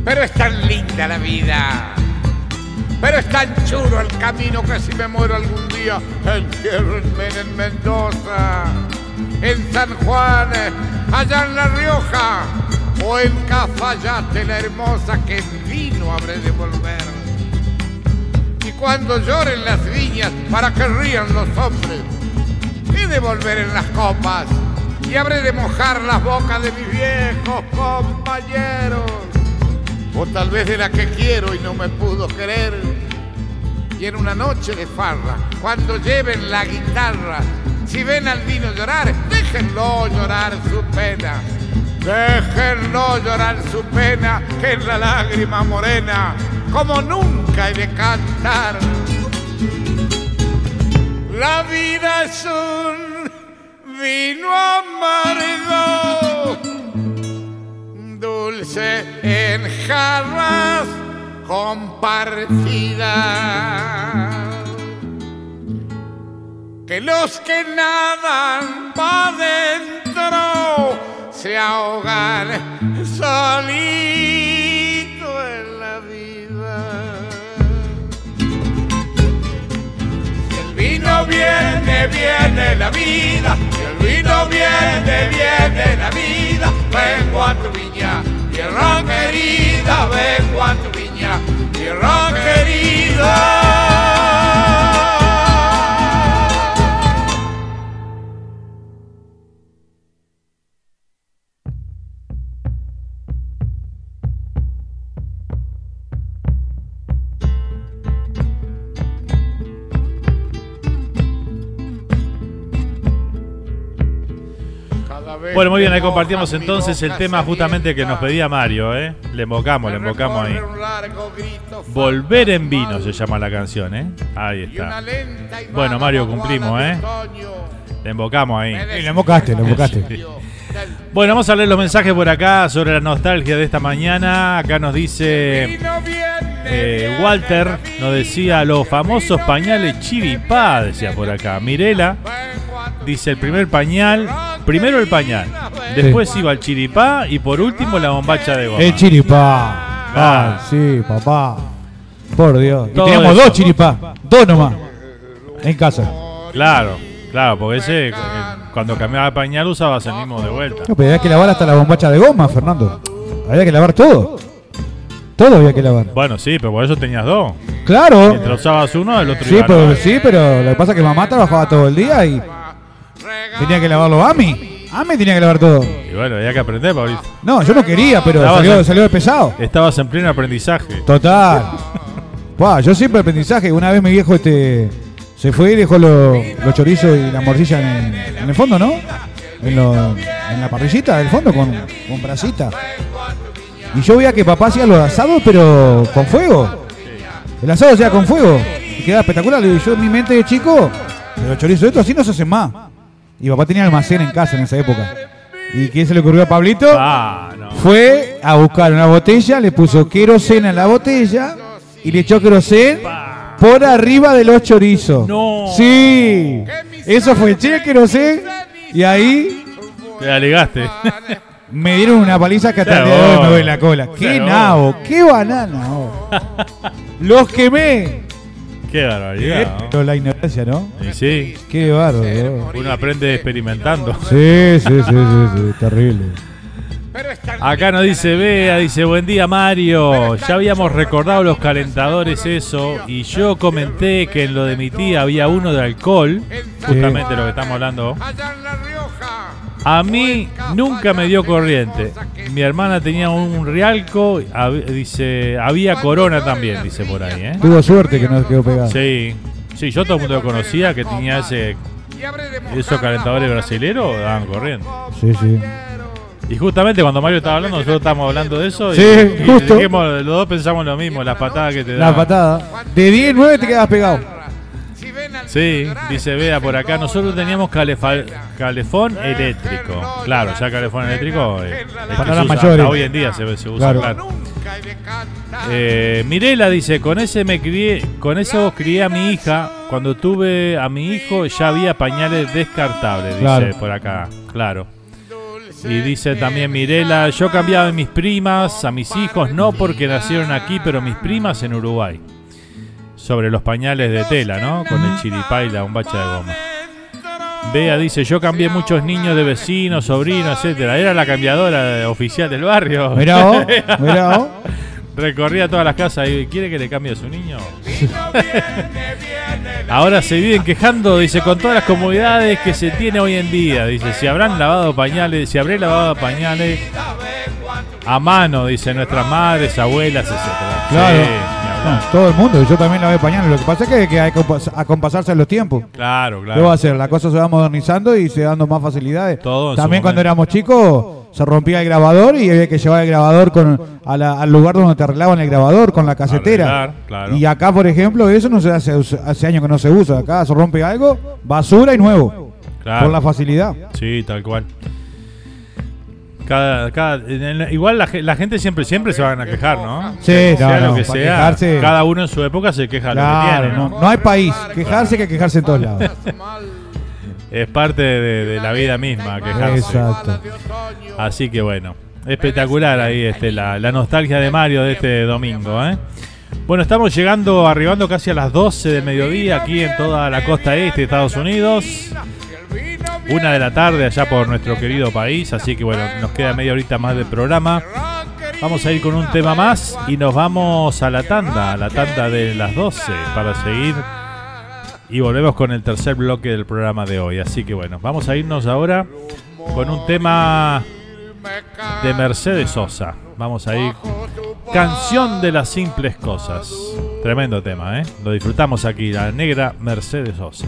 Pero es tan linda la vida Pero es tan chulo el camino que si me muero algún día, entiérrenme en Mendoza, en San Juan, allá en La Rioja, o en Cafayate la hermosa que en vino habré de volver. Y cuando lloren las viñas para que rían los hombres, he de volver en las copas y habré de mojar las bocas de mis viejos compañeros. O tal vez de la que quiero y no me pudo querer. Y en una noche de farra, cuando lleven la guitarra, si ven al vino llorar, déjenlo llorar su pena. Déjenlo llorar su pena, que es la lágrima morena, como nunca he de cantar. La vida es un vino amargo, dulce en jarras compartidas. Que los que nadan pa' dentro se ahogan solito en la vida. Si el vino viene, viene la vida. Si el vino viene, viene la vida. Vengo a tu viña, tierra querida. Vengo a tu viña, tierra querida. Bueno, muy bien, ahí compartimos entonces el tema justamente que nos pedía Mario, ¿eh? Le invocamos, le invocamos ahí. Volver en vino se llama la canción, ¿eh? Ahí está. Bueno, Mario, cumplimos, ¿eh? Le invocamos ahí. Sí, le invocaste, le invocaste. Sí. Bueno, vamos a leer los mensajes por acá sobre la nostalgia de esta mañana. Acá nos dice eh, Walter, nos decía los famosos pañales chiripá, decía por acá. Mirela dice el primer pañal, primero el pañal, después iba el chiripá y por último la bombacha de goma. El chiripá. Ah. Ah, sí, papá. Por Dios. Y Todo teníamos eso. dos chiripá. Dos nomás. En casa. Claro, claro, porque ese eh, cuando cambiaba el pañal usabas el mismo de vuelta. No, pero había que lavar hasta la bombacha de goma, Fernando. Había que lavar todo. Todo había que lavar. Bueno, sí, pero por eso tenías dos. Claro. Mientras usabas uno, el otro Sí, iba pero, sí, pero lo que pasa es que mamá trabajaba todo el día y tenía que lavarlo a mí. A mí tenía que lavar todo. Y bueno, había que aprender, Pablito. No, yo no quería, pero Estabas salió, en- salió de pesado. Estabas en pleno aprendizaje. Total. Buah, yo siempre aprendizaje. Una vez mi viejo este se fue y dejó los, los chorizos y la morcilla en el, en el fondo, ¿no? En, lo- en la parrillita del fondo con, con brasita. Y yo veía que papá hacía los asados, pero con fuego. El asado hacía con fuego. Y quedaba espectacular. Y yo en mi mente de chico, los chorizos estos así no se hacen más. Y papá tenía almacén en casa en esa época. ¿Y qué se le ocurrió a Pablito? Ah, no. Fue a buscar una botella, le puso querosena en la botella y le echó querosén por arriba de los chorizos. No. Sí. Eso fue, che, querosén. Y ahí Te alegaste. me dieron una paliza que hasta el día de hoy me duele la cola. Qué nabo, qué banana. oh. Los quemé. Qué barbaridad. ¿no? Pero la ignorancia, ¿no? Y sí, Qué bárbaro. uno aprende experimentando. Sí, sí, sí, sí, sí, terrible. Acá nos dice Bea, dice buen día Mario, ya habíamos recordado los calentadores eso y yo comenté que en lo de mi tía había uno de alcohol, justamente lo que estamos hablando. A mí nunca me dio corriente. Mi hermana tenía un rialco, hab- dice, había corona también, dice por ahí, ¿eh? Tuvo suerte que no quedó pegado. Sí, sí, yo todo el mundo lo conocía que tenía ese esos calentadores brasileros daban corriente. Sí, sí. Y justamente cuando Mario estaba hablando, nosotros estábamos hablando de eso. y- Sí, y, justo. dijimos, los dos pensamos lo mismo, las patadas que te La daban. patada. De 10 9 te quedas pegado. Sí, dice Bea por acá, nosotros teníamos calefa- calefón eléctrico. Claro, ya calefón eléctrico eh, es que Para se las usa, mayores. hasta hoy en día se, se usa, Claro. claro. Eh, Mirela dice, con ese me crié, con eso crié a mi hija. Cuando tuve a mi hijo ya había pañales descartables, dice Claro. por acá, claro. Y dice también Mirela, yo cambiaba a mis primas, a mis hijos, no porque nacieron aquí, pero mis primas en Uruguay. Sobre los pañales de tela, ¿no? Con el chiripá y la bombacha de goma. Bea dice, yo cambié muchos niños de vecinos, sobrinos, etcétera. Era la cambiadora oficial del barrio. Mirá vos, mirá vos. Recorría todas las casas y ¿quiere que le cambie a su niño? Ahora se viven quejando, dice, con todas las comodidades que se tiene hoy en día. Dice, si habrán lavado pañales, si habré lavado pañales a mano, dice, nuestras madres, abuelas, etcétera. Claro. Sí. No, todo el mundo, yo también lavé pañales. Lo que pasa es que, que hay que compas- acompasarse a los tiempos. Claro, claro. ¿Qué va a hacer? La cosa se va modernizando y se dando más facilidades. Todo También cuando éramos chicos se rompía el grabador y había que llevar el grabador con, a la- al lugar donde te arreglaban el grabador con la casetera. Arreglar, claro. Y acá, por ejemplo, eso no se hace hace años que no se usa. Acá se rompe algo, basura y nuevo. Claro. Por la facilidad. Sí, tal cual. Cada, cada, igual la, la gente siempre siempre se van a quejar, ¿no? Sí, sea no, lo que sea. quejarse- Cada uno en su época se queja lo que Claro, tiene, ¿no? no, hay país. Quejarse que quejarse en todos lados. Es parte de, de la vida misma quejarse. Exacto. Así que bueno, espectacular ahí este, la, la nostalgia de Mario de este domingo. ¿eh? Bueno, estamos llegando, arribando casi a las 12 del mediodía aquí en toda la costa este de Estados Unidos. Una de la tarde allá por nuestro querido país, así que bueno, nos queda media horita más de programa. Vamos a ir con un tema más y nos vamos a la tanda, a la tanda de las 12 para seguir y volvemos con el tercer bloque del programa de hoy. Así que bueno, vamos a irnos ahora con un tema de Mercedes Sosa. Vamos a ir. Canción de las simples cosas. Tremendo tema, ¿eh? Lo disfrutamos aquí, la negra Mercedes Sosa.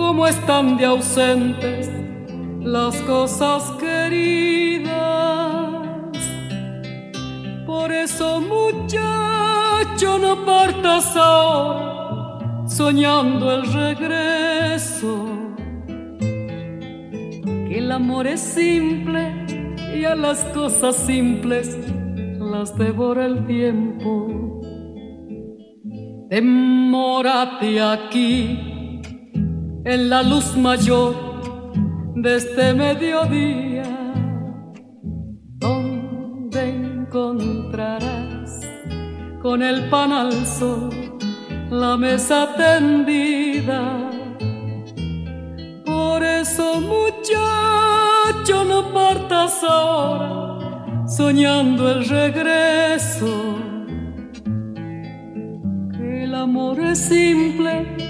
cómo están de ausentes las cosas queridas. Por eso, muchacho, no partas ahora soñando el regreso. Que el amor es simple y a las cosas simples las devora el tiempo. Demórate aquí en la luz mayor de este mediodía, donde encontrarás con el pan al sol la mesa tendida. Por eso, muchacho, no partas ahora soñando el regreso. Que el amor es simple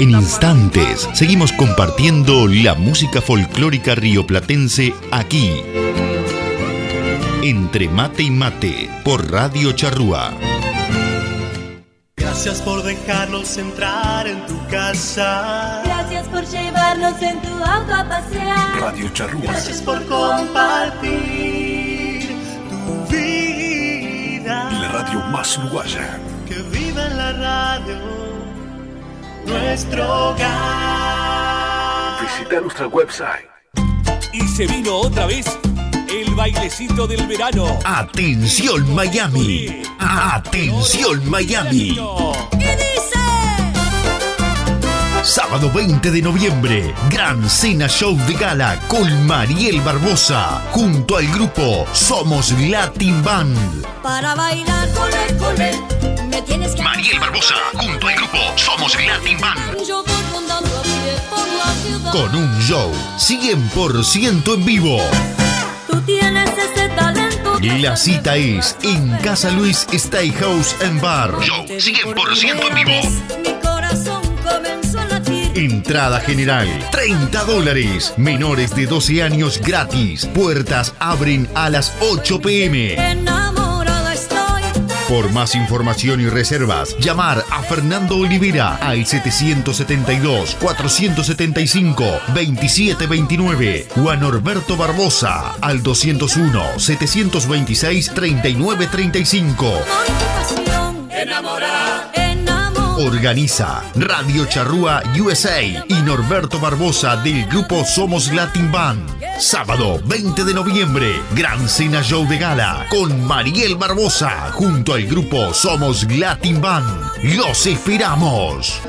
En instantes seguimos compartiendo la música folclórica rioplatense aquí. Entre mate y mate por Radio Charrúa. Gracias por dejarnos entrar en tu casa. Gracias por llevarnos en tu auto a pasear. Radio Charrúa. Gracias por compartir tu vida. La radio más uruguaya. Que viva en la radio nuestro hogar. Visita nuestra website Se vino otra vez el bailecito del verano. Atención Miami. Atención Miami. Sábado 20 de noviembre, Gran Cena Show de Gala con Mariel Barbosa, junto al grupo Somos Latin Band. Para bailar con el colé, me tienes que. Mariel Barbosa, junto al grupo Somos Latin Band. Yo voy rondando a pie por la ciudad. Con un show 100% en vivo. Tú tienes ese talento. La cita es en Casa Luis Steakhouse and Bar. Show 100% en vivo. Entrada general, 30 dólares. Menores de 12 años gratis. Puertas abren a las 8 pm. Enamorada estoy. Por más información y reservas, llamar a Fernando Olivera al 775-475-2729 o a Norberto Barbosa al 201-726-3935. Enamorada. Organiza Radio Charrúa USA y Norberto Barbosa del grupo Somos Latin Band. Sábado 20 de noviembre, Gran Cena Show de Gala con Mariel Barbosa junto al grupo Somos Latin Band. ¡Los esperamos!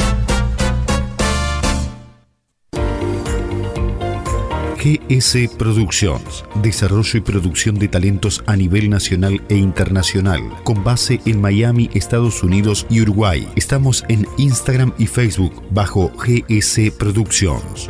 GS Productions, desarrollo y producción de talentos a nivel nacional e internacional, con base en Miami, Estados Unidos y Uruguay. Estamos en Instagram y Facebook bajo GS Productions.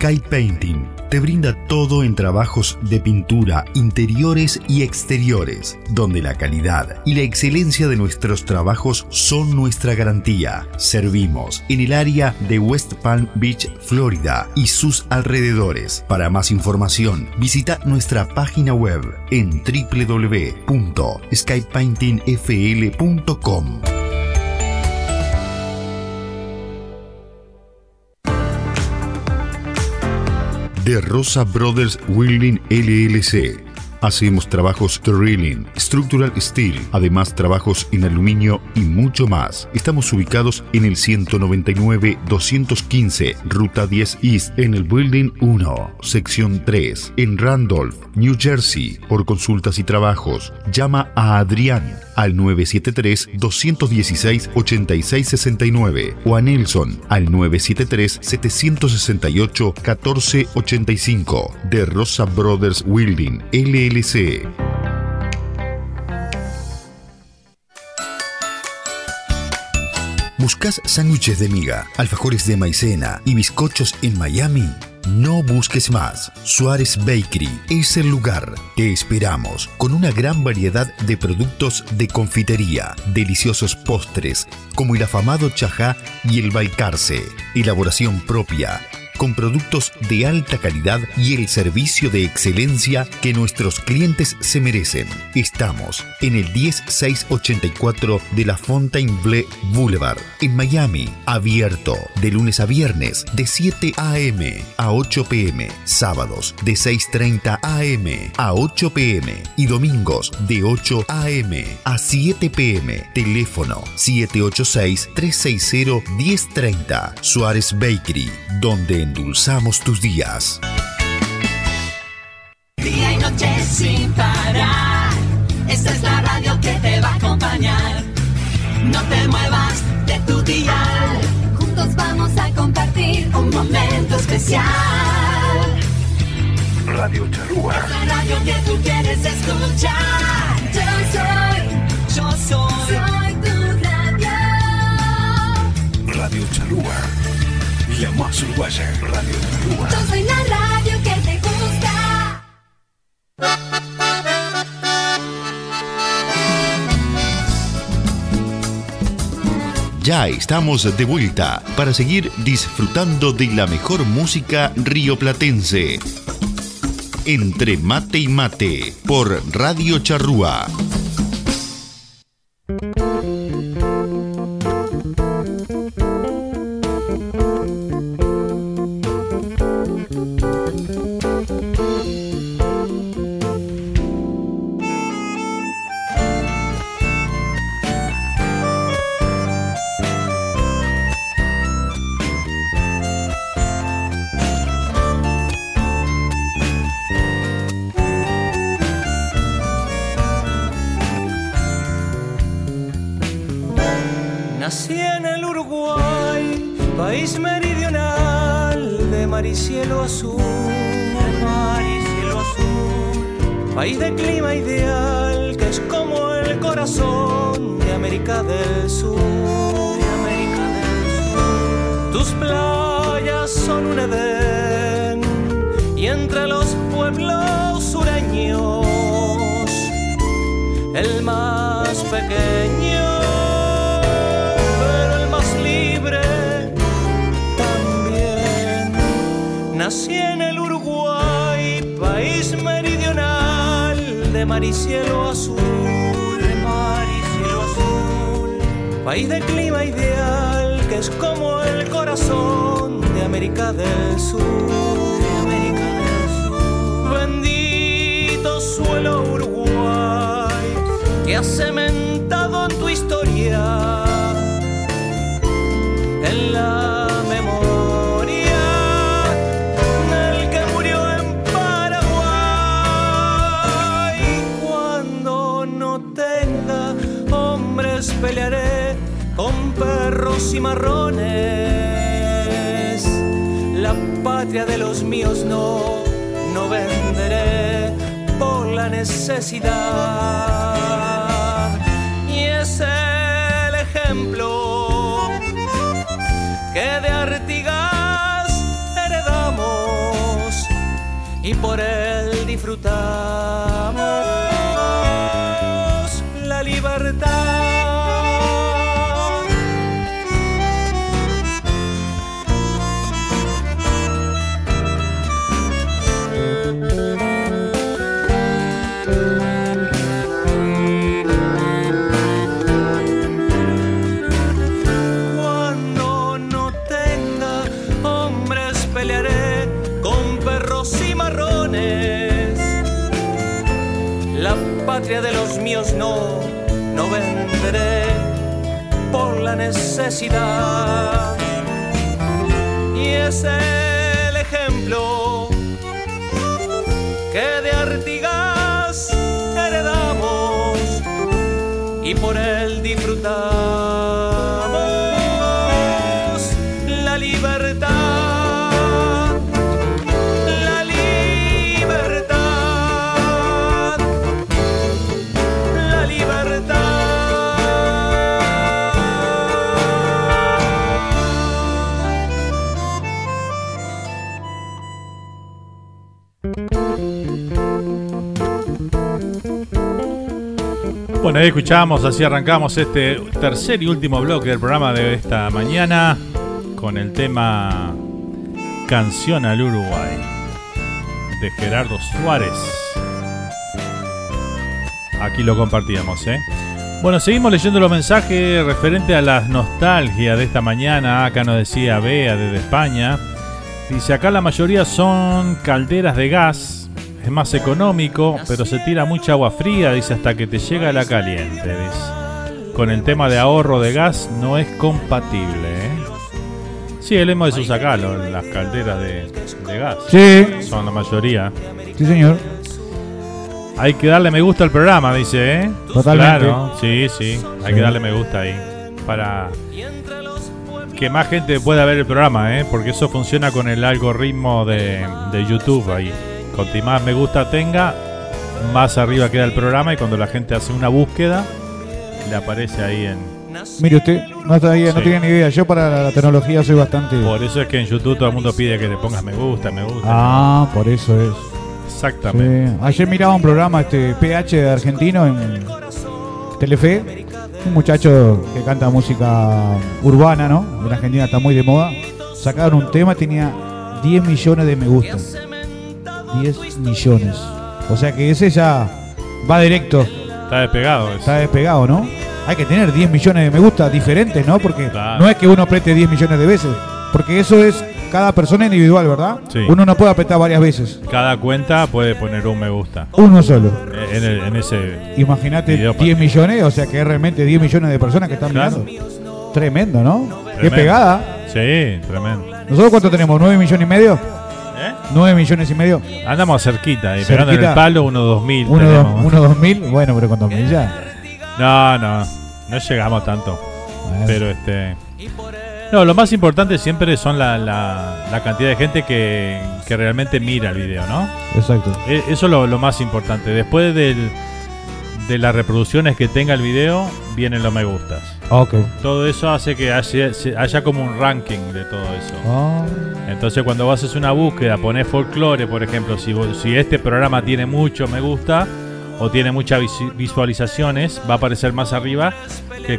Sky Painting te brinda todo en trabajos de pintura, interiores y exteriores, donde la calidad y la excelencia de nuestros trabajos son nuestra garantía. Servimos en el área de West Palm Beach, Florida y sus alrededores. Para más información, visita nuestra página web en www.skypaintingfl.com. de Rosa Brothers Welding LLC. Hacemos trabajos drilling, structural steel, además trabajos en aluminio y mucho más. Estamos ubicados en el 199-215, Ruta 10 East, en el Building 1, sección 3, en Randolph, New Jersey. Por consultas y trabajos, llama a Adrián al 973-216-8669 o a Nelson al 973-768-1485 de Rosa Brothers Welding LLC. ¿Buscas sándwiches de miga, alfajores de maicena y bizcochos en Miami? No busques más. Suárez Bakery es el lugar. Te esperamos con una gran variedad de productos de confitería, deliciosos postres como el afamado chajá y el balcarce, elaboración propia con productos de alta calidad y el servicio de excelencia que nuestros clientes se merecen. Estamos en el 10684 de la Fontainebleau Boulevard, en Miami, abierto de lunes a viernes de 7 a.m. a 8 p.m., sábados de 6.30 a.m. a 8 p.m. y domingos de 8 a.m. a 7 p.m. Teléfono 786-360-1030 Suárez Bakery, donde endulzamos tus días. Día y noche sin parar. Esta es la radio que te va a acompañar. No te muevas de tu dial. Juntos vamos a compartir un momento especial. Radio Charrúa. La radio que tú quieres escuchar. Yo soy, yo soy, soy tu radio. Radio Charrúa. La más uruguaya, Radio Yo soy la radio que te gusta. Ya estamos de vuelta para seguir disfrutando de la mejor música rioplatense. Entre mate y mate por Radio Charrúa. felicidad. Bueno, ahí escuchamos, así arrancamos este tercer y último bloque del programa de esta mañana con el tema Canción al Uruguay de Gerardo Suárez. Aquí lo compartíamos, ¿eh? Bueno, seguimos leyendo los mensajes referente a las nostalgias de esta mañana. Acá nos decía Bea desde España. Dice, acá la mayoría son calderas de gas. Es más económico, pero se tira mucha agua fría, dice, hasta que te llega la caliente. dice. Con el tema de ahorro de gas no es compatible, ¿eh? Sí, el lema de sus acá, las calderas de, de gas. Sí. Son la mayoría. Sí, señor. Hay que darle me gusta al programa, dice, ¿eh? Totalmente. Claro, sí, sí. Hay que darle me gusta ahí. Para que más gente pueda ver el programa, ¿eh? Porque eso funciona con el algoritmo de, de YouTube ahí. Cuanto más me gusta tenga, más arriba queda el programa y cuando la gente hace una búsqueda, le aparece ahí en... Mire usted, no, no Sí. tenía ni idea. Yo para la tecnología soy bastante. Por eso es que en YouTube todo el mundo pide que le pongas me gusta, me gusta. Ah, por eso es. Exactamente. Sí. Ayer miraba un programa este PH de argentino en Telefe Un muchacho que canta música urbana, ¿no? En Argentina está muy de moda. Sacaron un tema, tenía 10 millones de me gusta. 10 millones. O sea que ese ya va directo. Está despegado. Está despegado, ¿no? Hay que tener 10 millones de me gusta diferentes, ¿no? Porque Claro. no es que uno apriete 10 millones de veces. Porque eso es cada persona individual, ¿verdad? Sí. Uno no puede apretar varias veces. Cada cuenta puede poner un me gusta. Uno solo. Eh, En, el- en ese. Imagínate Video 10 millones, o sea que es realmente 10 millones de personas que están Claro. mirando. Tremendo, ¿no? Qué pegada. Sí, tremendo. ¿Nosotros cuánto tenemos? ¿9 millones y medio? ¿Eh? 9 millones y medio. Andamos cerquita, ahí, pegando en el palo, uno dos mil. Uno, tenemos. uno, dos mil. Bueno, pero con dos mil ya. No, no, no llegamos tanto. Pero este. No, lo más importante siempre son la, la- la cantidad de gente que, que realmente mira el video, ¿no? Exacto. E- Eso es lo, lo más importante. Después del- de las reproducciones que tenga el video, vienen los me gustas. Ok. Todo eso hace que haya, haya como un ranking de todo eso. Ah. Entonces cuando vos haces una búsqueda, pones folclore, por ejemplo, si, si este programa tiene mucho me gusta o tiene muchas visualizaciones, va a aparecer más arriba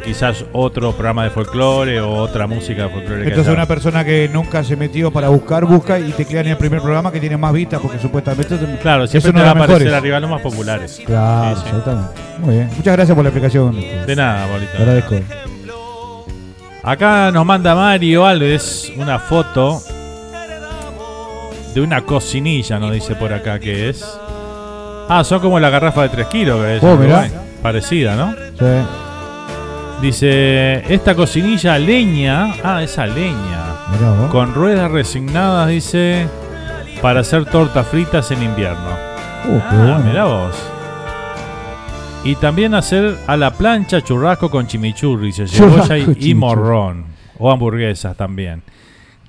que quizás otro programa de folclore o otra música de folclore. que Entonces haya. una persona que nunca se metió para buscar, busca y te queda en el primer programa que tiene más vistas porque supuestamente Claro, siempre te va a aparecer mejores. arriba los más populares. Claro, Sí, sí. exactamente. Muy bien. Muchas gracias por la explicación. De nada. Te agradezco. Acá nos manda Mario Alves una foto de una cocinilla, nos dice por acá que es. Ah, son como la garrafa de 3 kilos que es. Oh, mirá. Parecida, ¿no? Sí. Dice, esta cocinilla leña, ah, esa leña, Mirá con ruedas resignadas, dice, para hacer tortas fritas en invierno. Uh, ah, bueno. mirá vos. Y también hacer a la plancha churrasco con chimichurri, Churrasco cebolla y- y, morrón. O hamburguesas también.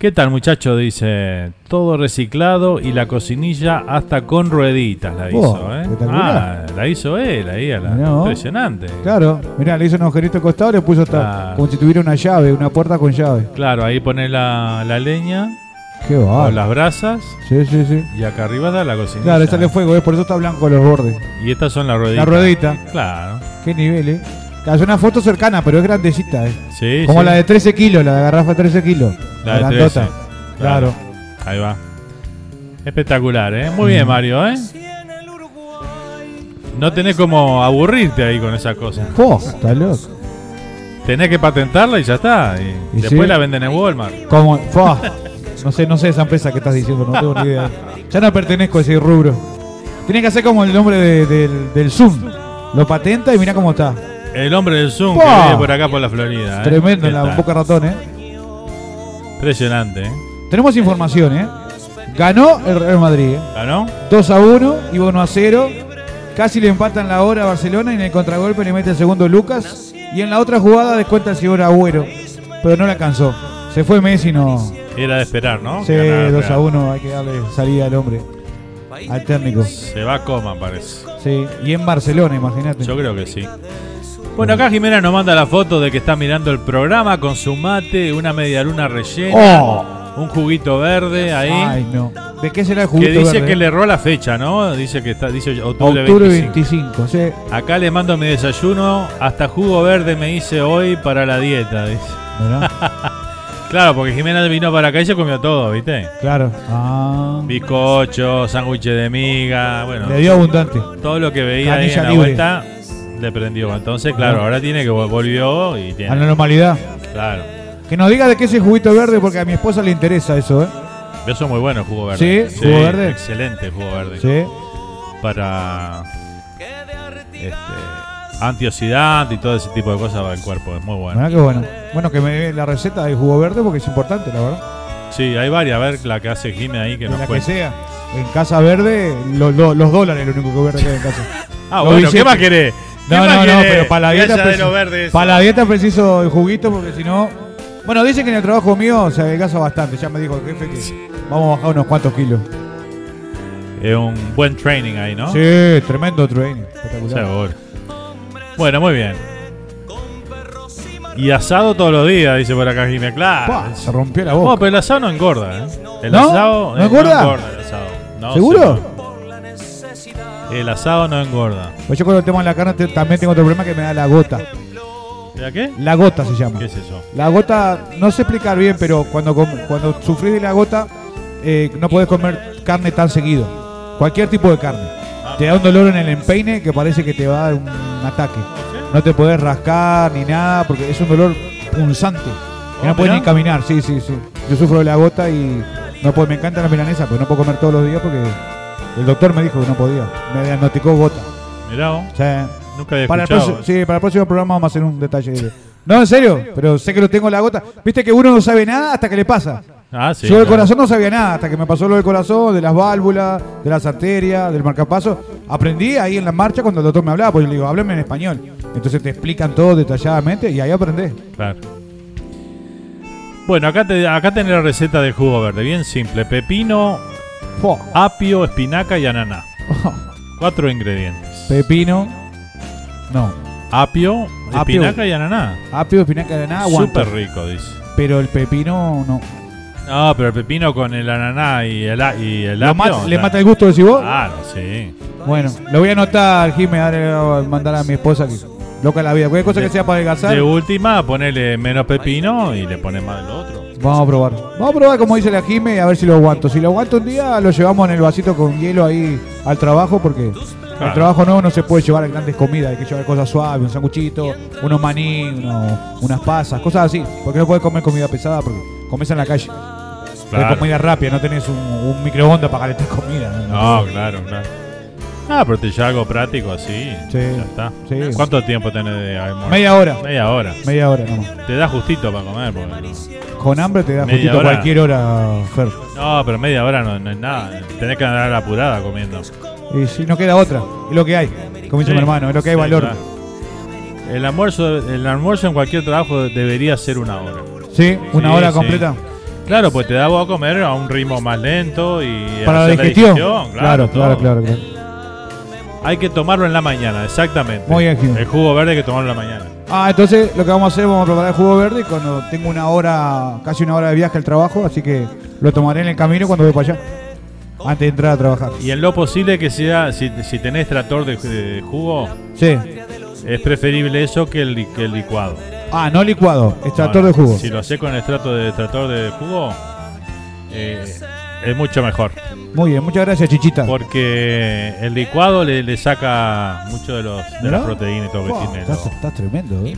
¿Qué tal, muchacho? Dice, todo reciclado y la cocinilla hasta con rueditas la Oh, hizo, ¿eh? Ah, la hizo él ahí, a la- vos. impresionante. Claro, mirá, le hizo un agujerito costado, le puso hasta Claro. como si tuviera una llave, una puerta con llave. Claro, ahí pone la, la leña Qué va. con las brasas Sí, sí, sí. y acá arriba da la cocinilla. Claro, sale fuego, ¿eh? por eso está blanco los bordes. Y estas son las rueditas. La ruedita. Claro. Qué nivel, eh. Claro, Es una foto cercana, pero es grandecita, eh. Sí, Como sí. la de 13 kilos, la de garrafa de 13 kilos. La de grandota. 13. Claro. Ahí va. Espectacular, ¿eh? Muy bien. Mario, ¿eh? No tenés como aburrirte ahí con esa cosa. Oh, está loco. Tenés que patentarla y ya está. Y Y después sí. la venden en Walmart. Como, Fua. No sé, no sé esa empresa que estás diciendo, no tengo ni idea. Ya no pertenezco a ese rubro. Tiene que hacer como el nombre de- del, del Zoom. Lo patenta y mira cómo está. El hombre del Zoom ¡Pah! que vive por acá por la Florida. ¿eh? Tremendo ¿Qué en la boca ratón, eh. Impresionante, ¿eh? Tenemos información, eh. Ganó el Real Madrid, eh. ¿Ganó? 2 a 1, iba 1 a 0. Casi le empatan la hora a Barcelona y en el contragolpe le mete el segundo Lucas. Y en la otra jugada descuenta el señor Agüero. Pero no le alcanzó. Se fue Messi, no. Era de esperar, ¿no? Sí, Que ganara el 2 a Real. 1, hay que darle salida al hombre. Al técnico. Se va a coma, parece. Sí, y en Barcelona, imagínate. Yo creo que sí. Bueno, acá Jimena nos manda la foto de que está mirando el programa con su mate, una media luna rellena, Oh. un juguito verde ahí. Ay, no. ¿De qué será el que juguito dice verde? que le erró la fecha, ¿no? Dice que está, dice octubre, Octubre 25. 25, sí. Acá le mando mi desayuno, hasta jugo verde me hice hoy para la dieta, dice. Claro, porque Jimena vino para acá y se comió todo, ¿viste? Claro. Ah. Bizcocho, sándwiches de miga, bueno. Le dio abundante. Todo lo que veía ahí en la libre. vuelta prendió. Entonces, claro, ahora tiene que vol- volvió y tiene. A la normalidad. Claro. Que nos diga de qué es el juguito verde porque a mi esposa le interesa eso, ¿eh? Eso es muy bueno el jugo verde. ¿Sí? ¿Jugo verde? Excelente el jugo verde. Sí. Para este, antioxidante y todo ese tipo de cosas para el cuerpo. Es muy bueno. Qué bueno. Bueno, que me dé la receta del jugo verde porque es importante, la verdad. Sí, hay varias. A ver la que hace Jimmy ahí que De nos la que sea. En Casa Verde, lo- lo- los dólares es lo único que verde que hay en casa. Ah, Los bueno, ¿qué más querés? ¿Qué No, no, no, pero para la dieta preciso, verde para la dieta preciso el juguito porque si no... Bueno, dicen que en el trabajo mío se adelgaza bastante. Ya me dijo el jefe que vamos a bajar unos cuantos kilos. Es un buen training ahí, ¿no? Sí, tremendo training. Espectacular. Seguro. Bueno, muy bien. Y asado todos los días, dice por acá Jimmy. Claro. Pua, se rompió la boca. No, pero el asado no engorda, ¿eh? El ¿No? asado ¿No eh, engorda? el asado. No, ¿Seguro? El asado no engorda. Pues yo cuando tengo la carne te- también tengo otro problema que me da la gota. ¿La qué? La gota se llama. ¿Qué es eso? La gota, no sé explicar bien, pero cuando, com- cuando sufrís de la gota, eh, no podés comer carne tan seguido. Cualquier tipo de carne. Te da un dolor en el empeine que parece que te va a dar un ataque. No te podés rascar ni nada porque es un dolor punzante. Que Oh, no puedes mirá. ni caminar, sí, sí, sí. Yo sufro de la gota y no puedo, me encanta la milanesa, pero no puedo comer todos los días porque el doctor me dijo que no podía. Me diagnosticó gota. Mirá vos. Sea, Nunca había para el, escuchado. próximo, sí, para el próximo programa vamos a hacer un detalle. de- No, en serio, pero sé que lo tengo en la gota. Viste que uno no sabe nada hasta que le pasa. Ah, sí. Yo del claro. corazón no sabía nada, hasta que me pasó lo del corazón, de las válvulas, de las arterias, del marcapaso. Aprendí ahí en la marcha cuando el doctor me hablaba, porque yo le digo, háblame en español. Entonces te explican todo detalladamente y ahí aprendés. Claro. Bueno, acá, te, acá tenés la receta del jugo verde, bien simple. Pepino, apio, espinaca y ananá. Cuatro ingredientes. Pepino, no. Apio, Apio. espinaca y ananá. Apio, espinaca, ananá, aguanta. Súper rico, dice. Pero el pepino no. No, pero el pepino con el ananá y el, y el apio. mata- ¿Le mata el gusto, decís vos? Claro, sí. Bueno, lo voy a anotar, Jimmy, a mandar a mi esposa que loca la vida. Cualquier cosa que sea para adelgazar. De última, ponele menos pepino y le pones más del otro. Vamos a probar. Vamos a probar como dice la Jime a ver si lo aguanto. Si lo aguanto un día, lo llevamos en el vasito con hielo ahí al trabajo porque Claro. el trabajo nuevo no se puede llevar grandes comidas. Hay que llevar cosas suaves, un sanguchito, unos maní, uno- unas pasas, cosas así. Porque no puedes comer comida pesada porque comes en la calle. Claro. Es comida rápida, no tenés un, un microondas para calentar comida. No, claro, claro. Ah, pero te lleva algo práctico así. Sí, Ya está. sí. ¿Cuánto tiempo tenés de almuerzo? Media hora. Media hora. Media hora nomás. Te da justito para comer. porque Con hambre te da Media justito hora. cualquier hora, Fer. No, pero media hora no, no es nada. Tenés que andar apurada comiendo. Y si no queda otra, es lo que hay. Como dice Sí, mi hermano, es lo que hay sí, valor. claro. El almuerzo, el almuerzo en cualquier trabajo debería ser una hora. Sí, una hora completa. Claro, pues te da vos a comer a un ritmo más lento y Para la digestión. claro, Claro, claro, claro, claro. Hay que tomarlo en la mañana, exactamente. Muy bien, Gil. El jugo verde hay que tomarlo en la mañana. Ah, entonces lo que vamos a hacer, vamos a preparar el jugo verde cuando tengo una hora, casi una hora de viaje al trabajo, así que lo tomaré en el camino cuando voy para allá, antes de entrar a trabajar. Y en lo posible que sea, si, si tenés tractor de, de jugo, Sí. es preferible eso que el, que el licuado. Ah, no licuado, extractor Bueno, de jugo. Si lo haces con extracto de extractor de jugo, eh, es mucho mejor. Muy bien, muchas gracias, Chichita. Porque el licuado le, le saca mucho de, los, de ¿Mirá? las proteínas y todo lo que Wow, tiene. estás, estás tremendo, ¿eh?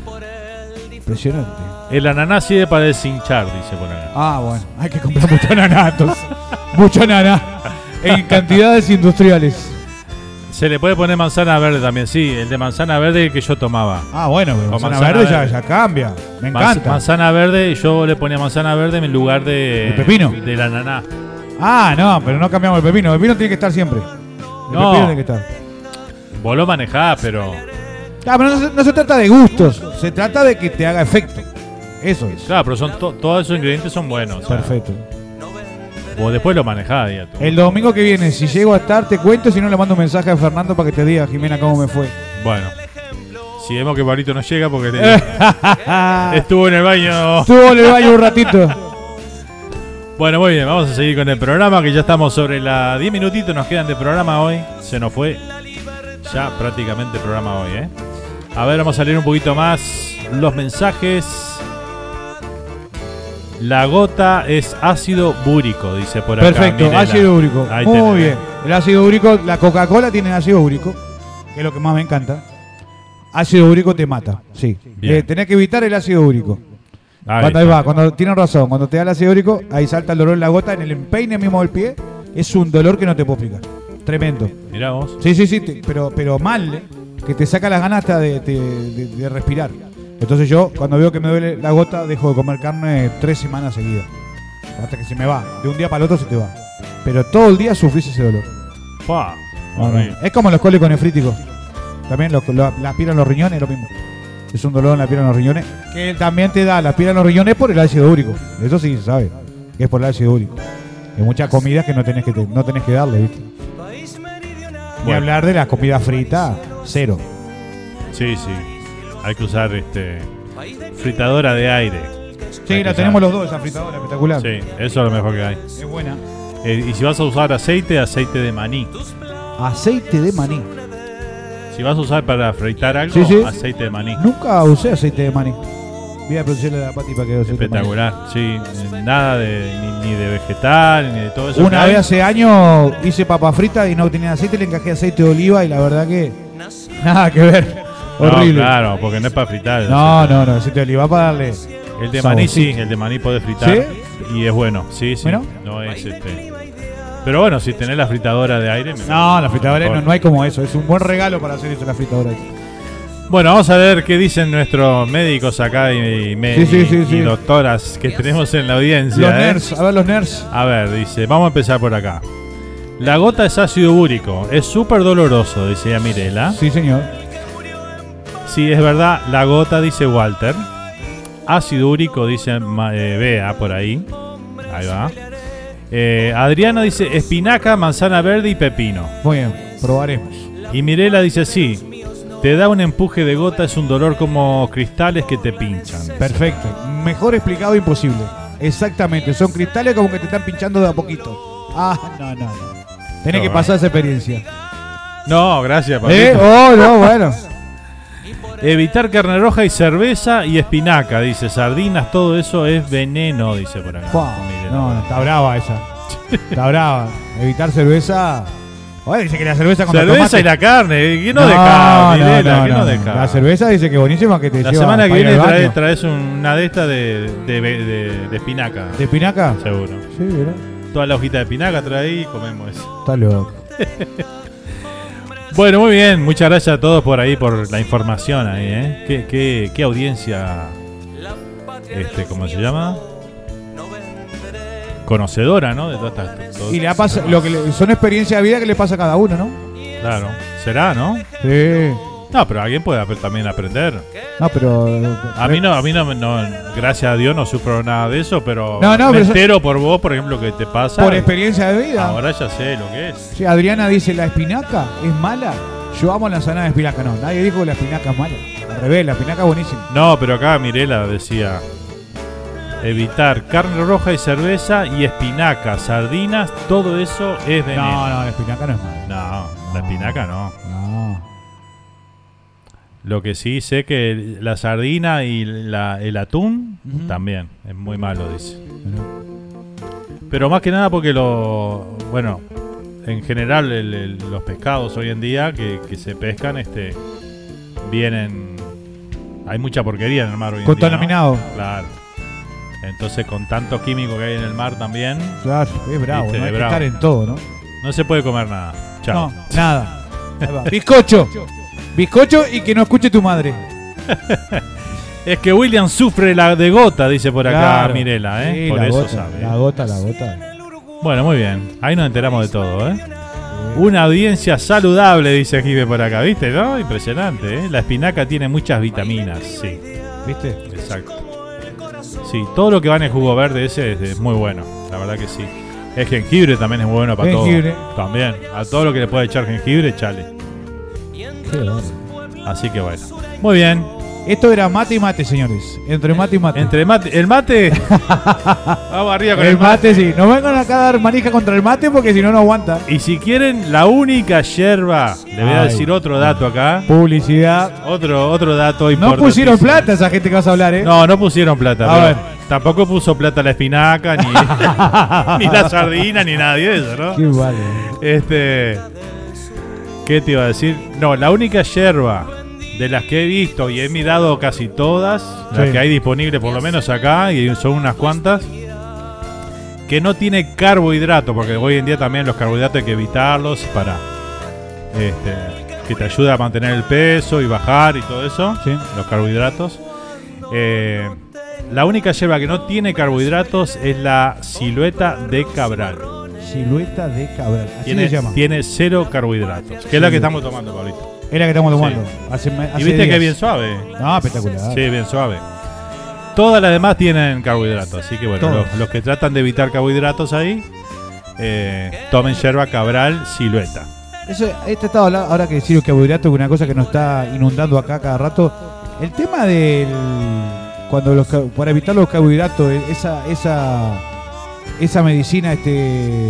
Impresionante. El ananá sirve para deshinchar, dice por acá. Ah, bueno, hay que comprar mucho ananá, entonces. mucho ananá. En cantidades industriales. Se le puede poner manzana verde también, sí. El de manzana verde que yo tomaba. Ah, bueno, pero manzana, verde, Ya, ya cambia. Me encanta. manzana verde, yo le ponía manzana verde en lugar de. ¿El pepino? Del ananá. Ah, no, pero no cambiamos el pepino. El pepino tiene que estar siempre. El No. pepino tiene que estar. Vos lo manejás, pero. Ah, pero no se, no se trata de gustos, se trata de que te haga efecto. Eso es. Claro, pero son to- todos esos ingredientes son buenos. o sea, Perfecto. Vos después lo manejás, ya tú. El domingo que viene, si llego a estar, te cuento. Si no, le mando un mensaje a Fernando para que te diga, Jimena, cómo me fue. Bueno. Si vemos que Pablito no llega porque te- estuvo en el baño. Estuvo en el baño un ratito. Bueno, muy bien, vamos a seguir con el programa que ya estamos sobre la 10 minutitos nos quedan de programa hoy. Se nos fue ya prácticamente el programa hoy, ¿eh? A ver, vamos a leer un poquito más los mensajes. La gota es ácido búrico, dice por acá. Perfecto, Mirela. ácido úrico. Ahí Muy tenés. bien. El ácido úrico, la Coca-Cola tiene ácido úrico, que es lo que más me encanta. Ácido úrico te mata, sí. Eh, tenés que evitar el ácido úrico. Ahí cuando ahí va, cuando tienes razón, cuando te da el ácido úrico, ahí salta el dolor en la gota, en el empeine mismo del pie, es un dolor que no te puedo explicar. Tremendo. Mirá vos. Sí, sí, sí, te- pero, pero mal, ¿eh? que te saca las ganas hasta de, de- de- de respirar. Entonces yo, cuando veo que me duele la gota, dejo de comer carne tres semanas seguidas. Hasta que se me va. De un día para el otro se te va. Pero todo el día sufrís ese dolor. Fua, No, no. Es como los cólicos nefríticos. También lo, lo- la aspira en los riñones, lo mismo. Es un dolor en la piel en los riñones. Que también te da la aspira en los riñones por el ácido úrico. Eso sí se sabe. Que es por el ácido úrico. Hay muchas comidas que no tenés que, te- no tenés que darle, ¿viste? Ni Bueno. hablar de la comida frita, cero. Sí, sí. Hay que usar este fritadora de aire. Sí, Hay la tenemos los dos, esa fritadora, espectacular. Sí, eso es lo mejor que hay. Es buena. Eh, y si vas a usar aceite, aceite de maní. Aceite de maní. Si vas a usar para freitar algo, Sí, sí. aceite de maní. Nunca usé aceite de maní. Voy a producirle a la Pati para que aceite de maní. Espectacular, sí. Nada de, ni, ni de vegetal, ni de todo eso. Una hay. vez hace años hice papa frita y no tenía aceite, le encajé aceite de oliva y la verdad que nada que ver. No, Horrible. claro, porque no es para fritar. No, no, no, aceite de oliva para darle. El de maní sí, el de maní podés fritar. ¿Sí? Y es bueno, sí, sí. Bueno. No es este. Pero bueno, si tenés la fritadora de aire. me- No, la fritadora no, no hay como eso. Es un buen regalo para hacer eso la fritadora. Bueno, vamos a ver qué dicen nuestros médicos acá y, y me- Sí, sí, y- sí, y sí. doctoras que tenemos en la audiencia. Los ¿eh? nerds, a ver los nerds. A ver, dice, vamos a empezar por acá. La gota es ácido úrico, es súper doloroso, dice Mirela. Sí, señor. Sí, es verdad, la gota, dice Walter. Ácido úrico, dice eh, Bea por ahí. Ahí va. Eh, Adriana dice espinaca, manzana verde y pepino. Muy bien, probaremos. Y Mirela dice sí. Te da un empuje de gota, es un dolor como cristales que te pinchan. Perfecto. Mejor explicado imposible. Exactamente. Son cristales como que te están pinchando de a poquito. Ah, no, no, no. Tenés que pasar esa experiencia. No, gracias, ¿Eh? papito. Oh, no, bueno. Evitar carne roja y cerveza y espinaca, dice. Sardinas, todo eso es veneno, dice por acá. Fua, No, no, está brava esa. Está brava. Evitar cerveza. Oye, dice que la cerveza con Cerveza y la carne, ¿qué no, deja, Mirela? ¿Qué no, deja? La cerveza dice que buenísima que te La semana que viene traes, traes una de estas de, de, de- de espinaca. ¿De espinaca? Seguro. Sí, mira. Toda la hojita de espinaca trae y comemos eso. Está loco. Bueno, muy bien. Muchas gracias a todos por ahí, por la información ahí, ¿eh? ¿Qué, qué, qué audiencia, este, ¿cómo se llama? Conocedora, ¿no? De todas estas... todo- Y le ha pas- lo que le- son experiencias de vida que le pasa a cada uno, ¿no? Claro. ¿Será, no? Sí. No, pero alguien puede ap- también aprender. No, pero. A mí no, a mí no, no, gracias a Dios no sufro nada de eso, pero No, no, me pero entero por vos, por ejemplo, que te pasa. Por experiencia de vida. Ahora ya sé lo que es. Sí, Adriana dice: ¿la espinaca es mala? Yo amo la ensalada de espinaca. No, nadie dijo que la espinaca es mala. Al revés, la espinaca es buenísima. No, pero acá Mirela decía evitar carne roja y cerveza y espinaca, sardinas, todo eso es veneno. No, no, la espinaca no es mala. No, la espinaca no. No. Lo que sí sé que la sardina y la- el atún también es muy malo, dice. Pero más que nada porque lo. Bueno, en general el- el- los pescados hoy en día que, que se pescan este vienen. Hay mucha porquería en el mar hoy en día. ¿no? Contaminado. Claro. Entonces, con tanto químico que hay en el mar también. Claro, es bravo, viste, ¿no? Hay es que bravo. estar en todo, ¿no? No se puede comer nada. Chao. No, nada. Bizcocho. Bizcocho y que no escuche tu madre. Es que William sufre la de gota, dice por acá Claro. Mirela, ¿eh? Sí, por la eso gota, sabe. La gota, la gota. Bueno, muy bien. Ahí nos enteramos de todo, ¿eh? Una audiencia saludable, dice Jive por acá, ¿viste? ¿No? Impresionante, ¿eh? La espinaca tiene muchas vitaminas, sí. ¿Viste? Exacto. Sí, todo lo que va en el jugo verde ese es, es muy bueno, la verdad que sí. El jengibre también es muy bueno para Jengibre. todo. También. A todo lo que le puede echar jengibre, echale. Así que bueno. Muy bien. Esto era mate y mate, señores. Entre mate y mate. Entre mate. El mate. Vamos arriba con el el mate, sí. No vengan acá a dar manija contra el mate porque si no, no aguanta. Y si quieren, la única yerba, le voy a Ay. decir otro dato acá. Publicidad. Otro, otro dato No importante. pusieron plata esa gente que vas a hablar, ¿eh? No, no pusieron plata. A pero ver. Tampoco puso plata la espinaca, ni, ni la sardina, ni nada de eso, ¿no? Qué vale. Este. ¿Qué te iba a decir? No, la única yerba de las que he visto y he mirado casi todas, las Sí. que hay disponibles por lo menos acá, y son unas cuantas, que no tiene carbohidrato, porque hoy en día también los carbohidratos hay que evitarlos para este, que te ayuda a mantener el peso y bajar y todo eso, los carbohidratos. Eh, la única yerba que no tiene carbohidratos es la silueta de Cabral. Silueta de Cabral. Así Tiene, se llama. tiene cero carbohidratos, que es la que estamos tomando, Pablito. Es la que estamos tomando. Sí. Hace, me- Y viste que días. es bien suave. No, espectacular. Sí, bien suave. Todas las demás tienen carbohidratos, así que bueno, los, los que tratan de evitar carbohidratos ahí, eh, tomen yerba Cabral Silueta. Eso, este estado ahora que decir carbohidrato, que una cosa que nos está inundando acá cada rato. El tema del. Cuando los, para evitar los carbohidratos, eh, esa, esa, esa medicina, este.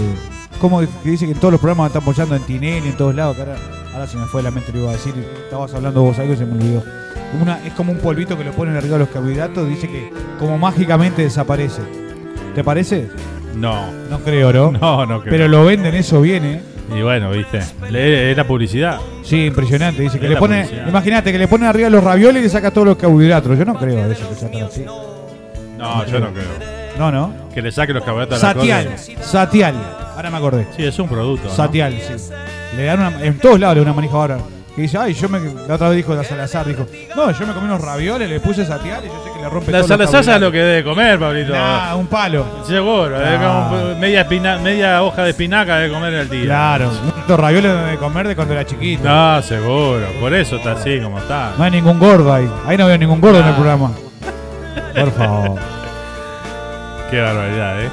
Como que dice que en todos los programas están apoyando en Tinelli, en todos lados, cara. Ahora se me fue la mente, lo iba a decir. Estabas hablando vos algo y se me olvidó. Una, es como un polvito que lo ponen arriba de los carbohidratos. Dice que como mágicamente desaparece. ¿Te parece? No. No creo, ¿no? No, no creo. Pero lo venden, eso viene. Y bueno, viste, es la publicidad. Sí, impresionante. Dice que Es le la pone. publicidad. Imagínate que le ponen arriba los ravioles y le saca todos los carbohidratos. Yo no creo eso que sea tan así. No, yo no creo. No, no. Que le saque los carbohidratos a la Satial. Satial. Ahora me acordé. Sí, es un producto. ¿no? Satial, sí. Le dan una, en todos lados le dan una manija ahora. Que dice, ay, yo me. La otra vez dijo la Salazar, dijo, no, yo me comí unos ravioles, le puse Satial y yo sé que le rompe La Salazar sabe lo que debe comer, Pablito. Nah, un palo. Seguro, debe Ah. comer media, espina- media hoja de espinaca de comer al día. Claro, estos ravioles de comer de cuando era chiquito. No, seguro. Por eso está así como está. No hay ningún gordo ahí. Ahí no veo ningún gordo en el Ah. programa. Por favor. Qué barbaridad, ¿eh?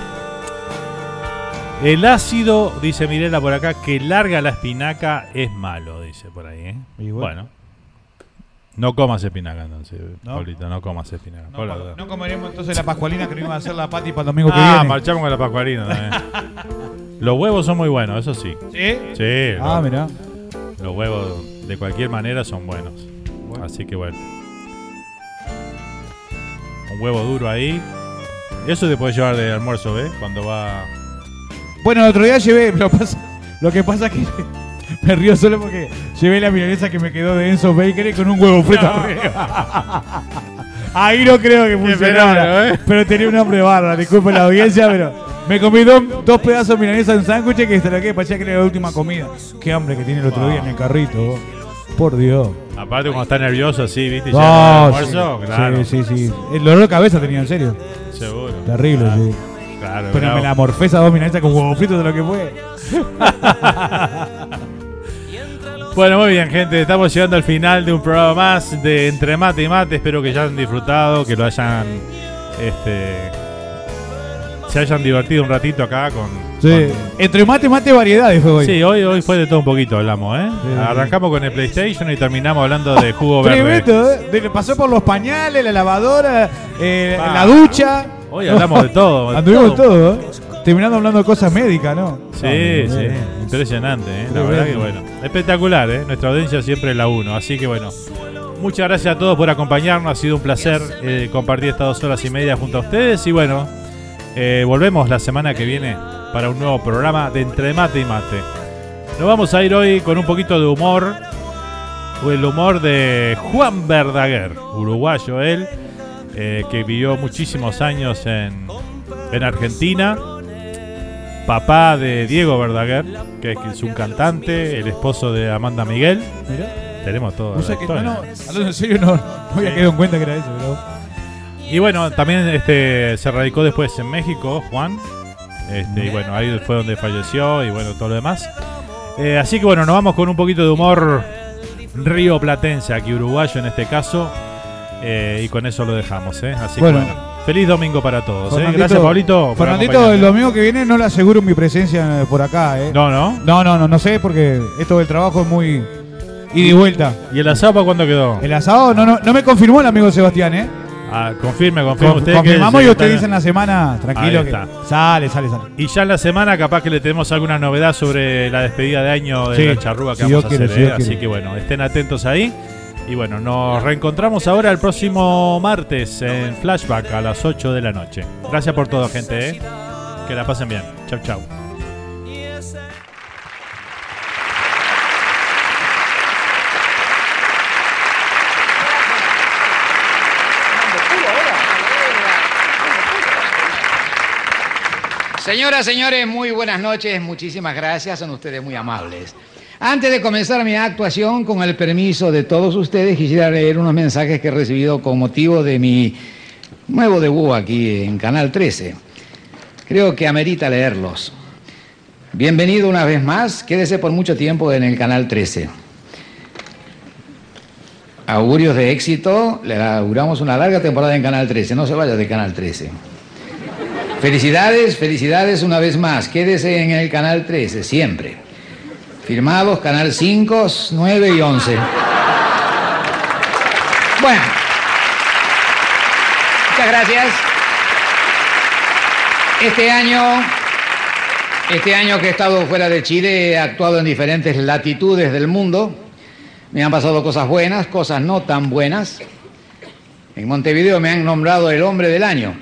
El ácido, dice Mirela por acá, que larga la espinaca es malo, dice por ahí, ¿eh? bueno. bueno. No comas espinaca entonces, ¿No? Pablito, no comas espinaca. No comeremos entonces la pascualina que nos iba a hacer la pati para el domingo que Ah, viene. marchamos con la pascualina también. Los huevos son muy buenos, eso sí. ¿Sí? Sí. Ah, los- mirá. Los huevos de cualquier manera son buenos. Así que bueno. Un huevo duro ahí. Eso te puedes llevar de almuerzo, ¿ves? Cuando va. Bueno, el otro día llevé. Lo, pasa- lo que pasa es que me río solo porque llevé la milanesa que me quedó de Enzo Bakery con un huevo frito arriba. Ahí no creo que funcionara. ¿eh? Pero tenía un hambre bárbaro. Disculpe la audiencia, pero me comí dos, dos pedazos de milanesa en sándwich que se lo que parecía que era la última comida. Qué hambre que tiene el otro día en el carrito. Por Dios. Aparte, cuando está nervioso así, ¿viste? No, ya sí, almuerzo, claro. sí, sí, sí. El dolor de cabeza tenía, en serio. Seguro. Terrible, Claro. sí. Claro, Pero bravo. me la morfé esa dos milanesas con huevo frito de lo que fue. Bueno, muy bien, gente. Estamos llegando al final de un programa más de Entre Mate y Mate. Espero que ya hayan disfrutado, que lo hayan. Este. Se hayan divertido un ratito acá con. Sí. Entre mate, mate, variedades fue hoy. Sí, hoy, hoy fue de todo un poquito, hablamos, ¿eh? Sí. Arrancamos con el PlayStation y terminamos hablando de jugo verde. Tremendo, ¿eh? Pasó por los pañales, la lavadora, eh, Pa. la ducha. Hoy hablamos de todo, Anduvimos todo. todo, ¿eh? Terminando hablando de cosas médicas, ¿no? Sí, sí, impresionante, ¿eh? la verdad que bueno, espectacular, ¿eh? nuestra audiencia siempre es la uno, así que bueno, muchas gracias a todos por acompañarnos, ha sido un placer eh, compartir estas dos horas y media junto a ustedes y bueno, eh, volvemos la semana que viene para un nuevo programa de Entre Mate y Mate. Nos vamos a ir hoy con un poquito de humor, el humor de Juan Verdaguer, uruguayo él, eh, que vivió muchísimos años en, en Argentina papá de Diego Verdaguer, que es un cantante, el esposo de Amanda Miguel. Mirá. Tenemos todo. O sea que, no, no, en serio, no, no había Sí. quedado en cuenta que era eso, pero. Y bueno, también este, se radicó después en México, Juan. Este, y bueno, ahí fue donde falleció y bueno, todo lo demás. Eh, así que bueno, nos vamos con un poquito de humor río platense, aquí uruguayo en este caso. Eh, y con eso lo dejamos, ¿eh? Así Bueno. que bueno, feliz domingo para todos. ¿eh? Gracias, Pablito. Fernandito, el domingo que viene no le aseguro mi presencia por acá, ¿eh? No, no. No, no, no, no sé, porque esto del trabajo es muy. ida y vuelta. ¿Y el asado para cuándo quedó? El asado no, no, no me confirmó el amigo Sebastián, ¿eh? Ah, confirme, confirme Con- usted. confirmamos y usted dice en la semana, tranquilo, Ahí que está. sale, sale, sale. Y ya en la semana capaz que le tenemos alguna novedad sobre la despedida de año de Sí, la charrúa que si vamos a hacer. ¿eh? Así que bueno, estén atentos ahí. Y bueno, nos reencontramos ahora el próximo martes en Flashback a las 8 de la noche. Gracias por todo, gente. ¿eh? Que la pasen bien. Chau, chau. Señoras, señores, muy buenas noches, muchísimas gracias, son ustedes muy amables. Antes de comenzar mi actuación, con el permiso de todos ustedes, quisiera leer unos mensajes que he recibido con motivo de mi nuevo debut aquí en Canal 13. Creo que amerita leerlos. Bienvenido una vez más, quédese por mucho tiempo en el Canal 13. Augurios de éxito, le auguramos una larga temporada en Canal 13, no se vaya de Canal 13. Felicidades, felicidades una vez más. Quédese en el canal 13, siempre. Firmados canal 5, 9 y 11. Bueno. Muchas gracias. Este año, Este año que he estado fuera de Chile he actuado en diferentes latitudes del mundo. Me han pasado cosas buenas, cosas no tan buenas. En Montevideo me han nombrado el hombre del año.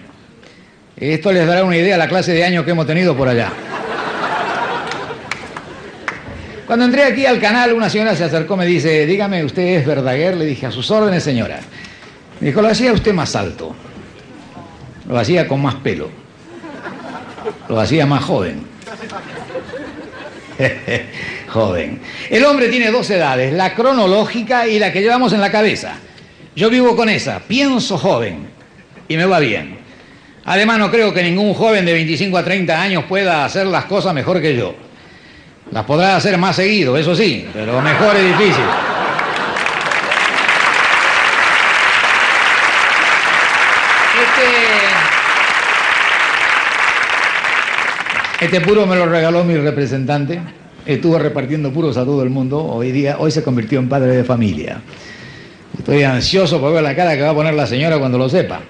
Esto les dará una idea de la clase de año que hemos tenido por allá. Cuando entré aquí al canal, una señora se acercó, me dice, dígame, ¿usted es Verdaguer? Le dije, a sus órdenes, señora. Me dijo, lo hacía usted más alto. Lo hacía con más pelo. Lo hacía más joven. joven. El hombre tiene dos edades, la cronológica y la que llevamos en la cabeza. Yo vivo con esa, pienso joven y me va bien. Además no creo que ningún joven de 25 a 30 años pueda hacer las cosas mejor que yo. Las podrá hacer más seguido, eso sí, pero mejor es difícil. Este, este puro me lo regaló mi representante. Estuvo repartiendo puros a todo el mundo. Hoy día, hoy se convirtió en padre de familia. Estoy ansioso por ver la cara que va a poner la señora cuando lo sepa.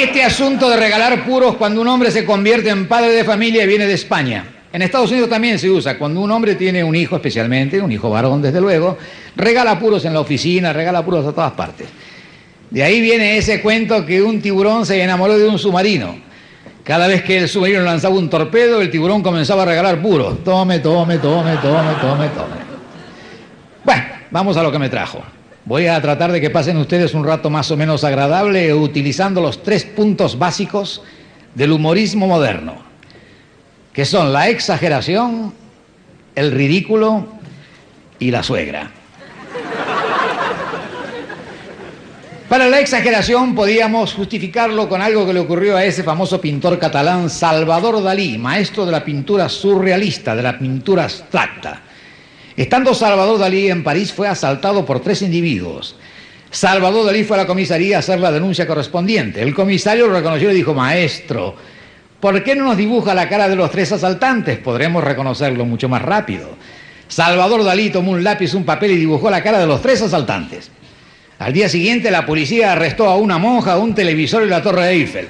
Este asunto de regalar puros cuando un hombre se convierte en padre de familia viene de España. En Estados Unidos también se usa. Cuando un hombre tiene un hijo especialmente, un hijo varón desde luego, regala puros en la oficina, regala puros a todas partes. De ahí viene ese cuento que un tiburón se enamoró de un submarino. Cada vez que el submarino lanzaba un torpedo, el tiburón comenzaba a regalar puros. Tome, tome, tome, tome, tome, tome. Bueno, vamos a lo que me trajo. Voy a tratar de que pasen ustedes un rato más o menos agradable utilizando los tres puntos básicos del humorismo moderno, que son la exageración, el ridículo y la suegra. Para la exageración podíamos justificarlo con algo que le ocurrió a ese famoso pintor catalán Salvador Dalí, maestro de la pintura surrealista, de la pintura abstracta. Estando Salvador Dalí en París fue asaltado por tres individuos. Salvador Dalí fue a la comisaría a hacer la denuncia correspondiente. El comisario lo reconoció y dijo, maestro, ¿por qué no nos dibuja la cara de los tres asaltantes? Podremos reconocerlo mucho más rápido. Salvador Dalí tomó un lápiz, un papel y dibujó la cara de los tres asaltantes. Al día siguiente la policía arrestó a una monja, un televisor y la torre de Eiffel.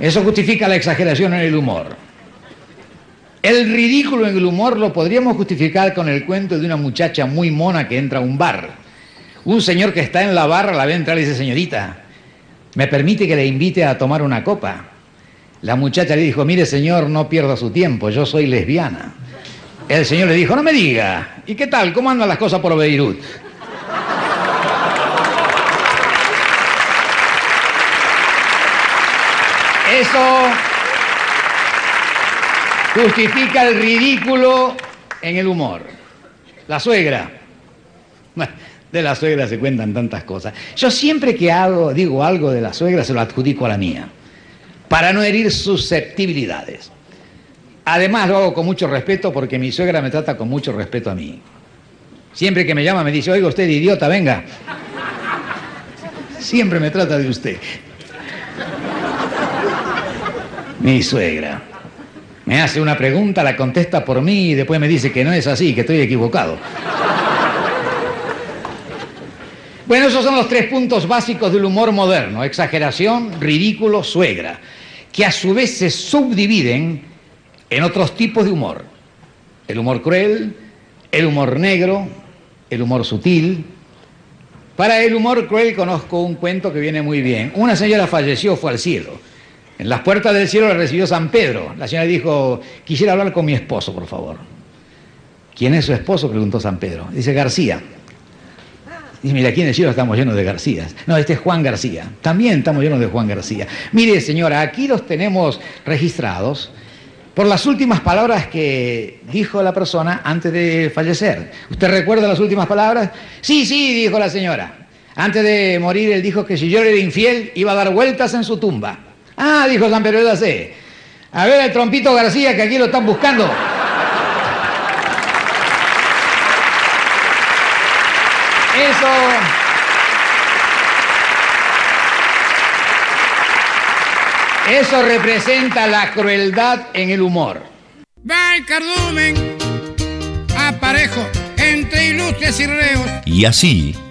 Eso justifica la exageración en el humor. El ridículo en el humor lo podríamos justificar con el cuento de una muchacha muy mona que entra a un bar. Un señor que está en la barra la ve entrar y dice, señorita, ¿me permite que le invite a tomar una copa? La muchacha le dijo, mire señor, no pierda su tiempo, yo soy lesbiana. El señor le dijo, no me diga, ¿y qué tal? ¿Cómo andan las cosas por Beirut? Eso justifica el ridículo en el humor. La suegra. De la suegra se cuentan tantas cosas. Yo siempre que hago, digo algo de la suegra, se lo adjudico a la mía, para no herir susceptibilidades. Además lo hago con mucho respeto porque mi suegra me trata con mucho respeto a mí. Siempre que me llama me dice, oiga usted, idiota, venga. Siempre me trata de usted. Mi suegra. Me hace una pregunta, la contesta por mí y después me dice que no es así, que estoy equivocado. Bueno, esos son los tres puntos básicos del humor moderno. Exageración, ridículo, suegra. Que a su vez se subdividen en otros tipos de humor. El humor cruel, el humor negro, el humor sutil. Para el humor cruel conozco un cuento que viene muy bien. Una señora falleció, fue al cielo. En las puertas del cielo la recibió San Pedro. La señora dijo, quisiera hablar con mi esposo, por favor. ¿Quién es su esposo? preguntó San Pedro. Dice García. Dice, mira, aquí en el cielo estamos llenos de Garcías. No, este es Juan García. También estamos llenos de Juan García. Mire, señora, aquí los tenemos registrados por las últimas palabras que dijo la persona antes de fallecer. ¿Usted recuerda las últimas palabras? Sí, sí, dijo la señora. Antes de morir, él dijo que si yo era infiel, iba a dar vueltas en su tumba. Ah, dijo San Pedro de C. A ver el trompito García, que aquí lo están buscando. Eso. Eso representa la crueldad en el humor. Va el cardumen, aparejo entre ilustres y reos. Y así